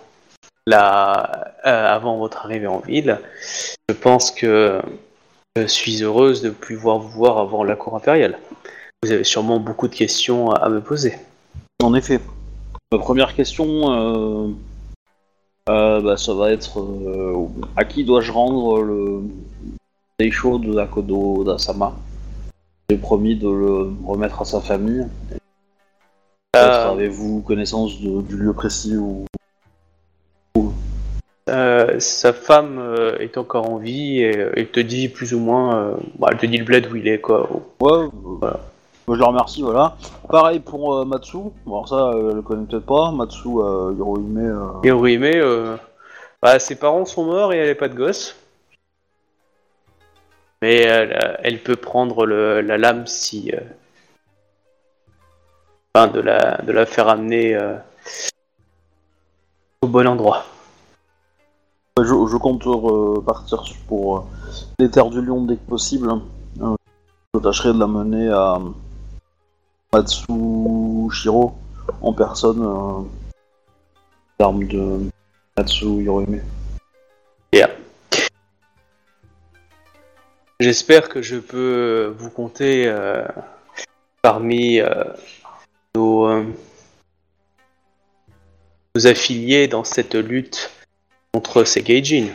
la, euh, avant votre arrivée en ville, je pense que je suis heureuse de pouvoir vous voir avant la cour impériale. Vous avez sûrement beaucoup de questions à me poser. En effet. Ma première question, euh, euh, bah, ça va être à qui dois-je rendre le Deisho de Akodo d'Asama? J'ai promis de le remettre à sa famille. Euh, avez-vous connaissance de- du lieu précis où Euh, sa femme euh, est encore en vie et elle te dit plus ou moins, bah, elle te dit le bled où il est quoi. Ouais, voilà. Moi, je le remercie, voilà. Pareil pour Matsu. Bon, alors ça, elle le connaît peut-être pas. Matsu Hirohime. euh, bah, ses parents sont morts et elle n'a pas de gosse. Mais elle, euh, elle peut prendre le- la lame si, euh, enfin, de la de la faire amener euh, au bon endroit. Je, je compte euh, partir pour les terres du lion dès que possible. Euh, je tâcherai de la mener à Matsushiro en personne. L'arme de Matsu Hirohime. J'espère que je peux vous compter euh, parmi euh, nos, euh, nos affiliés dans cette lutte contre ces Gaijin.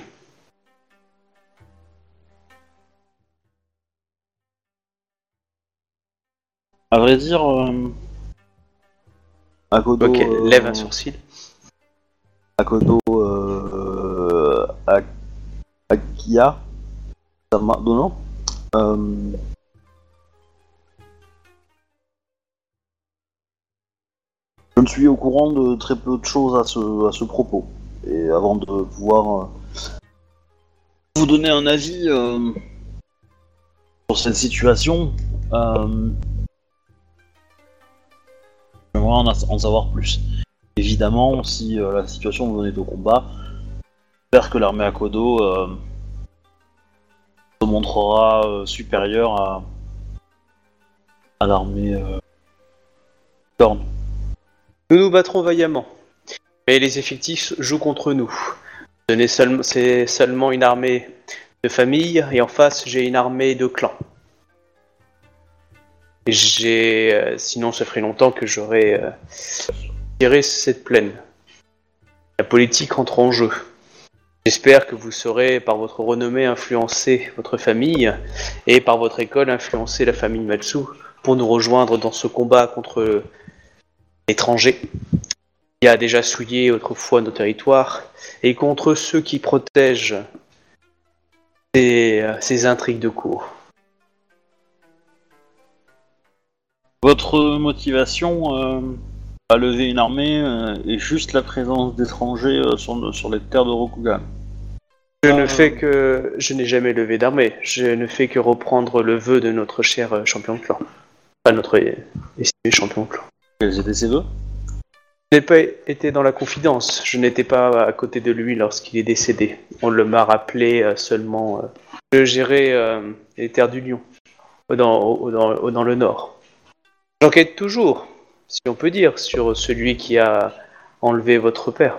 À vrai dire, euh, Akodo. Ok, euh, lève un sourcil. Akodo euh, Ak- Akia Euh, je ne suis au courant de très peu de choses à ce, à ce propos. Et avant de pouvoir euh, vous donner un avis euh, sur cette situation, j'aimerais en, en savoir plus. Évidemment, si la situation venait au combat, j'espère que l'armée Akodo euh, montrera euh, supérieure à, l'armée euh. Nous nous battrons vaillamment. Mais les effectifs jouent contre nous. C'est seulement une armée de famille et en face j'ai une armée de clans. J'ai, euh, sinon ça ferait longtemps que j'aurais euh, tiré cette plaine. La politique entre en jeu. J'espère que vous saurez par votre renommée influencer votre famille et par votre école influencer la famille Matsu pour nous rejoindre dans ce combat contre l'étranger qui a déjà souillé autrefois nos territoires, et contre ceux qui protègent ces, intrigues de cour. Votre motivation euh, à lever une armée euh, est juste la présence d'étrangers euh, sur, sur les terres de Rokugan. Je ne fais que... Je n'ai jamais levé d'armée, je ne fais que reprendre le vœu de notre cher euh, champion de clan. Enfin, notre estimé champion de clan. Quels étaient ces vœux? Je n'ai pas été dans la confidence, je n'étais pas à côté de lui lorsqu'il est décédé. On le m'a rappelé seulement... je gérais les terres du Lion, dans, dans le nord. J'enquête toujours, si on peut dire, sur celui qui a enlevé votre père.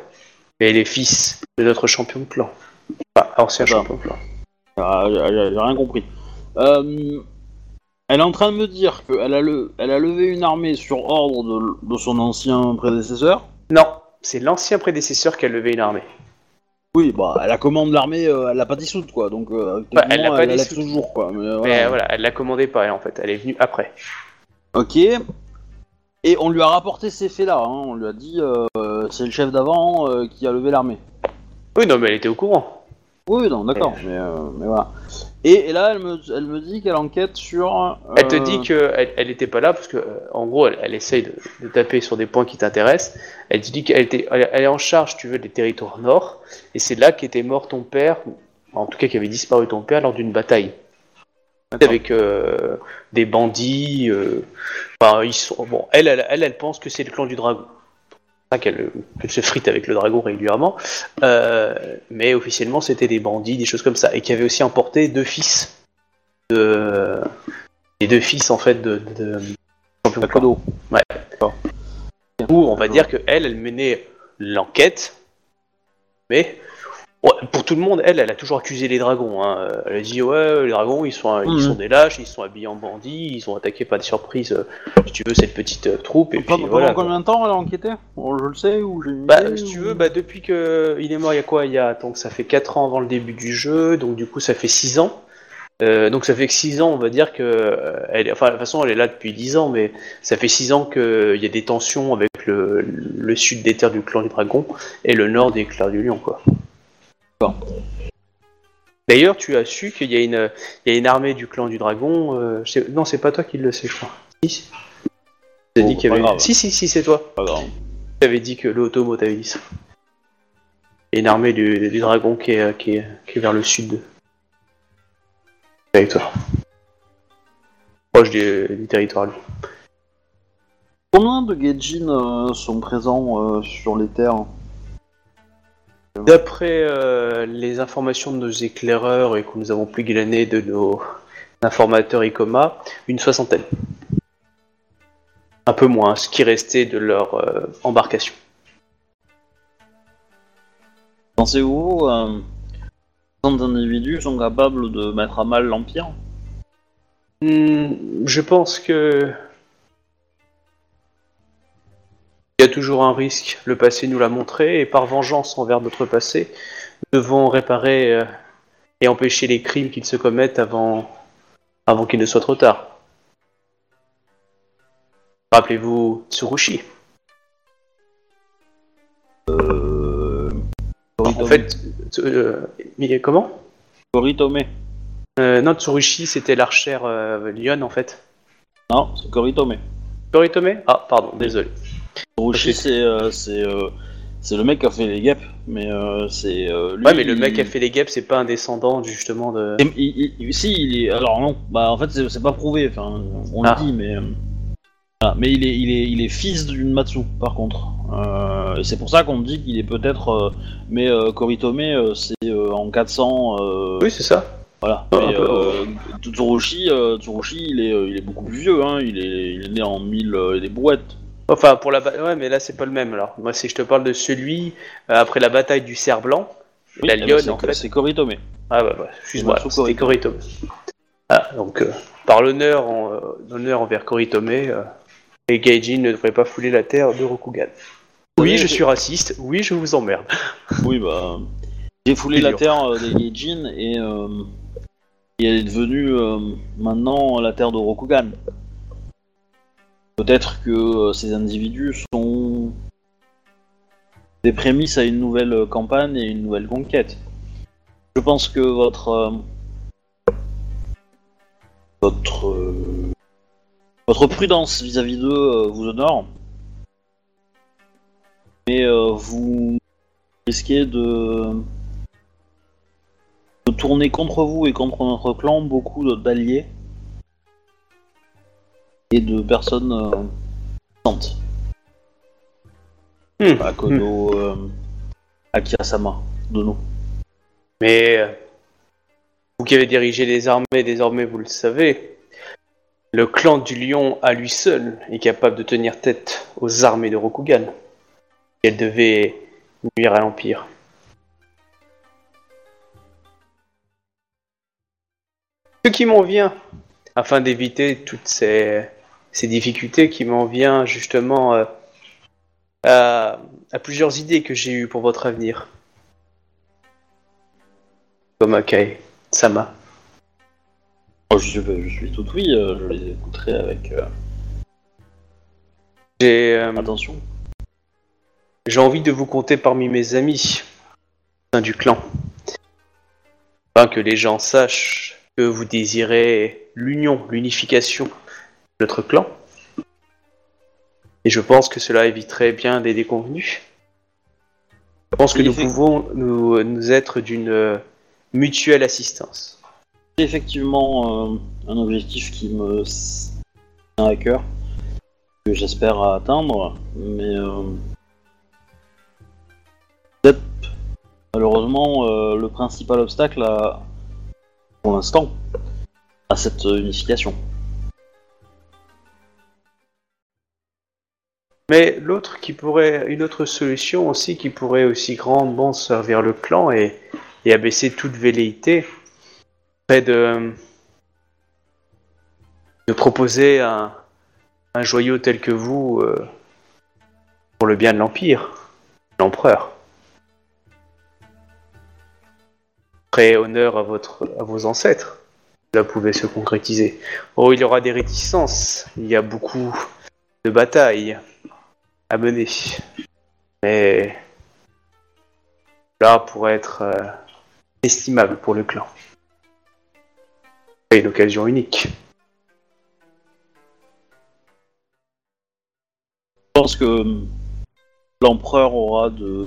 Et les fils de notre champion de clan. Enfin, ancien champion de clan. Ah, J'ai rien compris. Euh, elle est en train de me dire qu'elle a, le, elle a levé une armée sur ordre de, de son ancien prédécesseur. Non, c'est l'ancien prédécesseur qui a levé une armée. Oui, bah, elle a commande l'armée, euh, elle l'a pas dissoute, quoi. Donc, euh, Bah, elle l'a pas dissoute. toujours, quoi. Mais, Mais voilà. elle la commandait pas, en fait. Elle est venue après. Ok. Et on lui a rapporté ces faits-là. hein. On lui a dit, euh, c'est le chef d'avant euh, qui a levé l'armée. Oui, non, mais elle était au courant. Oui, non, d'accord. Mais, euh, mais voilà. Et, et là, elle me, elle me dit qu'elle enquête sur. Elle te euh, dit qu'elle elle était pas là parce que, euh, en gros, elle, elle essaye de, de taper sur des points qui t'intéressent. Elle te dit qu'elle était, elle, elle est en charge, tu veux, des territoires nord. Et c'est là qu'était mort ton père, en tout cas qui avait disparu ton père lors d'une bataille avec euh, des bandits. euh, enfin, ils sont bon. Elle, elle, elle, elle pense que c'est le clan du dragon. C'est pour ça qu'elle qu'elle se frite avec le dragon régulièrement. Euh, mais officiellement, c'était des bandits, des choses comme ça, et qui avait aussi emporté deux fils de les deux fils en fait de, de, de champion clan. Ouais. Où on va dire que elle, elle menait l'enquête, mais pour tout le monde, elle, elle a toujours accusé les dragons. hein. Elle a dit ouais, les dragons, ils sont, ils Mhm. sont des lâches, ils sont habillés en bandits, ils sont attaqués par des surprises. euh, Si tu veux, cette petite euh, troupe. Et puis Pendant, voilà. combien de temps elle a enquêté? Bon, Je le sais ou j'ai Bah, idée, si tu veux, bah, depuis que il est mort, il y a quoi? Il y a donc ça fait 4 ans avant le début du jeu, donc du coup ça fait 6 ans. Euh, donc ça fait que 6 ans, on va dire que euh, elle, enfin de toute façon elle est là depuis 10 ans, mais ça fait 6 ans qu'il y a des tensions avec le, le sud des terres du clan du dragon et le nord des clairs du lion, quoi. D'accord. D'ailleurs, tu as su qu'il y a une, il y a une armée du clan du dragon. euh, je sais- non, c'est pas toi qui le sais, je crois. Si. T'as Oh, dit qu'il y pas avait. grave. Si, si, si, c'est toi. Pas grave. Tu avais dit que le Otomo t'avait dit ça. Il y a une armée du, du dragon qui est, qui, est, qui est vers le sud. Toi. Proche du, du territoire. lui. Combien de Gaijin euh, sont présents euh, sur les terres? D'après euh, les informations de nos éclaireurs et que nous avons pu glaner de nos informateurs ICOMA, une soixantaine. Un peu moins, ce qui restait de leur euh, embarcation. Pensez-vous euh, tant d'individus sont capables de mettre à mal l'Empire? Hmm, je pense que il y a toujours un risque. Le passé nous l'a montré, et par vengeance envers notre passé, nous devons réparer euh, et empêcher les crimes qu'ils se commettent avant, avant qu'il ne soit trop tard. Rappelez-vous Tsurushi. En fait, euh, mais comment? Koritome. euh, Non, Tsurushi, c'était l'archère euh, Lyon en fait. Non, c'est Koritome. Koritome? Ah, pardon, désolé. Ok. c'est euh, c'est euh, c'est le mec qui a fait les guêpes, mais euh, c'est euh, lui. Ouais, mais le il- mec qui a fait les guêpes, c'est pas un descendant justement de. il- il- il- si, il est. Alors non, bah en fait c'est pas prouvé. Enfin, on Ah. le dit, mais. euh, voilà. Mais il est, il est, il est fils d'une Matsu, par contre. Euh, et c'est pour ça qu'on dit qu'il est peut-être. euh, mais euh, Koritome, euh, c'est euh, en 400. euh, Oui, c'est ça. Voilà. Ah, Mais, un peu. euh, Tsurushi, euh, Tsurushi, il est, il est beaucoup plus vieux. Hein. Il est, il est né en 1000 euh, et des brouettes. Enfin, pour la ba- ouais, mais là c'est pas le même alors. Moi, si je te parle de celui euh, après la bataille du cerf blanc, Oui, la lionne c'est- en fait. C'est Koritome. Ah bah, bah excuse-moi, c'était Koritome. Ah, donc euh, par l'honneur, en, euh, envers Koritome, euh, les Gaijin ne devraient pas fouler la terre de Rokugan. Oui, je suis raciste. Oui, je vous emmerde. [LAUGHS] Oui, bah. J'ai foulé C'est la dur. terre des Gaijin et, et elle est devenue maintenant la terre de Rokugan. Peut-être que euh, ces individus sont des prémices à une nouvelle euh, campagne et une nouvelle conquête. Je pense que votre. euh, votre. votre prudence vis-à-vis d'eux vous honore. Mais vous risquez de de tourner contre vous et contre notre clan beaucoup d'alliés et de personnes euh, puissantes. Hmm. Akodo, euh, Akirasama, de nous. Mais euh, vous qui avez dirigé les armées, désormais vous le savez, le clan du lion à lui seul est capable de tenir tête aux armées de Rokugan. Elle devait nuire à l'Empire. Ce qui m'en vient, afin d'éviter toutes ces, ces difficultés, qui m'en vient justement euh, à, à plusieurs idées que j'ai eues pour votre avenir. Comme Akai, Sama. Oh, je, suis, je suis tout oui, euh, je les écouterai avec euh, J'ai attention. j'ai envie de vous compter parmi mes amis au sein du clan. Afin que les gens sachent que vous désirez l'union, l'unification notre clan. Et je pense que cela éviterait bien des déconvenus. Je pense que nous pouvons nous, nous être d'une mutuelle assistance. C'est effectivement euh, un objectif qui me tient à cœur, que j'espère atteindre, mais euh, peut-être, malheureusement, euh, le principal obstacle à- pour l'instant à cette unification. Mais l'autre qui pourrait, une autre solution aussi qui pourrait aussi grandement servir le clan et, et abaisser toute velléité, serait de, de proposer un, un joyau tel que vous euh, pour le bien de l'Empire, l'Empereur. Ferait honneur à, votre, à vos ancêtres. Cela pouvait se concrétiser. Oh, il y aura des réticences. Il y a beaucoup de batailles à. Mais là pourrait être euh, estimable pour le clan. C'est une occasion unique. Je pense que l'empereur aura de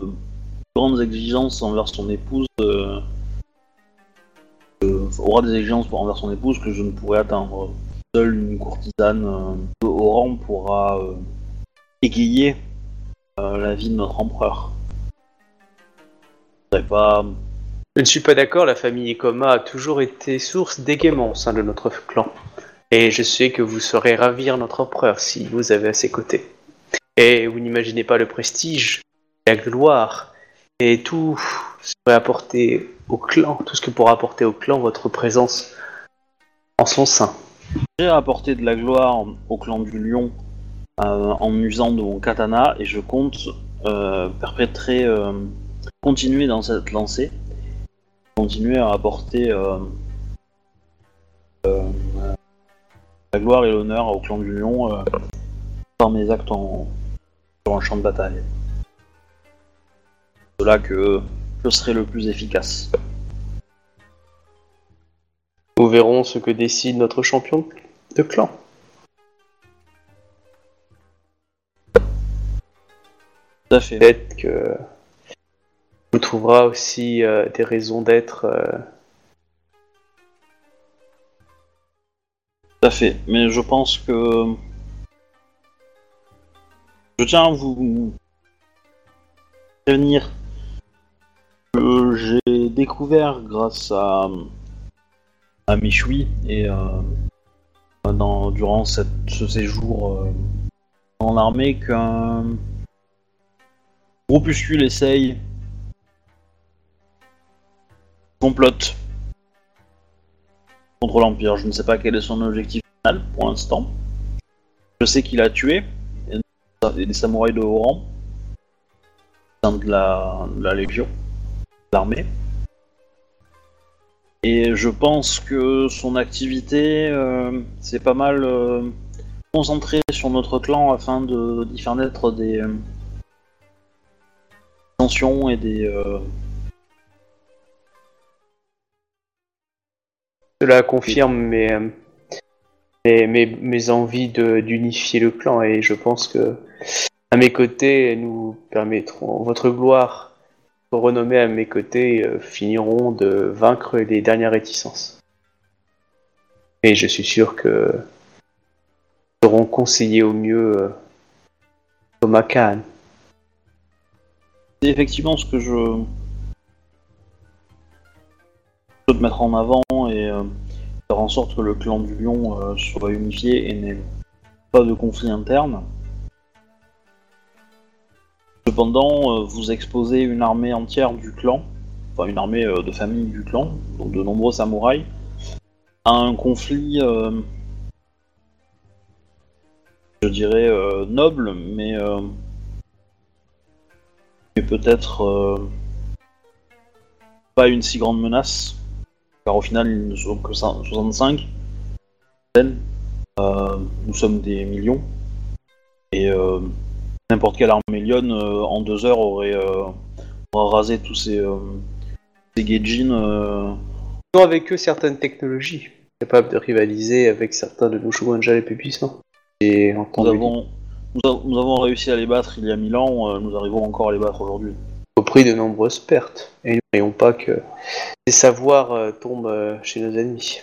grandes exigences envers son épouse, euh, aura des exigences envers son épouse que je ne pourrais atteindre. Seule une courtisane euh, de haut rang pourra égayer euh, la vie de notre empereur. Je pas Je ne suis pas d'accord, la famille Ikoma a toujours été source d'égaiement au sein de notre clan. Et je sais que vous saurez ravir notre empereur si vous avez à ses côtés. Et vous n'imaginez pas le prestige, la gloire, et tout ce que pourrait apporter au clan, tout ce que pourra apporter au clan votre présence en son sein. J'ai apporté de la gloire au clan du lion en usant de mon katana et je compte euh, perpétrer, euh, continuer dans cette lancée, continuer à apporter euh, euh, la gloire et l'honneur au clan du lion euh, par mes actes en, sur un champ de bataille. C'est là que je serai le plus efficace. Nous verrons ce que décide notre champion de clan. Tout à fait. Peut-être que vous trouvera aussi euh, des raisons d'être euh, Tout à fait, mais je pense que je tiens à vous prévenir que j'ai découvert grâce à à Michui et euh, dans, durant cette, ce séjour euh, dans l'armée qu'un groupuscule essaye complote contre l'Empire. Je ne sais pas quel est son objectif final pour l'instant. Je sais qu'il a tué des samouraïs de haut rang de la, de la Légion, l'armée. Et je pense que son activité euh, s'est pas mal euh, concentrée sur notre clan afin de d'y faire naître des euh, et des, euh, Cela confirme mes, euh, mes, mes, envies d'unifier le clan et je pense que à mes côtés, nous permettrons votre gloire, vos renommées à mes côtés euh, finiront de vaincre les dernières réticences. Et je suis sûr que nous serons conseillés au mieux euh, Thomas Kahn. C'est effectivement ce que je souhaite mettre en avant et euh, faire en sorte que le clan du lion euh, soit unifié et n'ait pas de conflit interne. Cependant, euh, vous exposez une armée entière du clan, enfin une armée de famille du clan, donc de nombreux samouraïs, à un conflit, je dirais, noble, mais mais peut-être euh, pas une si grande menace, car au final ils ne sont que cin- 65. Euh, nous sommes des millions, et euh, n'importe quelle armée euh, en deux heures aurait, aurait rasé tous ces, ces Gaijin. avec eux certaines technologies capables de rivaliser avec certains de nos Shogunja les plus puissants. Et nous, entendu avons, nous, a- nous avons réussi à les battre il y a mille ans, euh, nous arrivons encore à les battre aujourd'hui. au prix de nombreuses pertes. Et n'oublions pas que les savoirs euh, tombent euh, chez nos ennemis.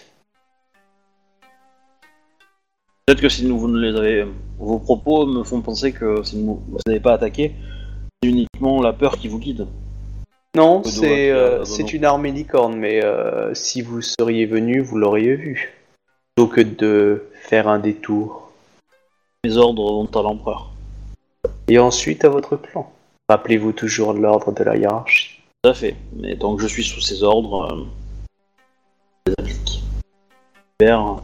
Peut-être que si nous, vous ne les avez. Vos propos me font penser que si vous vous n'avez pas attaqué, c'est uniquement la peur qui vous guide. Non, Peu c'est euh, une armée licorne, mais euh, si vous seriez venu, vous l'auriez vu. Plutôt que de faire un détour. Les ordres vont à l'empereur. Et ensuite à votre clan. Rappelez-vous toujours l'ordre de la hiérarchie. Tout à fait. Mais tant que je suis sous ses ordres, euh, je les applique. Super.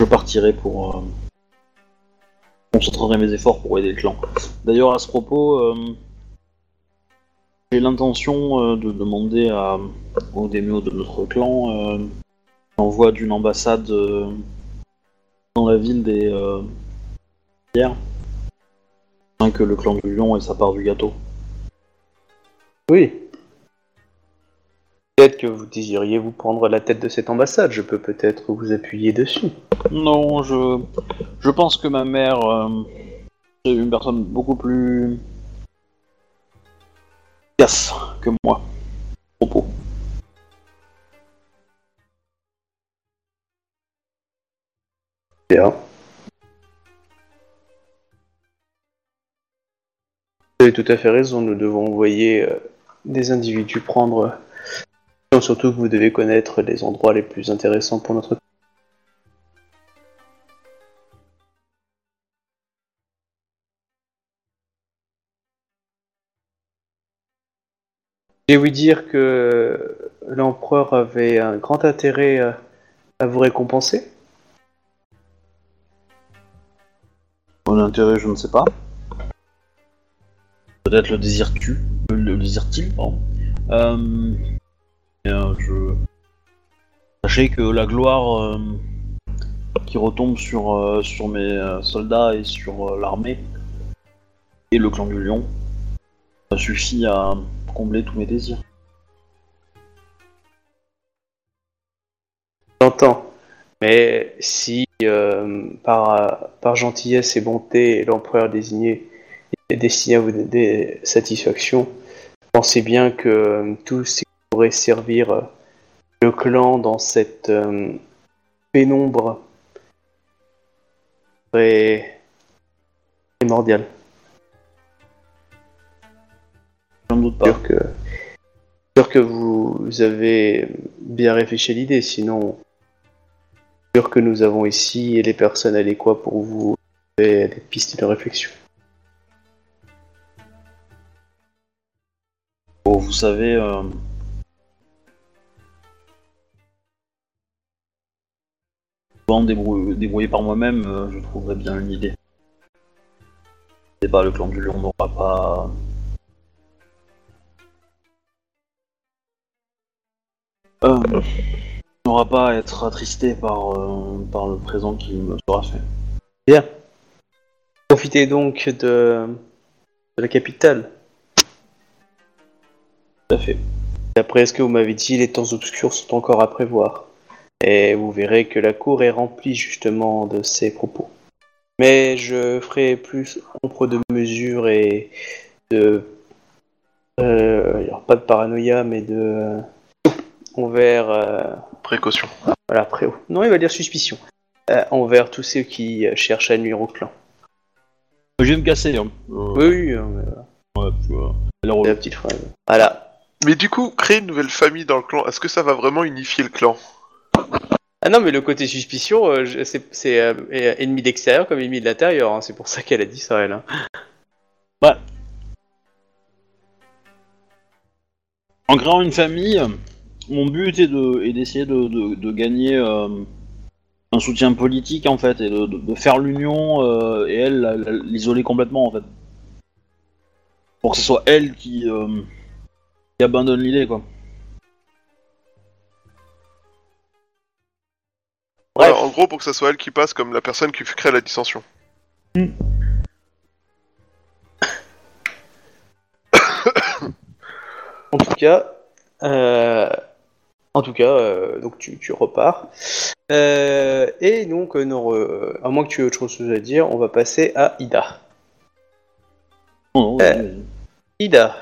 Je partirai pour. Euh, concentrerai mes efforts pour aider le clan. D'ailleurs, à ce propos, euh, j'ai l'intention euh, de demander à, aux démios de notre clan l'envoi d'une ambassade euh, dans la ville des euh, pierres afin que le clan du lion ait sa part du gâteau. Oui. Peut-être que vous désiriez vous prendre la tête de cette ambassade. Je peux peut-être vous appuyer dessus. Non, je, je pense que ma mère euh, est une personne beaucoup plus efficace que moi. Propos. Vous avez tout à fait raison, nous devons envoyer euh, des individus prendre... euh, Surtout que vous devez connaître les endroits les plus intéressants pour notre... J'ai ouï dire que l'empereur avait un grand intérêt euh, à vous récompenser. Mon intérêt, je ne sais pas. Peut-être le désires-tu Le, le désire-t-il, pardon. Euh, euh, je... Sachez que la gloire euh, qui retombe sur, euh, sur mes soldats et sur euh, l'armée et le clan du lion ça suffit à combler tous mes désirs. J'entends. Mais si euh, par, par gentillesse et bonté l'empereur désigné est destiné à vous donner satisfaction, pensez bien que tout ce qui pourrait servir le clan dans cette euh, pénombre serait primordial. Je ne doute pas. Sûr que, sûr que vous avez bien réfléchi à l'idée, sinon que nous avons ici les personnes adéquates pour vous donner des pistes de réflexion. Bon, vous savez, euh, pouvant me débrou- débrouiller par moi-même, euh, je trouverais bien une idée. Le clan du lion n'aura pas. Euh, n'aura pas à être attristé par, euh, par le présent qui me sera fait. Bien. Profitez donc de, de la capitale. Tout à fait. D'après ce que vous m'avez dit, les temps obscurs sont encore à prévoir. Et vous verrez que la cour est remplie justement de ces propos. Mais je ferai plus ombre de mesures et de... Euh, alors pas de paranoïa, mais de... envers... euh, Précaution. voilà, pré... Non, il va dire suspicion. Euh, envers tous ceux qui euh, cherchent à nuire au clan. Je vais me casser. Hein. Euh, Oui, oui, euh, ouais, tu vois. C'est la petite phrase. Voilà. Mais du coup, créer une nouvelle famille dans le clan, est-ce que ça va vraiment unifier le clan? Ah non, mais le côté suspicion, euh, je- c'est c'est, euh, ennemi d'extérieur comme ennemi de l'intérieur. hein. C'est pour ça qu'elle a dit ça, elle. hein. Ouais. En créant une famille, mon but est de est d'essayer de, de- de gagner euh, un soutien politique en fait et de, de- de faire l'union euh, et elle l'isoler complètement en fait. Pour que ce soit elle qui, euh, qui abandonne l'idée quoi. Bref. Voilà, En gros, pour que ça soit elle qui passe comme la personne qui crée la dissension. [COUGHS] En tout cas, euh, en tout cas, euh, donc tu, tu repars. Euh, et donc, euh, non, euh, à moins que tu aies autre chose à dire, on va passer à Ida. Euh. vas-y. Ida.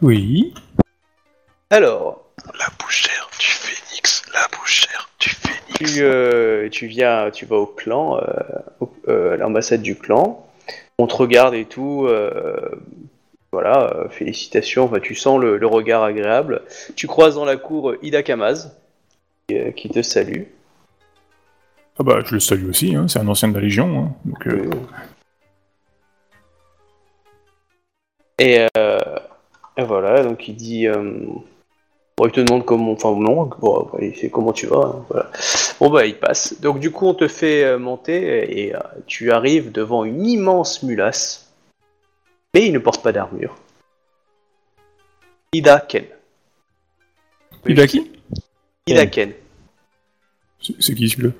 Oui. Alors, La bouchère du phénix, la bouchère du phénix. tu, euh, tu viens, tu vas au clan, euh, au- euh, à l'ambassade du clan. On te regarde et tout. Voilà, euh, félicitations. Enfin, tu sens le, le regard agréable. Tu croises dans la cour euh, Ida Kamaz qui, euh, qui te salue. Ah bah, je le salue aussi, hein, c'est un ancien de la Légion. hein, donc, Et, euh, et voilà, donc il dit. bon, il te demande comment. Enfin, non, bon, il fait comment tu vas. hein, voilà. Bon, bah, il passe. Donc, du coup, on te fait monter et euh, tu arrives devant une immense mulasse. Mais il ne porte pas d'armure. Ida Ken. Il a qui? Ida Ken. C'est c'est qui celui-là?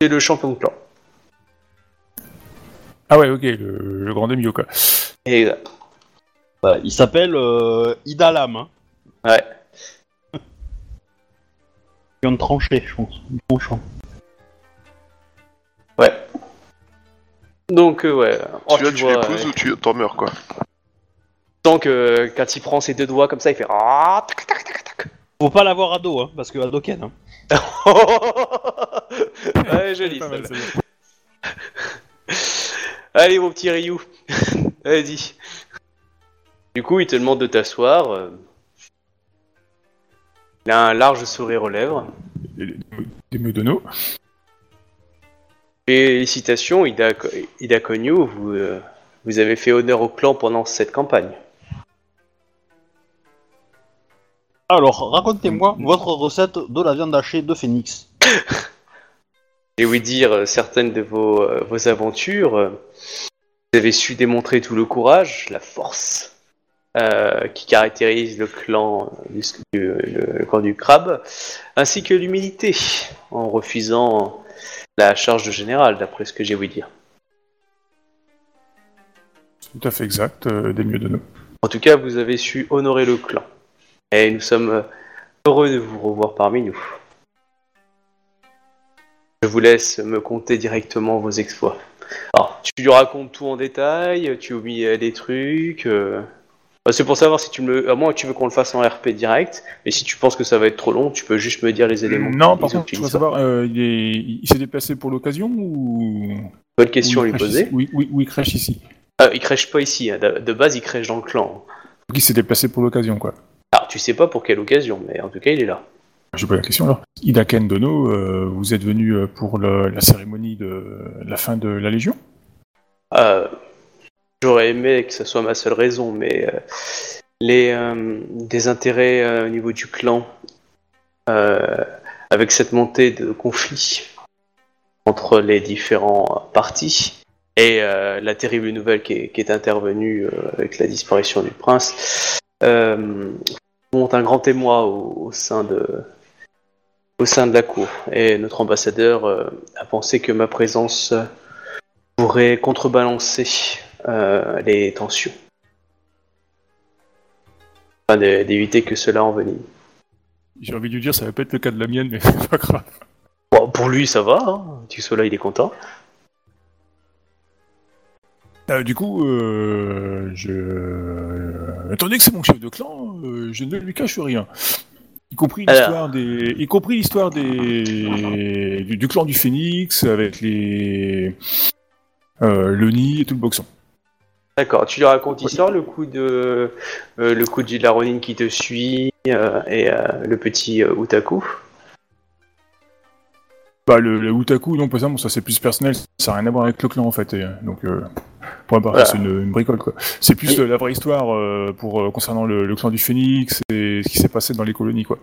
C'est le champion de clan. Ah ouais, ok, le, le grand Demio, quoi. Et, euh, il s'appelle euh, Ida Lam. Hein. ouais. [LAUGHS] Il vient de trancher, je pense. Tranchant. Donc, euh, ouais. Oh, tu, tu vois, l'épouses ouais. ou tu t'en meurs, quoi Tu sens que quand il prend ses deux doigts comme ça, il fait. Ah, tac, tac, tac, tac. Faut pas l'avoir à dos, hein, parce que à dos Ken. Hein. [LAUGHS] ouais, joli. Mal. [LAUGHS] Allez, mon petit Ryu. [LAUGHS] Vas-y. Du coup, il te demande de t'asseoir. euh. Il a un large sourire aux lèvres. Demio Dono. Félicitations, Ida, Ida vous, euh, vous avez fait honneur au clan pendant cette campagne. Alors, racontez-moi votre recette de la viande hachée de Phoenix. [LAUGHS] Et oui dire euh, certaines de vos, euh, vos aventures. Vous avez su démontrer tout le courage, la force euh, qui caractérise le clan du, du- le, le clan du crabe, ainsi que l'humilité en refusant la charge de général, d'après ce que j'ai ouï dire. C'est tout à fait exact, euh, Demio Dono. En tout cas, vous avez su honorer le clan. Et nous sommes euh, heureux de vous revoir parmi nous. Je vous laisse me conter directement vos exploits. Alors, tu lui racontes tout en détail, tu oublies euh, des trucs. euh, C'est pour savoir si tu me. À moins que tu veux qu'on le fasse en RP direct, mais si tu penses que ça va être trop long, tu peux juste me dire les éléments. Non, par contre, je savoir, euh, il est- il s'est déplacé pour l'occasion ou? Bonne question à lui poser. Oui, oui, oui, il crèche ici. Euh, il crèche pas ici, hein. de, base il crèche dans le clan. Donc il s'est déplacé pour l'occasion, quoi. Alors, tu sais pas pour quelle occasion, mais en tout cas il est là. Je pose la question alors. Ida Ken Dono, euh, vous êtes venu euh, pour le- la cérémonie de la fin de la Légion? Euh, J'aurais aimé que ce soit ma seule raison, mais euh, les euh, des intérêts euh, au niveau du clan, euh, avec cette montée de conflits entre les différents partis et la terrible nouvelle qui est, intervenue avec la disparition du prince, monte un grand émoi au, sein de la cour. Et notre ambassadeur a pensé que ma présence pourrait contrebalancer les tensions. De- d'éviter que cela envenime. J'ai envie de lui dire, ça va pas être le cas de la mienne, mais [LAUGHS] c'est pas grave. Bon, pour lui, ça va. Hein. Tu sois là, il est content. Euh, du coup, euh, je... euh, étant donné que c'est mon chef de clan, euh, je ne lui cache rien. Y compris l'histoire des, y compris l'histoire des, du, du clan du Phénix avec les, euh, le nid et tout le boxon. D'accord. Tu lui racontes l'histoire, le coup de euh, le coup de Gilles Laronin qui te suit euh, et euh, le petit euh, Utaku. Bah, le, le Utaku, non, pas ça, bon, ça c'est plus personnel, ça n'a rien à voir avec le clan en fait. et, donc, euh, pour ma part, Voilà. c'est une, une bricole quoi. C'est plus Et- la vraie histoire euh, pour euh, concernant le, le clan du Phénix et ce qui s'est passé dans les colonies quoi.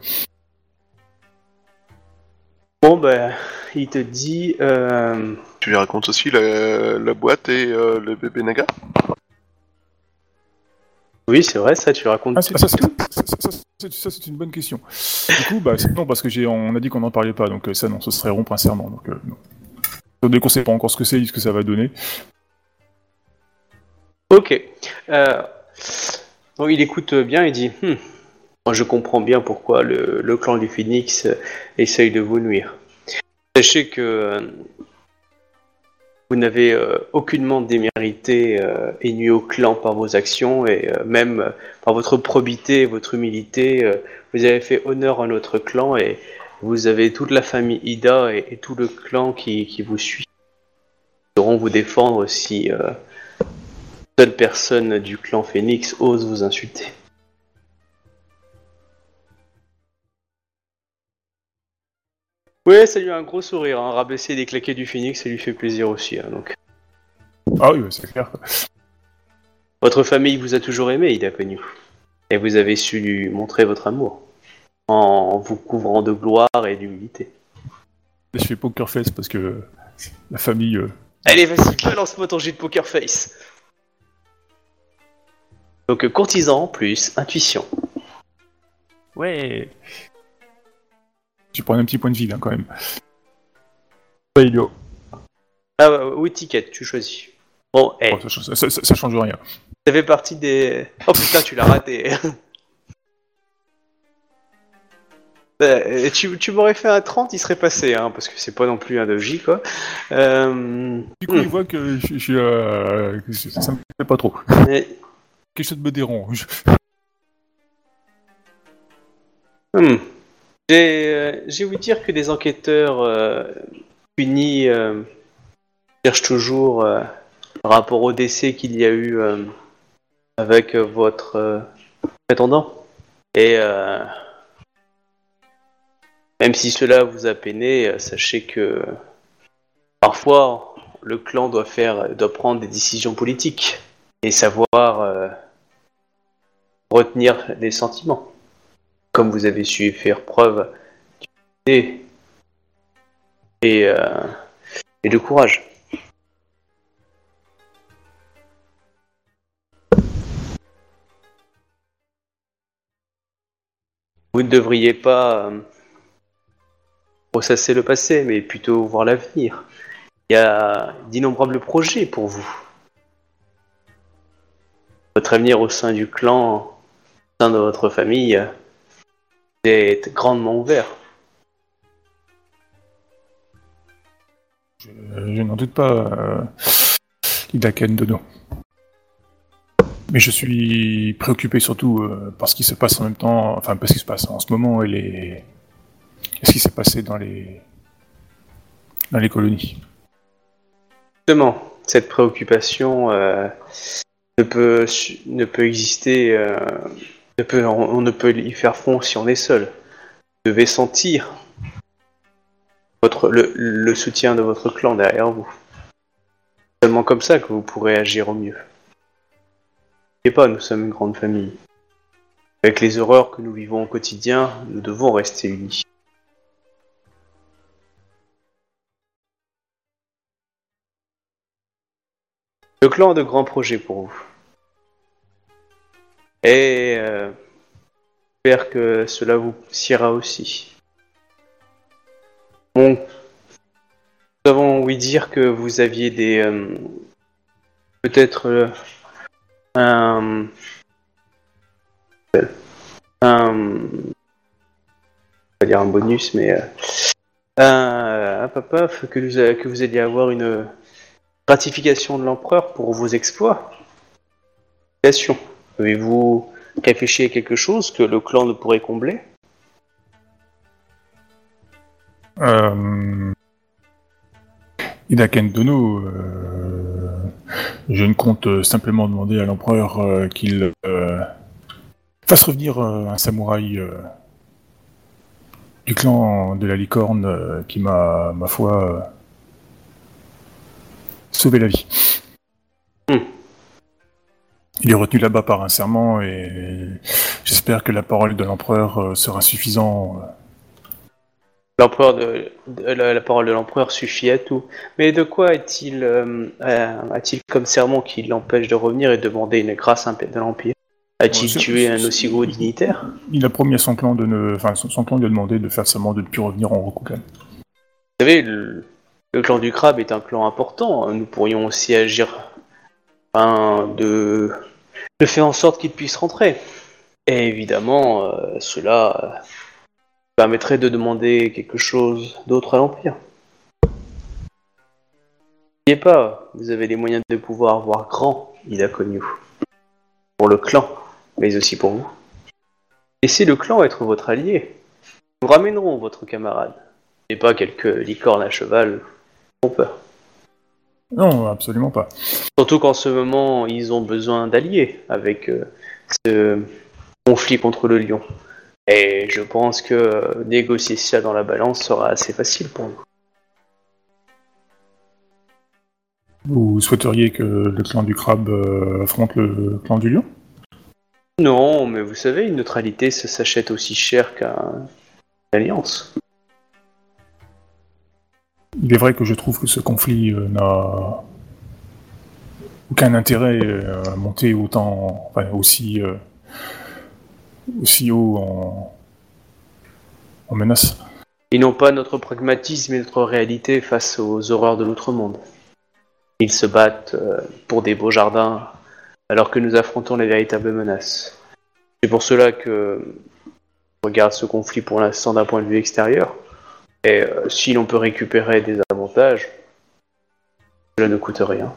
Bon, ben, il te dit. euh, Tu lui racontes aussi la, la boîte et euh, le bébé Naga? Oui, c'est vrai, ça, tu racontes Ah, ça, ça, c'est une bonne question. Du coup, bah, c'est non, parce que j'ai, on a dit qu'on n'en parlait pas, donc euh, ça, non, ce serait rompre un serment. Donc, euh, non. Qu'on sait pas encore ce que c'est, ce que ça va donner. Ok. Euh, il écoute bien et dit Hmm, Moi je comprends bien pourquoi le, le clan du Phoenix euh, essaye de vous nuire. Sachez que vous n'avez euh, aucunement démérité euh, et nuit au clan par vos actions et euh, même euh, par votre probité et votre humilité. vous avez fait honneur à notre clan et vous avez toute la famille Ida et, tout le clan qui, vous suit. Ils sauront vous défendre si seule personne du clan Phoenix ose vous insulter. Ouais, ça lui a un gros sourire, hein. rabaisser des claquets du Phoenix, ça lui fait plaisir aussi. hein, donc. Ah oui, ouais, c'est clair. Votre famille vous a toujours aimé, Ida connu. Et vous avez su lui montrer votre amour. En vous couvrant de gloire et d'humilité. Je fais poker face parce que la famille. euh, Allez, vas-y, balance-moi ton jet de poker face. Donc, courtisan plus intuition. Ouais. Tu prends un petit point de vie, hein, quand même. Pas idiot. Ah, euh, ou étiquette, tu choisis. Bon, eh, Oh, ça, ça- ça- ça change rien. ça fait partie des. Oh putain, tu l'as raté. [LAUGHS] Euh, tu tu m'aurais fait un 30, il serait passé, hein, parce que c'est pas non plus un doji, quoi. Euh... Du coup, il voit que je, je suis. euh, ça me fait pas trop. mais- Quelque chose me dérange. Hmm. J'ai euh, j'ai ouï dire que des enquêteurs euh, punis euh, cherchent toujours euh, rapport au décès qu'il y a eu avec votre prétendant. Et même si cela vous a peiné, sachez que parfois le clan doit faire, doit prendre des décisions politiques et savoir retenir les sentiments comme vous avez su faire preuve d'humilité et, euh, et de courage. Vous ne devriez pas euh, ressasser le passé, mais plutôt voir l'avenir. Il y a d'innombrables projets pour vous. Votre avenir au sein du clan, au sein de votre famille, grandement ouvert. Je, je n'en doute pas, euh, Ida Ken Dono. Mais je suis préoccupé surtout euh, par ce qui se passe en même temps, enfin, pas ce qui se passe en ce moment et les. et ce qui s'est passé dans les. dans les colonies. Justement, cette préoccupation euh, ne, peut, ne peut exister, euh, on, ne peut y faire front si on est seul. Vous devez sentir le soutien de votre clan derrière vous. Seulement comme ça que vous pourrez agir au mieux. N'oubliez pas, nous sommes une grande famille. Avec les horreurs que nous vivons au quotidien, nous devons rester unis. Le clan a de grands projets pour vous. Et euh, j'espère que cela vous siera aussi. Bon, nous avons ouï dire que vous aviez des... euh, Peut-être euh, un... Un... Va dire un bonus, mais... un, papa que vous, que vous alliez avoir une gratification de l'empereur pour vos exploits. Avez-vous réfléchi à quelque chose que le clan ne pourrait combler? Euh... Ida Ken Dono, euh, je ne compte simplement demander à l'empereur euh, qu'il euh, fasse revenir un samouraï du clan de la licorne qui m'a, ma foi, sauvé la vie. Il est retenu là-bas par un serment et j'espère que la parole de l'empereur euh, sera suffisante. L'empereur de, de- la, la parole de l'empereur suffit à tout. Mais de quoi est-il euh, euh, a-t-il comme serment qui l'empêche de revenir et demander une grâce de l'empire? A-t-il tué un aussi gros dignitaire? Il a promis à son clan de ne, enfin son, son clan lui a demandé de faire seulement de ne plus revenir en Rokugan. Vous savez, le, le clan du crabe est un clan important. Nous pourrions aussi agir hein, de, de faire en sorte qu'il puisse rentrer. Et évidemment, euh, cela euh, permettrait de demander quelque chose d'autre à l'Empire. N'oubliez pas, vous avez les moyens de pouvoir voir grand, il a connu. Pour le clan, mais aussi pour vous. Laissez le clan être votre allié. Nous ramènerons votre camarade. Et pas quelques licornes à cheval font peur. Non, absolument pas. Surtout qu'en ce moment, ils ont besoin d'alliés avec euh, ce conflit contre le lion. Et je pense que euh, négocier ça dans la balance sera assez facile pour nous. Vous souhaiteriez que le clan du crabe euh, affronte le clan du lion? Non, mais vous savez, une neutralité, ça s'achète aussi cher qu'un- qu'une alliance. Il est vrai que je trouve que ce conflit euh, n'a aucun intérêt euh, à monter autant, enfin, aussi, euh, aussi haut en, en menace. Ils n'ont pas notre pragmatisme et notre réalité face aux horreurs de l'autre monde. Ils se battent pour des beaux jardins alors que nous affrontons les véritables menaces. C'est pour cela que je regarde ce conflit pour l'instant d'un point de vue extérieur. Et euh, si l'on peut récupérer des avantages, cela ne coûte rien.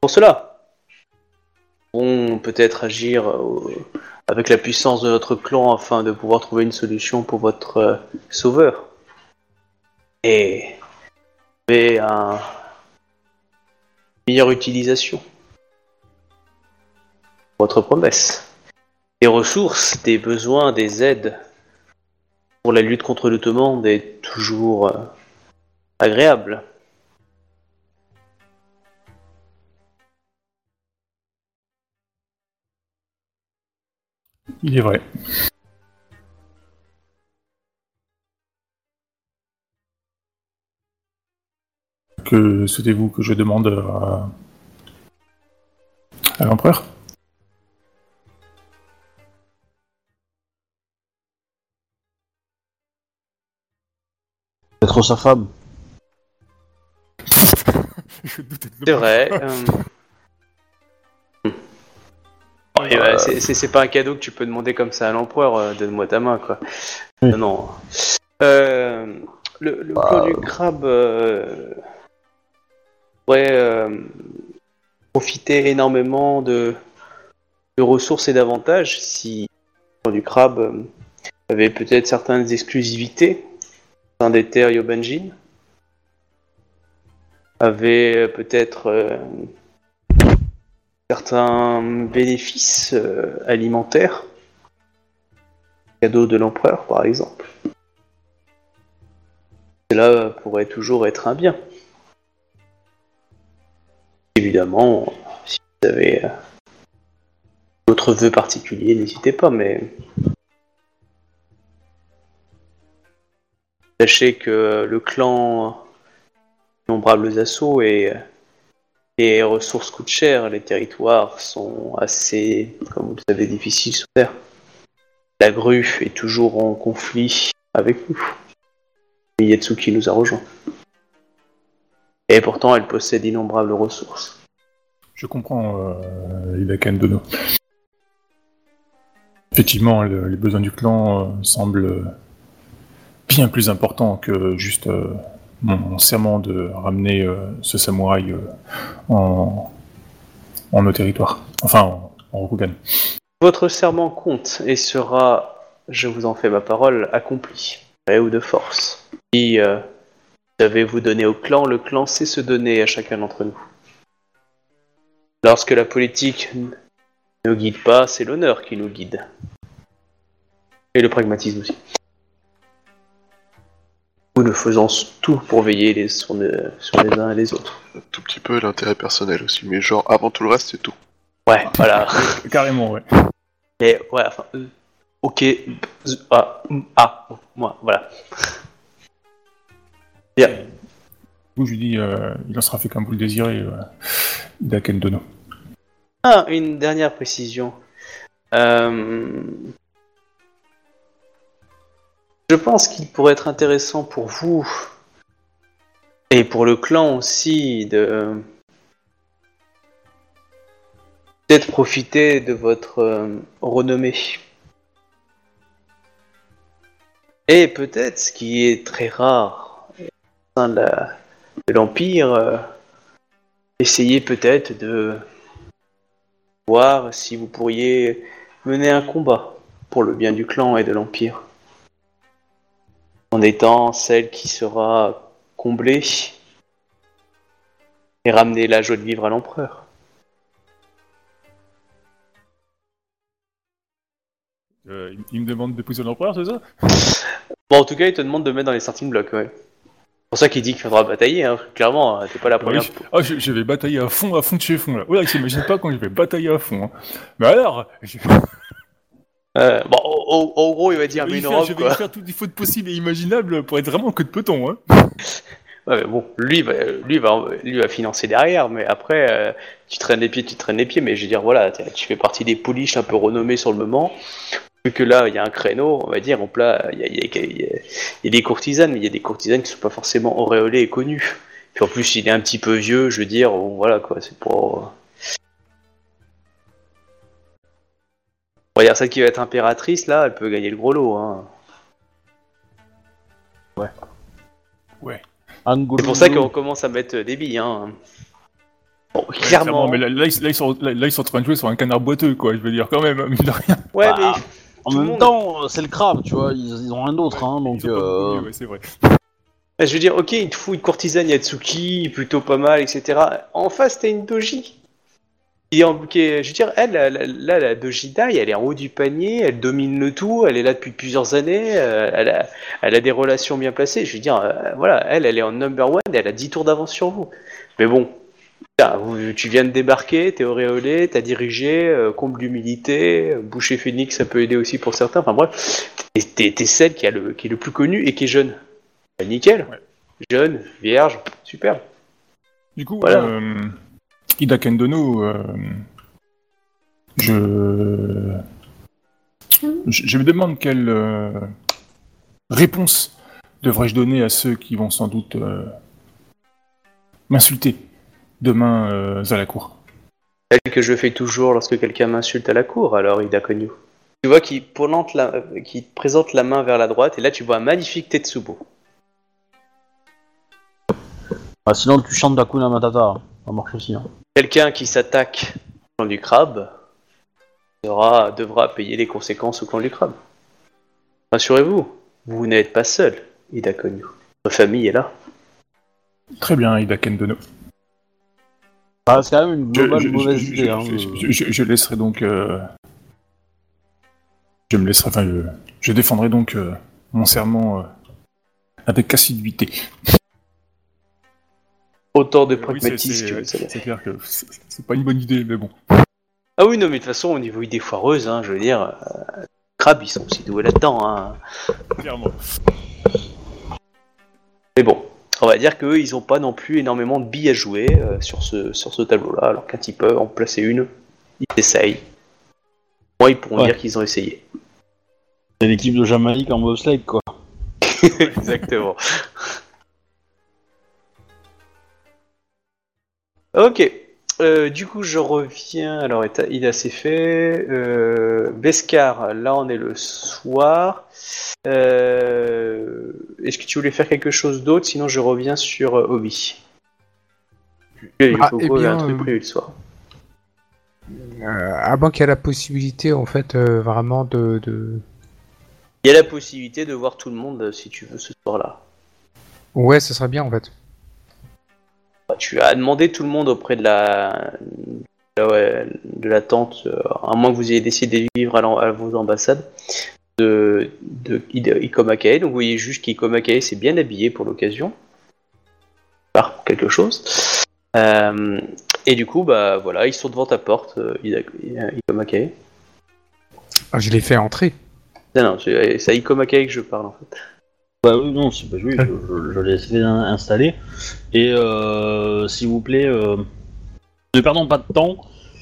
Pour cela, on peut-être agir euh, avec la puissance de notre clan afin de pouvoir trouver une solution pour votre euh, sauveur. Et un meilleure utilisation. Votre promesse. Des ressources, des besoins, des aides pour la lutte contre le monde est toujours euh, agréable. Il est vrai. Que souhaitez-vous que je demande à, à l'empereur? Être sa femme. [LAUGHS] Je doutais de C'est vrai. euh. [LAUGHS] Ouais, ouais, c'est- c'est c'est pas un cadeau que tu peux demander comme ça à l'empereur, euh, donne-moi ta main, quoi. Oui. Non, non. Euh, le le clan du crabe euh, pourrait euh, profiter énormément de, de ressources et d'avantages si le clan du crabe euh, avait peut-être certaines exclusivités sein des terres Yobanjin, avait euh, peut-être euh, certains bénéfices euh, alimentaires, cadeaux de l'empereur par exemple. Cela pourrait toujours être un bien. Évidemment, si vous avez d'autres vœux particuliers, n'hésitez pas, mais sachez que le clan Innombrables Assauts et les ressources coûtent cher, les territoires sont assez, comme vous le savez, difficiles sur Terre. La grue est toujours en conflit avec nous. Miyatsuki nous a rejoints. Et pourtant, elle possède d'innombrables ressources. Je comprends, euh, Dono. Effectivement, le- les besoins du clan euh, semblent bien plus importants que juste euh, mon serment de ramener euh, ce samouraï euh, en, nos territoires. Enfin, en, en Rokugan. Votre serment compte et sera, je vous en fais ma parole, accompli, près ou de force. Si vous savez vous donner au clan, le clan sait se donner à chacun d'entre nous. Lorsque la politique ne guide pas, c'est l'honneur qui nous guide. Et le pragmatisme aussi. Nous nous faisons tout pour veiller les, sur, le- sur les uns et les autres. Un tout petit peu l'intérêt personnel aussi, mais genre avant tout le reste, c'est tout. Ouais, voilà. [LAUGHS] Carrément, ouais. Et ouais, enfin, euh, ok, ah, ah, moi, voilà. Bien. Vous, je lui dis, euh, il en sera fait comme vous le désirez, euh, Idaken Dono. Ah, une dernière précision. Euh, Je pense qu'il pourrait être intéressant pour vous et pour le clan aussi de peut-être profiter de votre euh, renommée. Et peut-être, ce qui est très rare au sein de l'Empire, euh, essayez peut-être de voir si vous pourriez mener un combat pour le bien du clan et de l'Empire. En étant celle qui sera comblée et ramener la joie de vivre à l'empereur. Euh, il, me demande d'épouser l'empereur, c'est ça? [LAUGHS] Bon, en tout cas, il te demande de mettre dans les starting blocks, ouais. C'est pour ça qu'il dit qu'il faudra batailler, hein. clairement, hein, t'es pas la Ah première. Ah, je, je vais batailler à fond, à fond de chez fond, là. Ouais, s'imagine pas quand je vais batailler à fond. hein. Mais alors, je, [LAUGHS] Euh, bon, au- au- gros, il va dire, je mais une faire, robe, je vais quoi. faire toutes les fautes possibles et imaginables pour être vraiment que de peloton. Hein. Ouais, mais bon, lui va, lui va, lui va financer derrière, mais après, euh, tu traînes les pieds, tu traînes les pieds, mais je veux dire, voilà, tu fais partie des poliches un peu renommés sur le moment. Vu que là, il y a un créneau, on va dire, en plat, il y a, il y a- il y a- il y a des courtisanes, mais il y a des courtisanes qui sont pas forcément auréolées et connues. Puis en plus, il est un petit peu vieux, je veux dire, bon, voilà quoi, c'est pour. On va dire, celle qui va être impératrice, là, elle peut gagner le gros lot, hein. Angolo. C'est pour ça qu'on commence à mettre des billes, hein. Bon, clairement. mais là, là, ils, là, ils sont, là, là, ils sont en train de jouer sur un canard boiteux, quoi. Je veux dire, quand même, [LAUGHS] mine de rien. Ouais, Bah, mais. En tout le même monde- temps, euh, c'est le crabe, tu vois, ils, ils ont rien d'autre, hein, donc... Euh, ouais, c'est vrai. Je veux dire, ok, il te fout une courtisane Yatsuki, plutôt pas mal, etc. En face, t'as une Doji. Qui est en- qui est- je veux dire, elle, là, la Dai, elle est en haut du panier, elle domine le tout, elle est là depuis plusieurs années, euh, elle, a, elle a des relations bien placées. Je veux dire, euh, voilà, elle, elle est en number one, elle a 10 tours d'avance sur vous. Mais bon, putain, vous- tu viens de débarquer, t'es auréolé, t'as dirigé, euh, comble d'humilité, euh, boucher phoenix, ça peut aider aussi pour certains. Enfin bref, t'es- t'es t'es celle qui, a le, qui est le plus connu et qui est jeune. Bah, nickel. Ouais. Jeune, vierge, super. Du coup, Voilà. euh, Ida Kendono, euh, je... je... je me demande quelle euh, réponse devrais-je donner à ceux qui vont sans doute euh, m'insulter demain euh, à la cour. Celle que je fais toujours lorsque quelqu'un m'insulte à la cour, alors Ida connu. Tu vois qu'il la- présente la main vers la droite et là tu vois un magnifique Tetsubo. bah, sinon, tu chantes Hakuna Matata, hein. ça marche aussi. Hein. Quelqu'un qui s'attaque au clan du crabe sera, devra payer les conséquences au clan du crabe. Rassurez-vous, vous n'êtes pas seul, Ida connu. Votre famille est là. Très bien, Ida Kendono. Bah, c'est quand même une Je, globale je- mauvaise je- idée. hein, je- de- je- je- je laisserai donc... euh, je me laisserai... Enfin, je, je défendrai donc euh, mon serment euh, avec assiduité. Autant de Oui, c'est- pragmatisme. vous savez. C'est clair que c'est pas une bonne idée, mais bon. Ah oui, non, mais de toute façon, au niveau idée foireuse, hein, je veux dire, euh, crabes, ils sont aussi doués là-dedans. Hein. Clairement. Mais bon, on va dire qu'eux, ils n'ont pas non plus énormément de billes à jouer euh, sur ce, sur ce tableau-là, alors quand ils peuvent en placer une, ils essayent. Moi, ils pourront Ouais. dire qu'ils ont essayé. C'est l'équipe de Jamaïque en bobsleigh, quoi. [LAUGHS] Exactement. Ok. Euh, du coup, je reviens. Alors, état- il a assez fait. Euh, Beskar, là, on est le soir. Euh, Est-ce que tu voulais faire quelque chose d'autre? Sinon, je reviens sur euh, Obi. Il Ah, faut eh qu'on ait un truc prévu le soir. Euh, moins qu'il y ait la possibilité, en fait, euh, vraiment de, de... Il y a la possibilité de voir tout le monde si tu veux ce soir-là. Ouais, ce serait bien, en fait. Tu as demandé tout le monde auprès de la de la, tente, euh, à moins que vous ayez décidé de vivre à, vos ambassades, de, de, de Ikomakae. Donc vous voyez juste qu'Ikomakae s'est bien habillé pour l'occasion, par quelque chose. Euh, et du coup, bah voilà, ils sont devant ta porte, euh, Ikomakae. Ah, je l'ai fait entrer. Non, non, c'est c'est à Ikomakae que je parle en fait. Bah oui, non, c'est pas oui, je, [LAUGHS] je, je l'ai fait in- installer. Et euh, s'il vous plaît, euh, ne perdons pas de temps.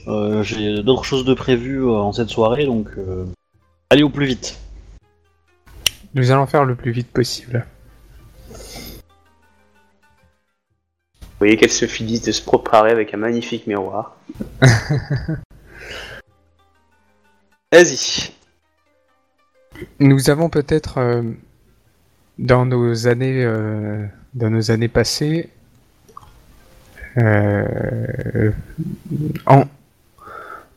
euh, J'ai d'autres choses de prévues euh, en cette soirée, donc euh, allez au plus vite. Nous allons faire le plus vite possible. Vous voyez qu'elle se finit de se préparer avec un magnifique miroir. [LAUGHS] Vas-y. Nous avons peut-être, euh, dans nos années, euh, dans nos années passées, euh, en-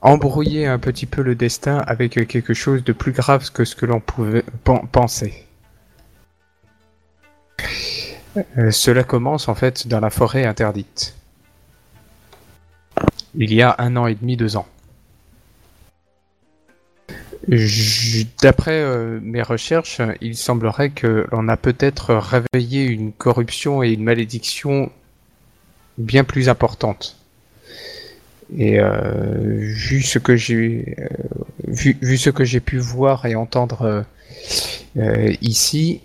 embrouiller un petit peu le destin avec quelque chose de plus grave que ce que l'on pouvait pen- penser. Euh, cela commence en fait dans la forêt interdite. Il y a un an et demi, deux ans. D'après euh, mes recherches, il semblerait que l'on a peut-être réveillé une corruption et une malédiction bien plus importante. Et euh, vu ce que j'ai euh, vu, vu ce que j'ai pu voir et entendre ici,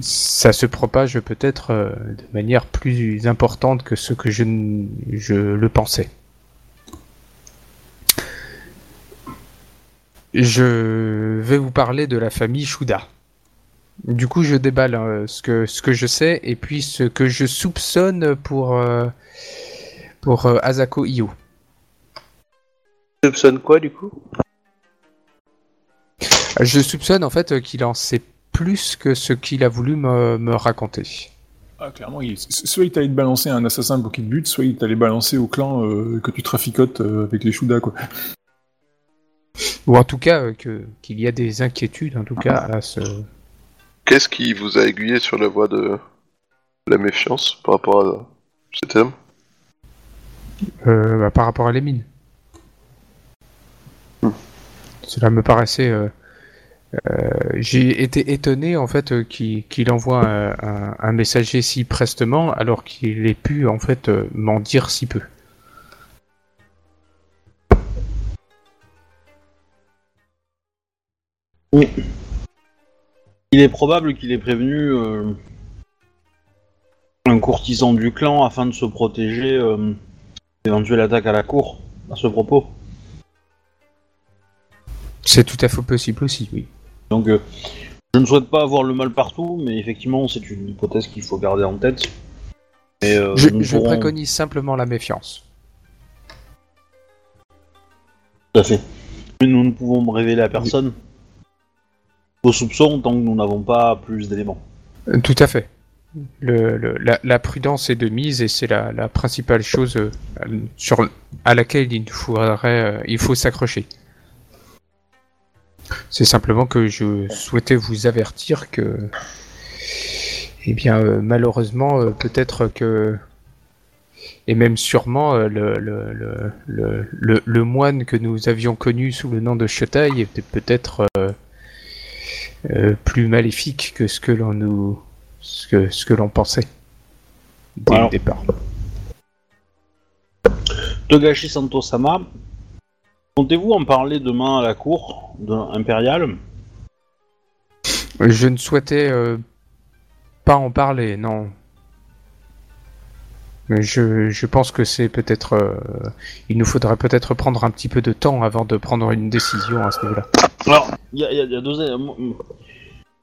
ça se propage peut-être de manière plus importante que ce que je, je le pensais. Je vais vous parler de la famille Shuda. Du coup, je déballe euh, ce, que, ce que je sais et puis ce que je soupçonne pour, euh, pour euh, Asako Io. Tu soupçonnes quoi du coup? Je soupçonne en fait qu'il en sait plus que ce qu'il a voulu me, me raconter. Ah, clairement, il- soit il t'allait te balancer un assassin pour qu'il te bute, soit il t'allait balancer au clan euh, que tu traficotes euh, avec les Shuda, quoi. Ou en tout cas euh, que qu'il y a des inquiétudes en tout cas à ce. Qu'est-ce qui vous a aiguillé sur la voie de la méfiance par rapport à cet homme? Euh, bah, par rapport à les mines. Cela me paraissait. euh, euh, J'ai été étonné en fait qu'il qu'il envoie un, un- un messager si prestement alors qu'il ait pu en fait m'en dire si peu. Il est probable qu'il ait prévenu euh, un courtisan du clan afin de se protéger euh, d'éventuelles attaques à la cour à ce propos. C'est tout à fait possible aussi, oui. Donc, euh, je ne souhaite pas avoir le mal partout, mais effectivement, c'est une hypothèse qu'il faut garder en tête. Et, Je, nous je pourrons- préconise simplement la méfiance. Tout à fait. Mais nous ne pouvons révéler à personne vos soupçons tant que nous n'avons pas plus d'éléments. Tout à fait. La, prudence est de mise et c'est la, principale chose euh, à laquelle il faudrait, euh, il faut s'accrocher. C'est simplement que je souhaitais vous avertir que, eh bien, euh, malheureusement, peut-être que, et même sûrement, le, le, moine que nous avions connu sous le nom de Shotai était peut-être euh, plus maléfique que ce que l'on nous, ce que, ce que l'on pensait dès Alors. le départ. Togashi Santosama, comptez-vous en parler demain à la cour de impériale? Je ne souhaitais euh, pas en parler, non. Mais je, je pense que c'est peut-être. euh, il nous faudrait peut-être prendre un petit peu de temps avant de prendre une décision à ce niveau-là. Alors, il y, a- il y a- il y a deux.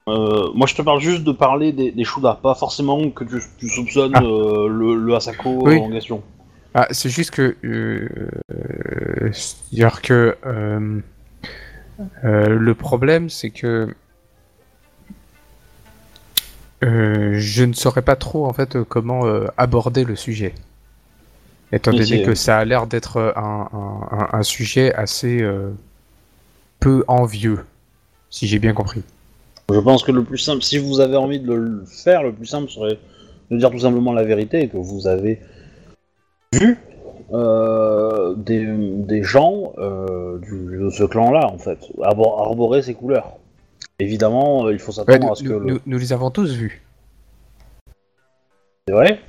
Euh, moi, je te parle juste de parler des, des Shuda, pas forcément que tu, tu soupçonnes Ah. euh, le, le Asako Oui. en question. Ah, c'est juste que. euh, C'est-à-dire que. le problème, c'est que. Euh, je ne saurais pas trop, en fait, euh, comment euh, aborder le sujet. Étant donné que ça a l'air d'être un, un- un- un sujet assez euh, peu envieux, si j'ai bien compris. Je pense que le plus simple, si vous avez envie de le faire, le plus simple serait de dire tout simplement la vérité, que vous avez vu des, des gens du- de ce clan-là, en fait, arbor- arborer ces couleurs. Évidemment, euh, il faut s'attendre à ce que nous- le... nous- nous les avons tous vus. C'est vrai?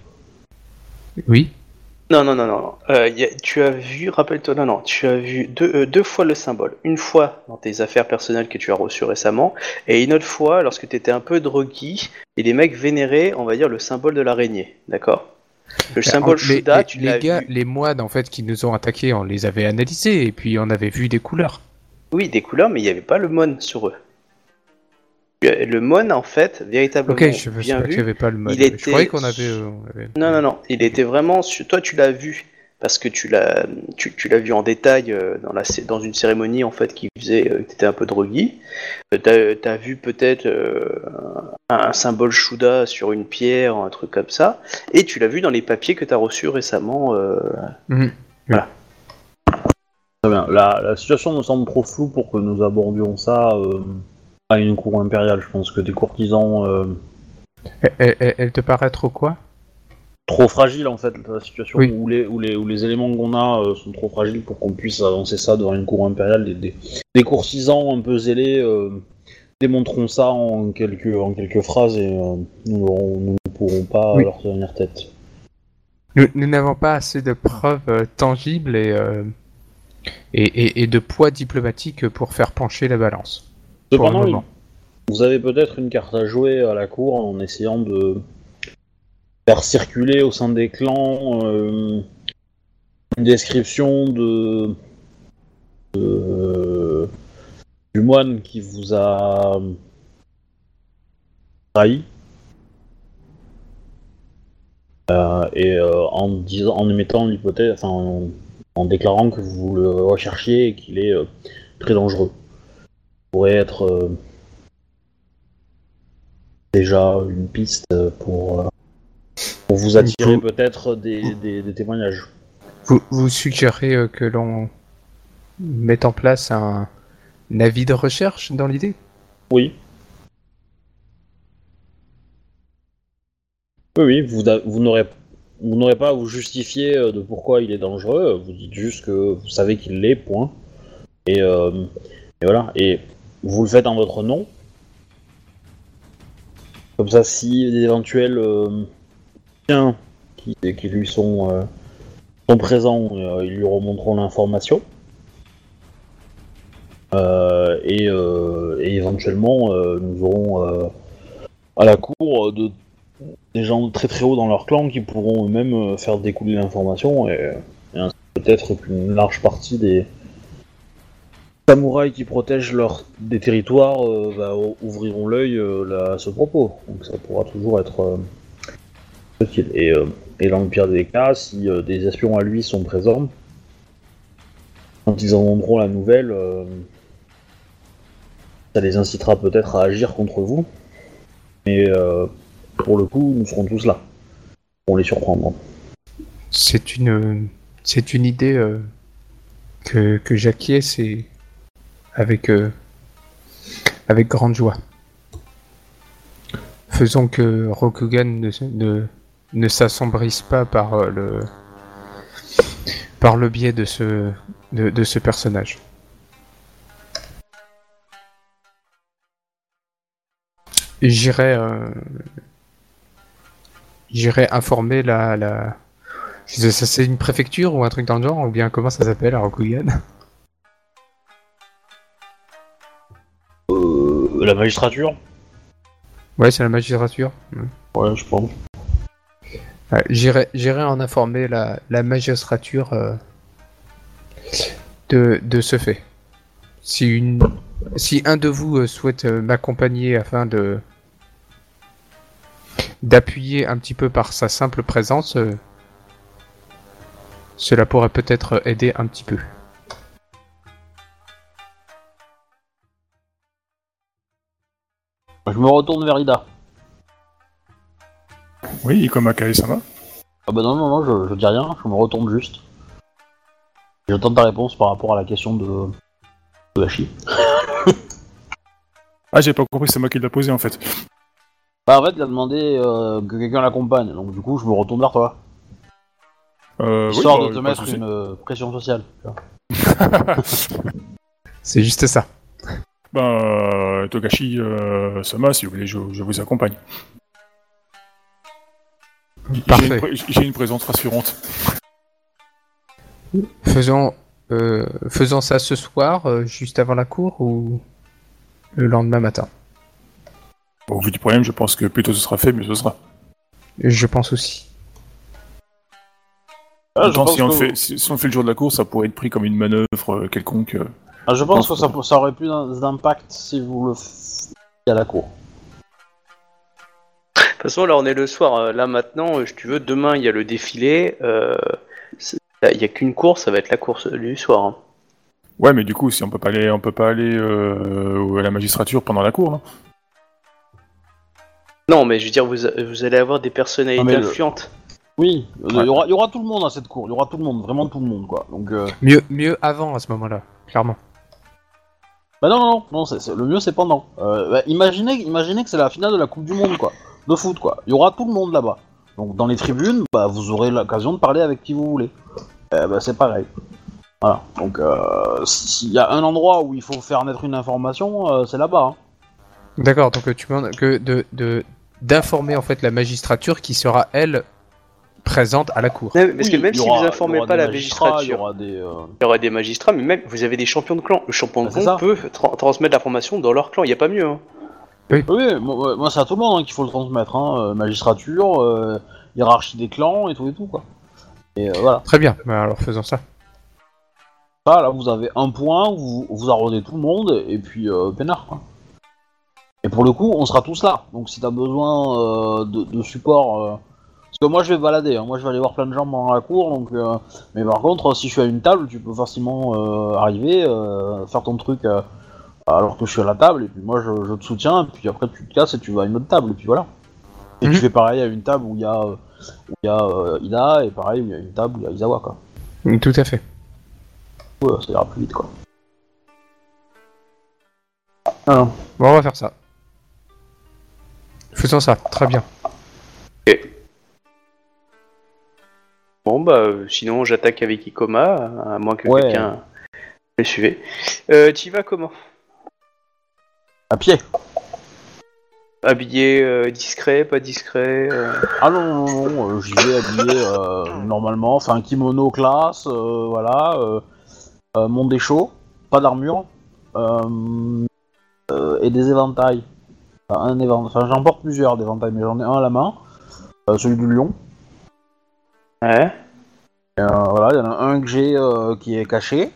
Oui. Non, non, non, non. Euh, y a- tu as vu, rappelle-toi, non, non, tu as vu deux, euh, deux fois le symbole. Une fois dans tes affaires personnelles que tu as reçues récemment, et une autre fois lorsque tu étais un peu drogué, et les mecs vénéraient, on va dire, le symbole de l'araignée, d'accord? Le symbole les, Shuda, les- tu les l'as gars, vu. les moines en fait qui nous ont attaqués, on les avait analysés et puis on avait vu des couleurs. Oui, des couleurs, mais il n'y avait pas le mon sur eux. Le mon, en fait, véritablement Ok, je ne bien pas qu'il vu. n'y avait pas le mode. il Je croyais qu'on avait, euh, avait- Non, non, non. Il était vraiment. Toi, tu l'as vu parce que tu l'as tu, tu l'as vu en détail euh, dans, la, dans une cérémonie en fait qui faisait euh, t'étais un peu drogué. Euh, t'as, t'as vu peut-être euh, un, un symbole Shuda sur une pierre, un truc comme ça, et tu l'as vu dans les papiers que t'as reçus récemment. euh, Très bien. La, la situation me semble trop floue pour que nous abordions ça euh, à une cour impériale. Je pense que des courtisans euh, Elle, elle- elle te paraît trop quoi? trop fragiles en fait, la situation Oui. où, les, où, les, où les éléments qu'on a euh, sont trop fragiles pour qu'on puisse avancer ça devant une cour impériale. Des, des, des courtisans un peu zélés euh, démontreront ça en quelques, en quelques phrases et euh, nous, n'aurons- nous ne pourrons pas Oui. leur tenir tête. Nous nous n'avons pas assez de preuves euh, tangibles et, euh, et, et- et de poids diplomatique pour faire pencher la balance. Cependant, vous avez peut-être une carte à jouer à la cour en essayant de faire circuler au sein des clans euh, une description de, de- du moine qui vous a trahi. Euh, et euh, en, disant, en émettant l'hypothèse, enfin en, en déclarant que vous le recherchiez et qu'il est euh, très dangereux pourrait être euh, déjà une piste pour, euh, pour vous attirer Vous- peut-être des, des- des témoignages. Vous, vous suggérez euh, que l'on mette en place un, avis de recherche dans l'idée? Oui. Oui, oui, vous, vous n'aurez vous n'aurez pas à vous justifier de pourquoi il est dangereux, vous dites juste que vous savez qu'il l'est, point. Et, euh, et voilà, et vous le faites en votre nom. Comme ça, si d'éventuels euh, chiens qui, lui sont, euh, sont présents, euh, ils lui remonteront l'information. Euh, et, euh, éventuellement, euh, nous aurons euh, à la cour euh, de, des gens très très hauts dans leur clan qui pourront eux-mêmes euh, faire découler l'information et, et peut-être qu'une large partie des samouraïs qui protègent leur, des territoires euh, bah, ou- ouvriront l'œil euh, à ce propos. Donc ça pourra toujours être euh, utile. Et, et des cas, si des espions à lui sont présents, quand ils en entendront la nouvelle, ça les incitera peut-être à agir contre vous. Mais pour le coup, nous serons tous là. Pour les surprendre. C'est une, une idée que, que j'acquiesce et avec, euh, avec grande joie. Faisons que Rokugan ne, ne, ne s'assombrisse pas par euh, le, par le biais de ce, de, de ce personnage. J'irai, euh, j'irai informer la, la, c'est une préfecture ou un truc dans le genre, ou bien comment ça s'appelle à Rokugan magistrature Ouais, c'est la magistrature. Ouais, je pense. Ouais, J'irai j'irai en informer la, la magistrature euh, de, de ce fait. Si, une, si un de vous euh, souhaite euh, m'accompagner afin de d'appuyer un petit peu par sa simple présence, euh, cela pourrait peut-être aider un petit peu. Je me retourne vers Ida. Oui, comme Akae-sama. Ah bah non, non, non, je, je dis rien, je me retourne juste. J'attends ta réponse par rapport à la question de, de Hachi. [LAUGHS] Ah, j'ai pas compris, c'est moi qui l'ai posé en fait. Bah en fait, il a demandé euh, que quelqu'un l'accompagne, donc du coup, je me retourne vers toi. Euh, oui, Histoire bah, de te mettre une euh, pression sociale. tu vois. [LAUGHS] C'est juste ça. Ben, euh, Togashi euh, Sama, si vous voulez, je, je vous accompagne. J'ai Parfait. une, pré- j'ai une présence rassurante. Faisons, euh, faisons ça ce soir, euh, juste avant la cour, ou le lendemain matin? Au vu du problème, je pense que plutôt ce sera fait, mieux ce sera. Je pense aussi. Ah, je pense si, on le que- fait, si, si on le fait le jour de la course, ça pourrait être pris comme une manœuvre euh, quelconque. Ah, je pense que ça, aurait plus d'im- d'impact si vous le f- à la cour. De toute façon, là, on est le soir. Euh, Là, maintenant, euh, si tu veux, demain, il y a le défilé. Euh, Il n'y a qu'une course, ça va être la course du soir. hein. Ouais, mais du coup, si on peut pas aller, on peut pas aller euh, à la magistrature pendant la cour, non? Non, mais je veux dire, vous, vous allez avoir des personnalités le- influentes. Oui, il Ouais. y, aura, il y aura tout le monde à cette cour, il y aura tout le monde, vraiment tout le monde quoi. Donc, euh... Mieux, mieux avant à ce moment-là, clairement. Bah non, non, non, le mieux c'est pendant. Euh, bah, imaginez, imaginez que c'est la finale de la Coupe du Monde quoi, de foot quoi. Il y aura tout le monde là-bas. Donc dans les tribunes, bah vous aurez l'occasion de parler avec qui vous voulez. Euh, bah, c'est pareil. Voilà. Donc euh, s'il y a un endroit où il faut faire naître une information, euh, c'est là-bas. hein. D'accord, donc euh, tu demandes que de de- d'informer en fait la magistrature qui sera elle présente à la cour. Non, Parce que même si aura- vous informez pas la magistrats, Il y magistrature, aura des. euh, il y aura des magistrats, mais même vous avez des champions de clan. Le champion de Bah, c'est clan peut tra- transmettre l'information dans leur clan, il n'y a pas mieux. hein. Oui, moi, moi, c'est à tout le monde hein, qu'il faut le transmettre. Hein. euh, magistrature, euh, hiérarchie des clans et tout et tout quoi. Et euh, voilà. Très bien, bah, alors faisons ça. Là, vous avez un point, vous, vous arrosez tout le monde, et puis euh, peinard, quoi. Et pour le coup, on sera tous là. Donc si t'as besoin euh, de, de support... Parce que moi, je vais balader, hein. moi, je vais aller voir plein de gens dans la cour, donc... euh, Mais par contre, si je suis à une table, tu peux facilement euh, arriver, euh, faire ton truc euh, alors que je suis à la table, et puis moi, je, je te soutiens, et puis après, tu te casses et tu vas à une autre table, et puis voilà. Et Mhm. tu fais pareil à une table où il y a, où il y a euh, Ida, et pareil, où il y a une table où il y a Izawa, quoi. Tout à fait. Ouais, ça ira plus vite, quoi. Ah. Bon, on va faire ça. Faisons ça, très bien. Bon, bah, sinon j'attaque avec Ikoma, à moins que Ouais. quelqu'un le suive. Euh, T'y vas comment? À pied Habillé euh, discret, pas discret euh, Ah non, non, non, non, euh, j'y vais habillé euh, normalement, enfin kimono classe, euh, voilà, euh, euh, mon déchaud, pas d'armure, euh, euh, et des éventails. Enfin, un éventail, enfin j'en porte plusieurs d'éventails, mais j'en ai un à la main, euh, celui du lion. Ouais, Et, voilà, il y en a un que j'ai euh, qui est caché,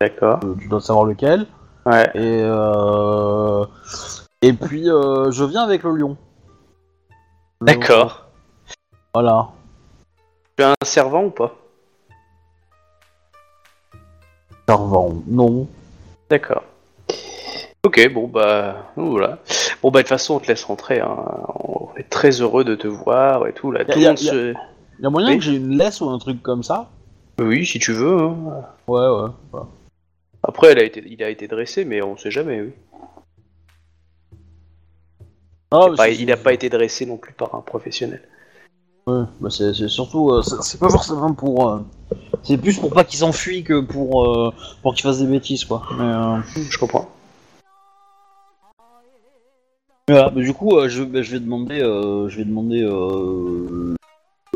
d'accord. euh, tu dois savoir lequel, Ouais, et euh, et puis euh, je viens avec le lion. Le- d'accord. Voilà. Tu as un servant ou pas? Servant, non. D'accord. Ok, bon bah voilà. Bon bah de toute façon on te laisse rentrer. Hein. On est très heureux de te voir et tout là. Tout le monde a- se. Y a moyen Oui. que j'ai une laisse ou un truc comme ça Oui, si tu veux. hein. Ouais, ouais. ouais. Après, elle a été, il a été dressé, mais on sait jamais. Oui. Ah, pas- il n'a pas été dressé non plus par un professionnel. Ouais, bah c'est surtout. euh, c'est pas forcément pour. euh, c'est plus pour pas qu'ils s'enfuient que pour, euh, pour qu'ils fassent des bêtises, quoi. Mais, euh, Je comprends. voilà, mais du coup, je, bah, je vais demander, euh, je vais demander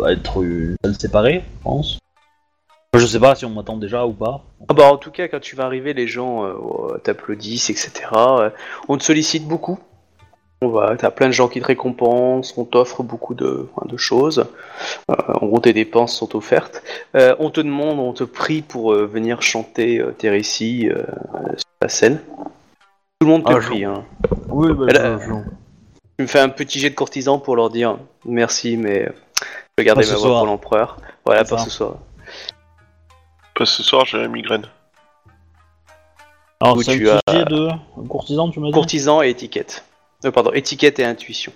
euh, à être une salle séparée, je pense. Je sais pas si on m'attend déjà ou pas. Ah bah en tout cas, quand tu vas arriver, les gens euh, t'applaudissent, etc. Euh, on te sollicite beaucoup. On va, t'as plein de gens qui te récompensent, on t'offre beaucoup de, enfin, de choses. Euh, en gros, tes dépenses sont offertes. Euh, on te demande, on te prie pour euh, venir chanter euh, tes récits euh, sur la scène. Tout le monde te Ah, prie. Hein. Oui, bah, Elle je- a- je- Tu me fais un petit jet de courtisan pour leur dire merci, mais je vais garder Pas ma voix soir. pour l'empereur. Voilà, pas ce soir. Pas ce soir, j'ai la migraine. Alors, c'est un tu as- de courtisan, tu m'as dit Courtisan et étiquette. Euh, pardon, étiquette et intuition.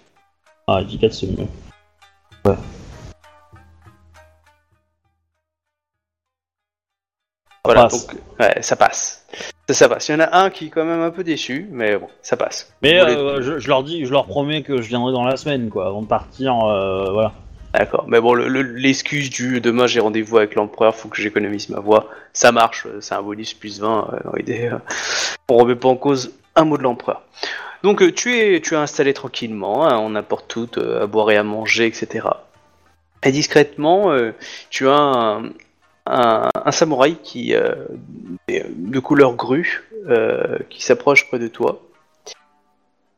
Ah, étiquette, c'est mieux. Voilà, passe. donc ouais, ça passe. Ça, ça passe. Il y en a un qui est quand même un peu déçu, mais bon, ça passe. Mais euh, je, je leur dis, je leur promets que je viendrai dans la semaine, quoi, avant de partir, euh, voilà. D'accord. Mais bon, le- le- l'excuse du demain j'ai rendez-vous avec l'empereur, faut que j'économise ma voix, ça marche. euh, C'est un bonus plus 20 euh, dans l'idée. euh, on remet pas en cause un mot de l'empereur. Donc euh, tu es, tu es installé tranquillement, hein, on apporte tout euh, à boire et à manger, etc. Et discrètement, tu as un, samouraï qui de couleur grue qui s'approche près de toi.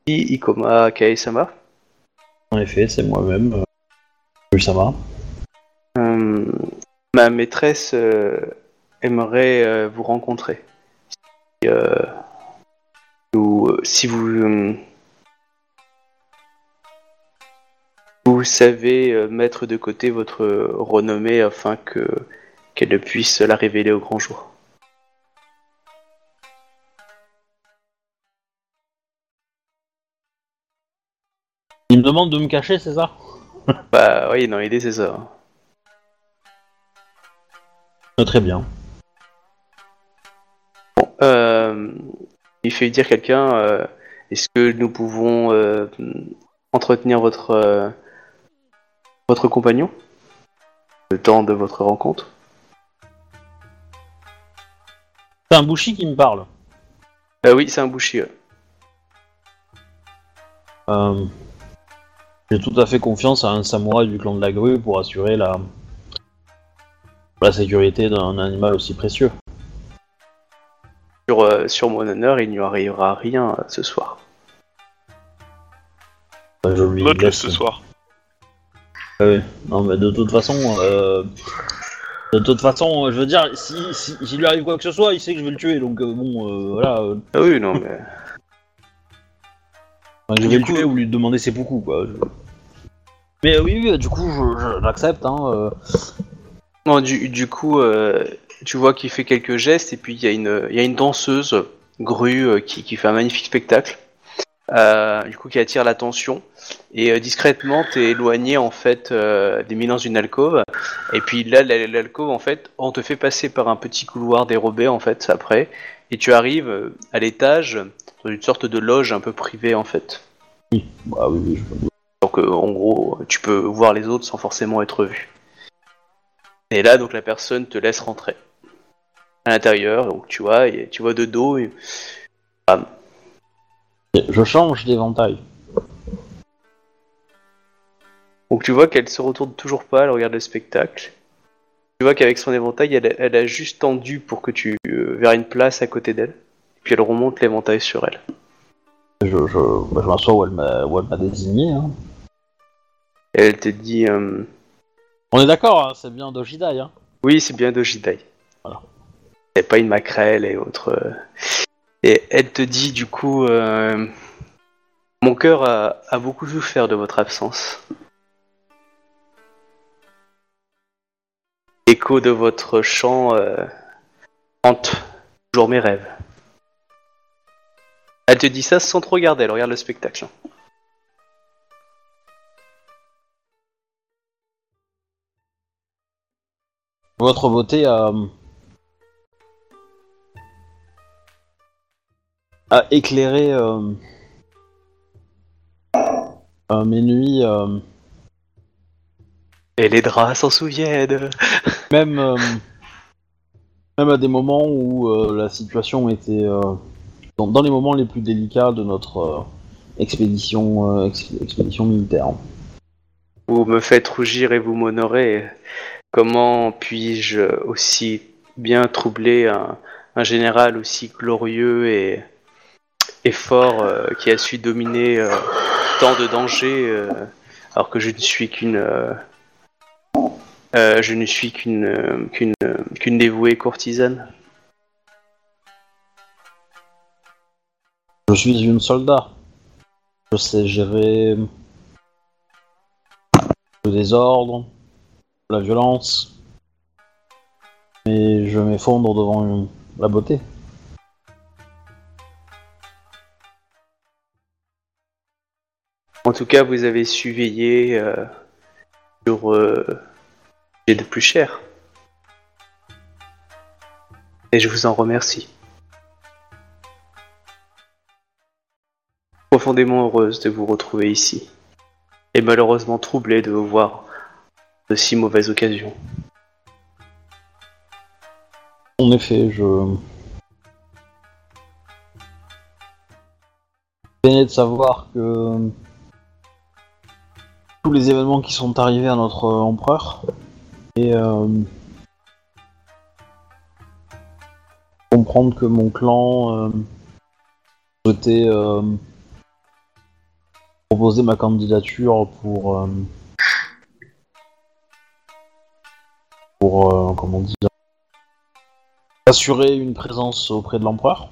Ikoma Kae-sama? En effet, c'est moi-même. Oui, ça va. Euh, ma maîtresse euh, aimerait euh, vous rencontrer. Si, euh, ou, si vous euh, vous savez euh, mettre de côté votre renommée afin que qu'elle ne puisse la révéler au grand jour. Il me demande de me cacher, c'est ça? [LAUGHS] Bah oui, non, l'idée c'est ça. Euh, Très bien. Euh, il fait dire quelqu'un euh, est-ce que nous pouvons euh, entretenir votre votre compagnon? Le temps de votre rencontre? C'est un bouchi qui me parle. Euh, Oui, c'est un. Euh, J'ai tout à fait confiance à un samouraï du clan de la grue pour assurer la, la sécurité d'un animal aussi précieux. Sur, euh, sur mon honneur, il n'y arrivera rien euh, ce soir. Enfin, je lui Note-le laisse- ce soir. Ah oui. Non, mais de toute façon, euh, de toute façon, je veux dire, si, si, s'il lui arrive quoi que ce soit, il sait que je vais le tuer, donc euh, bon, euh, voilà, euh, Ah oui, non, mais. Enfin, je vais le coup- tuer ou lui demander ses beaucoup, quoi. je- Mais euh, oui, oui, du coup, je, je l'accepte, hein. euh. Non, du, du coup, euh, tu vois qu'il fait quelques gestes et puis il y, a une- il y a une danseuse grue euh, qui, qui fait un magnifique spectacle. euh, du coup, qui attire l'attention. Et euh, discrètement, t'es éloigné en fait euh, des mines dans une alcôve. Et puis là, la- l'alcôve, en fait, on te fait passer par un petit couloir dérobé en fait après. Et tu arrives à l'étage une sorte de loge un peu privée en fait. Bah oui, oui, je Donc euh, en gros, tu peux voir les autres sans forcément être vu. Et là, donc la personne te laisse rentrer à l'intérieur. Donc tu vois, et tu vois de dos. et- Je change d'éventail. Donc tu vois qu'elle se retourne toujours pas. Elle regarde le spectacle. Tu vois qu'avec son éventail, elle, a- elle a juste tendu pour que tu euh, vers une place à côté d'elle. Puis elle remonte l'éventail sur elle. Je, je, bah, je m'assois où elle m'a désigné. Hein. Elle te dit, euh, On est d'accord, hein, c'est bien Dojidai. Hein. oui, c'est bien Dojidai. Voilà. C'est pas une maquerelle et autres. euh. Et elle te dit du coup, euh, mon cœur a, a beaucoup souffert de votre absence. L'écho de votre chant euh, hante toujours mes rêves. Elle te dit ça sans te regarder, elle regarde le spectacle. Votre beauté a, a éclairé euh, euh, mes nuits, euh, Et les draps s'en souviennent. même, euh, même à des moments où euh, la situation était euh, dans, les moments les plus délicats de notre euh, expédition, euh, ex- expédition militaire. Vous me faites rougir et vous m'honorez. Comment puis-je aussi bien troubler un, général aussi glorieux et, fort euh, qui a su dominer tant de dangers alors que je ne suis qu'une je ne suis qu'une qu'une dévouée courtisane? Je suis une soldat. Je sais gérer le désordre, la violence, mais je m'effondre devant la beauté. En tout cas, vous avez su veiller euh, sur euh, est de plus cher. Et je vous en remercie. Profondément heureuse de vous retrouver ici. Et malheureusement troublée de vous voir de si mauvaise occasion. En effet, je. Peiné de savoir que tous les événements qui sont arrivés à notre empereur et euh, comprendre que mon clan souhaitait euh, proposer ma candidature pour euh, pour euh, comment dire assurer une présence auprès de l'empereur.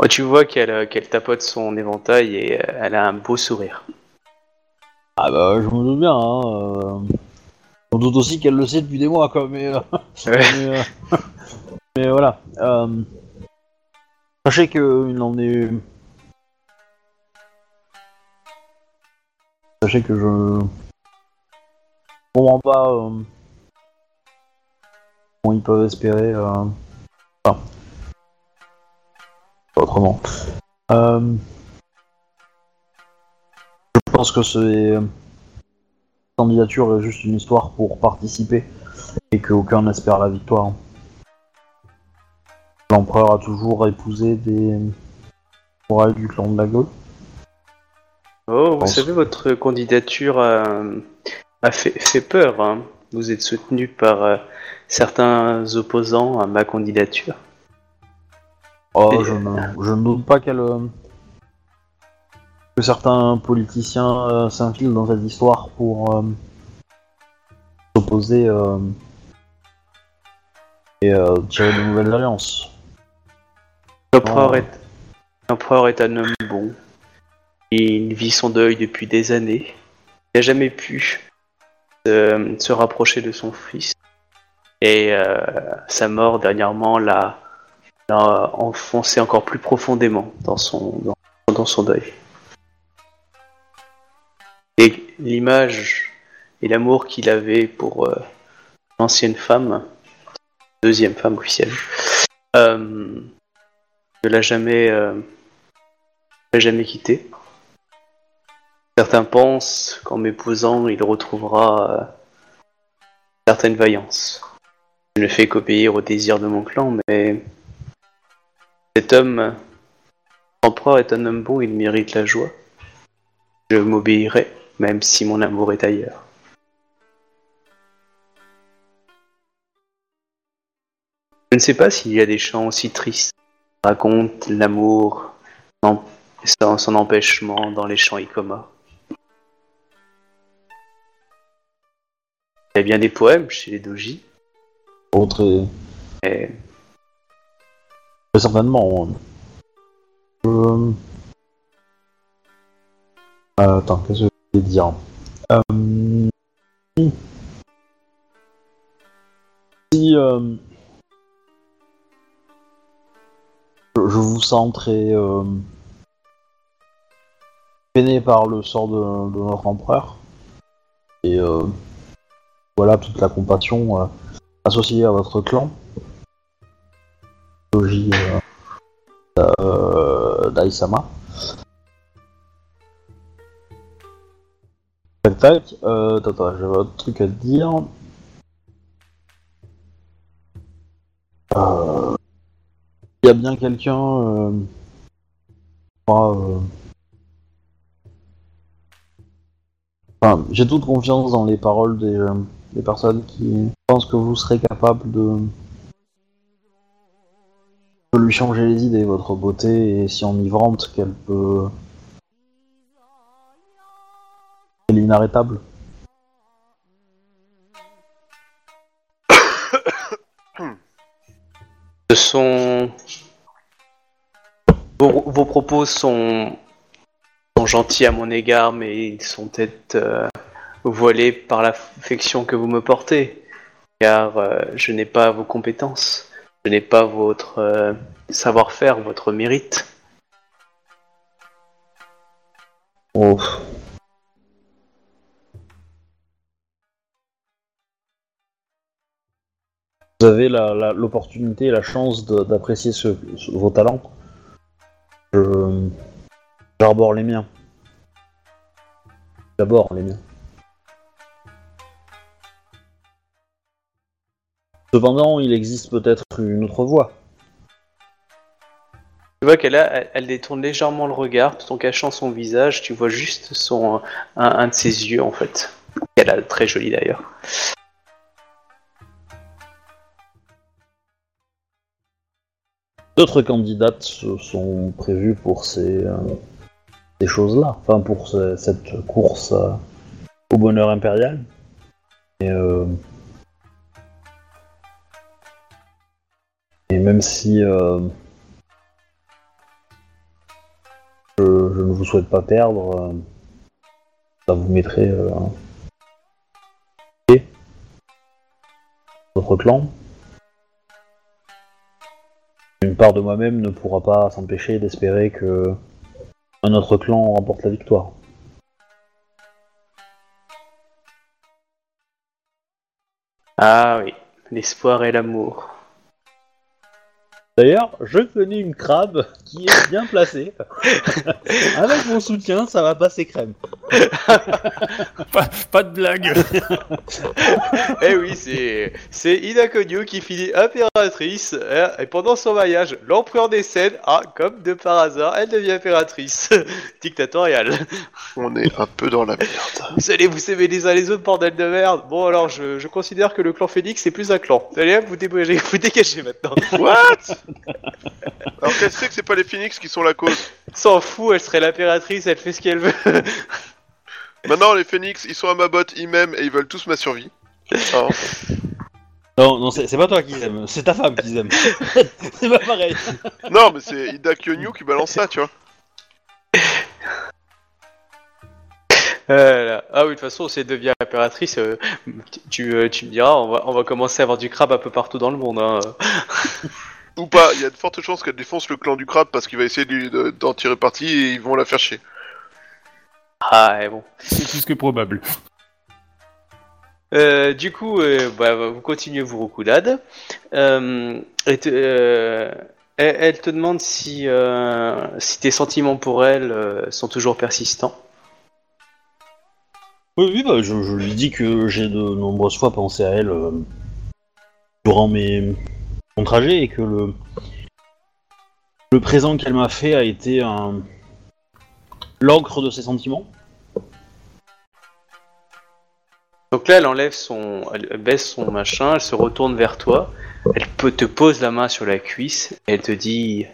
Ouais, tu vois qu'elle euh, qu'elle tapote son éventail et elle a un beau sourire. Ah bah je me doute bien. Hein. On doute aussi qu'elle le sait depuis des mois, quoi, mais... euh, [LAUGHS] Ouais. mais, euh, [LAUGHS] mais voilà. Euh, sachez que il en est... Sachez que je... Comprends pas... Euh... Comment ils peuvent espérer... Euh... Enfin... pas Autrement. Euh... Je pense que c'est... candidature est juste une histoire pour participer et qu'aucun n'espère la victoire. L'empereur a toujours épousé des morales du clan de la Gaule. Oh, vous savez, votre candidature a, a fait, fait peur. hein. Vous êtes soutenu par euh, certains opposants à ma candidature. Oh, Et- je, ne, je ne doute pas qu'elle, euh, que certains politiciens euh, s'infilent dans cette histoire pour euh, s'opposer et tirer de nouvelles alliances. L'empereur Oh. est un homme bon. Il vit son deuil depuis des années. Il n'a jamais pu se, se rapprocher de son fils. Et euh, sa mort dernièrement l'a, enfoncé encore plus profondément dans son, dans, son deuil. Et l'image et l'amour qu'il avait pour euh, l'ancienne femme, deuxième femme officielle, euh, ne l'a jamais, euh, jamais quitté. Certains pensent qu'en m'épousant, il retrouvera euh, certaine vaillance. Je ne fais qu'obéir au désir de mon clan, mais cet homme, l'empereur est un homme bon, il mérite la joie. Je m'obéirai, même si mon amour est ailleurs. Je ne sais pas s'il y a des chants aussi tristes qui racontent l'amour, son, son empêchement dans les chants Ikoma. Il y a bien des poèmes chez les doji, Autre et... mais Très certainement. Euh... euh, attends, qu'est-ce que je voulais dire euh... Si euh... je vous sens très euh... peiné par le sort de, de notre empereur et euh... voilà toute la compassion euh, associée à votre clan. Doji, euh, euh. Tac tac, euh, j'avais autre truc à te dire. Il y a bien quelqu'un. Enfin, j'ai toute confiance dans les paroles des, des personnes qui pensent que vous serez capable de peut lui changer les idées, votre beauté est si enivrante qu'elle peut. Elle est inarrêtable. sont. Vos, vos propos sont, sont gentils à mon égard, mais ils sont peut-être euh, voilés par l'affection que vous me portez, car euh, je n'ai pas vos compétences, je n'ai pas votre euh, savoir-faire, votre mérite. Vous avez l'opportunité la chance d'apprécier vos talents. J'arbore les miens. D'abord les miens. Cependant, il existe peut-être une autre voie. Tu vois qu'elle a, elle, elle détourne légèrement le regard, tout en cachant son visage. Tu vois juste son, un, un de ses yeux en fait. Elle a très joli d'ailleurs. D'autres candidates sont prévues pour ces, euh, ces choses-là, enfin pour ce- cette course euh, au bonheur impérial. Et, euh, même si euh, je, ne vous souhaite pas perdre, euh, ça vous mettrait euh, et notre clan. Une part de moi-même ne pourra pas s'empêcher d'espérer que un autre clan remporte la victoire. Ah oui, l'espoir et l'amour. D'ailleurs, je connais une crabe qui est bien placée. [LAUGHS] Avec mon soutien, ça va passer crème. [LAUGHS] Pas, pas de blague. [LAUGHS] Eh oui, c'est c'est Ida Konyo qui finit impératrice hein, et pendant son voyage, l'empereur décède. Ah, comme de par hasard, elle devient impératrice dictatoriale. On est un peu dans la merde. Vous allez vous aimer les uns les autres, bordel de merde. Bon alors, je, je considère que le clan Phoenix c'est plus un clan. Allez, hop, vous dégagez, vous dégagez maintenant. What? [LAUGHS] Alors qu'elle sait que c'est pas les Phoenix qui sont la cause? S'en fout, elle serait l'impératrice, elle fait ce qu'elle veut. [LAUGHS] Maintenant, les Phoenix, ils sont à ma botte, ils m'aiment et ils veulent tous ma survie. Non, non, c'est c'est pas toi qui aime, c'est ta femme qui aime. [LAUGHS] c'est pas pareil. non, mais c'est Ida Kyonyu qui balance ça, tu vois. Voilà. Ah oui, de toute façon, si elle devient impératrice, euh, tu, euh, tu me diras, on va, on va commencer à avoir du crabe un peu partout dans le monde. Hein. Ou pas, il y a de fortes chances qu'elle défonce le clan du crabe parce qu'il va essayer de lui- de- d'en tirer parti et ils vont la faire chier. Ah, et bon. C'est plus que probable. Euh, du coup, euh, bah, vous continuez vos recoudades. Euh, et te- euh, elle, elle te demande si, euh, si tes sentiments pour elle euh, sont toujours persistants. Oui, oui, bah, je, je lui dis que j'ai de nombreuses fois pensé à elle euh, durant mes trajet et que le le présent qu'elle m'a fait a été un l'encre de ses sentiments. Donc là, elle enlève son, elle baisse son machin, elle se retourne vers toi, elle peut te pose la main sur la cuisse et elle te dit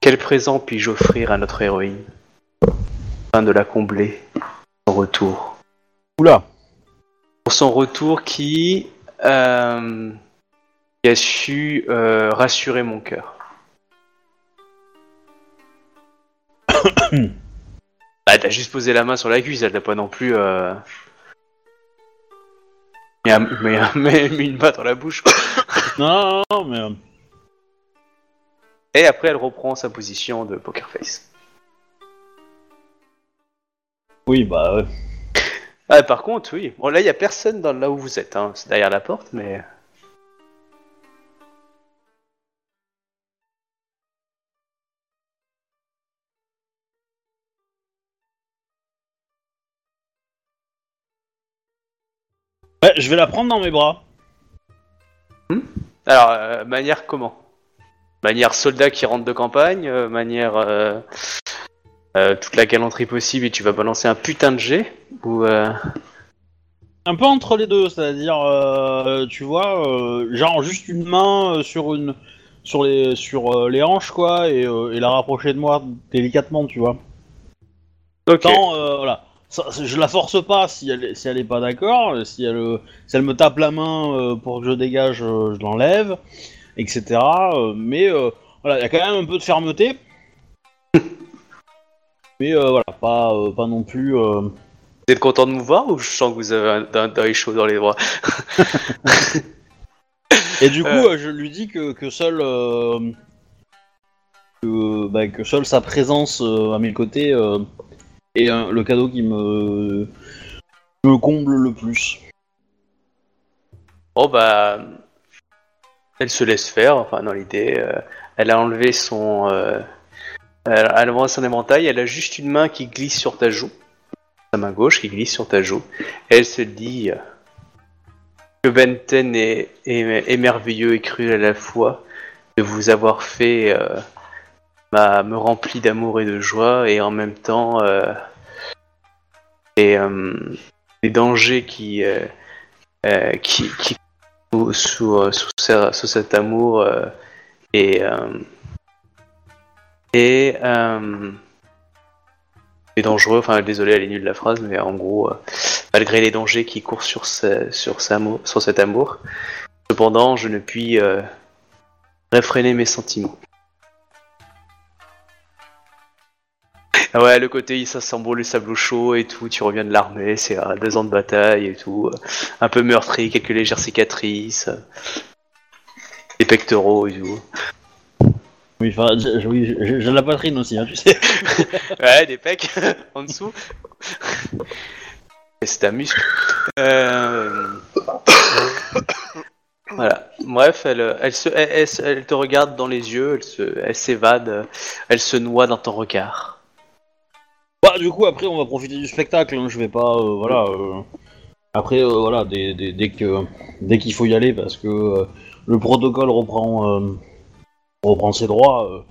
Quel présent puis-je offrir à notre héroïne? Afin de la combler en retour Oula. Pour son retour qui, euh, qui a su euh, rassurer mon cœur. Bah, elle t'a juste posé la main sur la cuisse, elle t'a pas non plus. Euh... Mais, mais, mais, [LAUGHS] mis une main dans la bouche. quoi. [COUGHS] Non, non, non, mais euh, Et après, elle reprend sa position de poker face. oui, bah ouais. Ah, par contre, oui. Bon, là, il y a personne dans là où vous êtes. Hein. C'est derrière la porte, mais. Je vais la prendre dans mes bras. Alors, euh, manière comment? Manière soldat qui rentre de campagne, euh, manière euh, toute la galanterie possible et tu vas balancer un putain de jet ou Un peu entre les deux, c'est-à-dire, tu vois, genre juste une main sur une, sur les, sur les hanches quoi, et, et la rapprocher de moi délicatement, tu vois. Ok. Tant, voilà, Ça, je la force pas si elle, si elle est pas d'accord, euh, si elle, euh, si elle me tape la main euh, pour que je dégage, je l'enlève, etc. mais voilà, il y a quand même un peu de fermeté. [LAUGHS] mais euh, voilà, pas, euh, pas non plus. euh, Vous êtes content de me voir ou je sens que vous avez un, deuil chaud dans les bras [LAUGHS] Et du coup, je lui dis que, que seul que, bah, que seule sa présence à mes côtés est euh, le cadeau qui me me comble le plus. Bon bah, elle se laisse faire. Enfin, dans l'idée, euh, elle a enlevé son, euh, elle elle a son éventail. Elle a juste une main qui glisse sur ta joue, sa main gauche qui glisse sur ta joue. Et elle se dit que Benten est, est, est merveilleux et cruel à la fois, de vous avoir fait me remplit d'amour et de joie, et en même temps, euh, et euh, les dangers qui euh, euh, qui, sous, sous, euh, sous, ce- sous cet amour euh, et euh, et euh, est dangereux. Enfin, désolé, elle est nulle la phrase, mais en gros, euh, malgré les dangers qui courent sur ce, sur, sur cet amour, cependant, je ne puis euh, réfréner mes sentiments. Ouais, le côté ça bon le sable chaud et tout, tu reviens de l'armée, c'est euh, deux ans de bataille et tout, euh, un peu meurtri, quelques légères cicatrices, euh, des pectoraux et tout. Oui, enfin, j'ai oui, j'ai- de la poitrine aussi, hein, tu sais. [LAUGHS] Ouais, des pecs [LAUGHS] en dessous. Et c'est un muscle. Euh, Voilà. Bref, elle, elle, se, elle, te regarde dans les yeux, elle s'évade, elle se noie dans ton regard. Bah, du coup, après, on va profiter du spectacle. hein, Je vais pas, euh, voilà. euh, Après, euh, voilà, dès, dès- dès que dès qu'il faut y aller, parce que le protocole reprend reprend ses droits.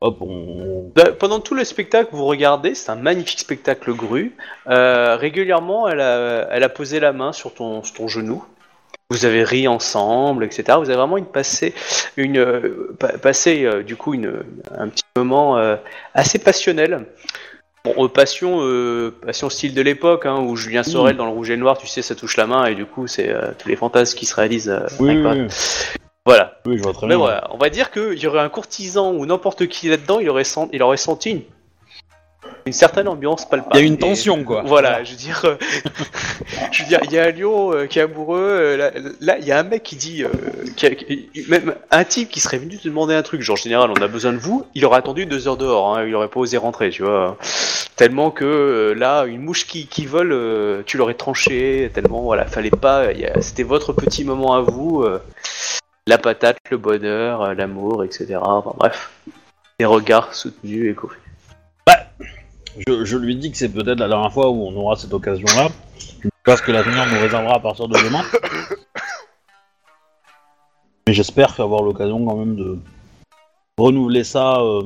hop, on. Bah, Pendant tout le spectacle, vous regardez, c'est un magnifique spectacle grue. Régulièrement, elle a, elle a posé la main sur ton, ton genou. Vous avez ri ensemble, etc. Vous avez vraiment une passé, une pa- passé du coup une, un petit moment assez passionnel. Bon, euh, passion, euh, passion style de l'époque, hein, où Julien Sorel dans le rouge et le noir, tu sais, ça touche la main et du coup, c'est euh, tous les fantasmes qui se réalisent. euh, Oui, oui, oui, Voilà. oui, je vois très Mais bien. voilà, on va dire qu'il y aurait un courtisan ou n'importe qui là-dedans, il aurait, il aurait senti une, une certaine ambiance palpable. Il y a une Et- tension, quoi. Voilà, je veux dire, euh, [LAUGHS] je veux dire, il y a un lion euh, qui est amoureux. euh, là, il y a un mec qui dit, euh, qui a- qui- même un type qui serait venu te demander un truc, genre général, on a besoin de vous. Il aurait attendu deux heures dehors, hein, il aurait pas osé rentrer, tu vois. Tellement que là, une mouche qui, qui vole, tu l'aurais tranché. Tellement, voilà, fallait pas. C'était votre petit moment à vous. la patate, le bonheur, l'amour, etc. Enfin bref, des regards soutenus et courus. Je, lui dis que c'est peut-être la dernière fois où on aura cette occasion-là. Parce que l'avenir nous réservera à partir de demain. Mais j'espère avoir l'occasion quand même de renouveler ça. euh,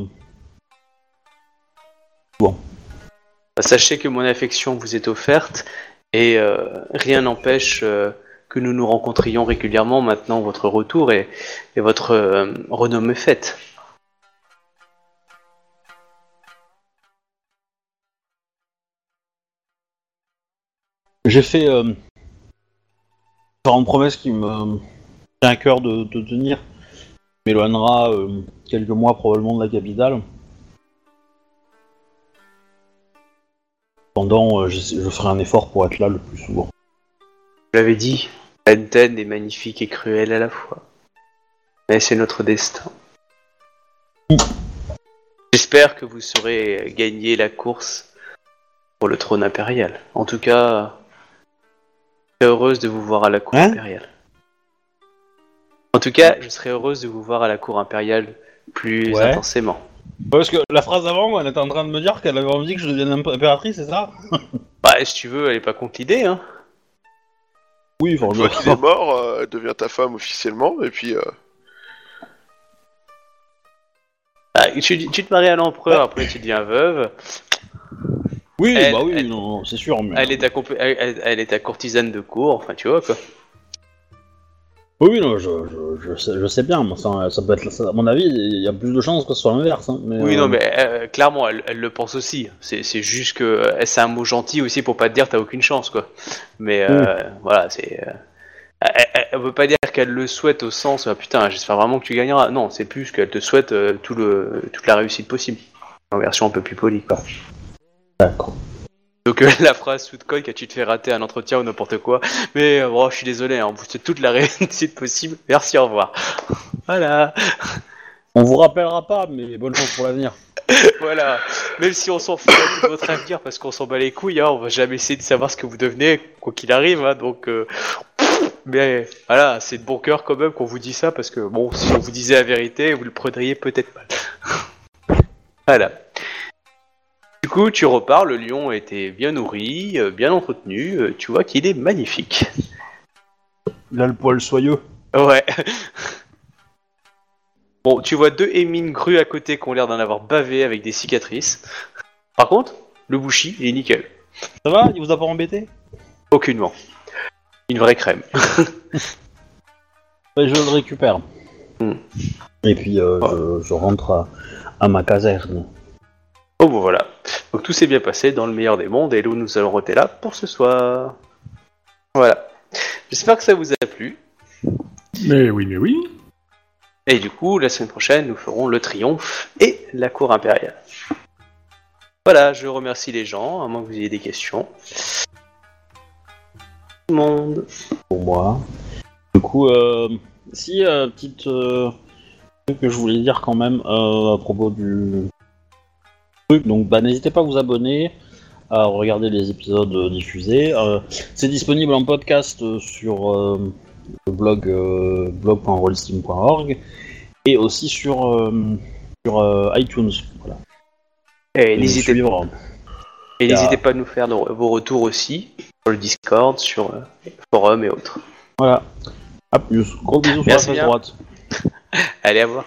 Sachez que mon affection vous est offerte et euh, rien n'empêche euh, que nous nous rencontrions régulièrement maintenant votre retour et, votre renommée faite. J'ai fait euh, différentes promesses qui me tient à cœur de, de tenir. M'éloignera euh, quelques mois probablement de la capitale. Pendant, euh, je, ferai un effort pour être là le plus souvent. Je l'avais dit, Benten est magnifique et cruel à la fois. Mais c'est notre destin. J'espère que vous saurez gagner la course pour le trône impérial. En tout cas, je serai heureuse de vous voir à la cour Hein impériale. En tout cas, je serai heureuse de vous voir à la cour impériale plus Ouais. intensément. Parce que la phrase avant, elle était en train de me dire qu'elle avait envie que je devienne imp- impératrice, c'est ça? [LAUGHS] Bah, si tu veux, elle est pas contre l'idée, hein. Oui, Une fois qu'il est franchement. mort, euh, elle devient ta femme officiellement, et puis... euh, Ah, tu, tu te maries à l'empereur, après tu deviens veuve. Oui, Elle- bah oui, elle- non, c'est sûr. Mais... Elle est, ta comp- elle, est ta courtisane de cour, enfin tu vois quoi. Oui, non, je, je, je, sais, je sais bien, mais ça, ça peut être, ça- à mon avis, il y a plus de chances que ce soit l'inverse. Hein, mais, Oui, euh, non, mais euh, clairement, elle, elle le pense aussi. C'est c'est juste que euh, c'est un mot gentil aussi pour pas te dire t'as aucune chance, quoi. Mais euh, voilà, c'est. euh, elle, veut pas dire qu'elle le souhaite au sens ah, putain, j'espère vraiment que tu gagneras. Non, c'est plus qu'elle te souhaite euh, tout le, toute la réussite possible. En version un peu plus polie, quoi. D'accord. Donc euh, [LAUGHS] la phrase sous de code quand tu te fais rater un entretien ou n'importe quoi. Mais euh, bon, je suis désolé, hein, vous souhaite toute la [LAUGHS] réussite possible. Merci, au revoir. Voilà. On vous rappellera pas, mais bonne chance pour l'avenir. [LAUGHS] Voilà, même si on s'en fout de votre avenir parce qu'on s'en bat les couilles, hein, on va jamais essayer de savoir ce que vous devenez, quoi qu'il arrive, hein, donc... euh, Mais voilà, c'est de bon cœur quand même qu'on vous dit ça parce que bon, si on vous disait la vérité, vous le prendriez peut-être mal. voilà. Du coup, tu repars, le lion était bien nourri, euh, bien entretenu, euh, tu vois qu'il est magnifique. Il a le poil soyeux. Ouais. [LAUGHS] Bon, tu vois deux émines grues à côté qui ont l'air d'en avoir bavé avec des cicatrices. Par contre, le bouchi, il est nickel. Ça va? Il vous a pas embêté? Aucunement. Une vraie crème. [LAUGHS] Je le récupère. Hmm. Et puis euh, je, je rentre à, à ma caserne. Oh bon voilà. Donc tout s'est bien passé dans le meilleur des mondes et nous nous allons rester là pour ce soir. Voilà. J'espère que ça vous a plu. Mais oui, mais oui. Et du coup, la semaine prochaine, nous ferons le triomphe et la cour impériale. Voilà, je remercie les gens, à moins que vous ayez des questions. Tout le monde. pour moi. Du coup, euh, si, euh, petite euh, truc que je voulais dire quand même euh, à propos du truc, donc bah, n'hésitez pas à vous abonner, à regarder les épisodes euh, diffusés. Euh, c'est disponible en podcast euh, sur euh, le blog euh, blog.rollsteam.org et aussi sur, sur iTunes. Voilà. Et n'hésitez et pas à nous faire nos- vos retours aussi sur le Discord, sur le forum et autres. Voilà. À plus. Gros bisous sur la face droite. [LAUGHS] Allez, à voir.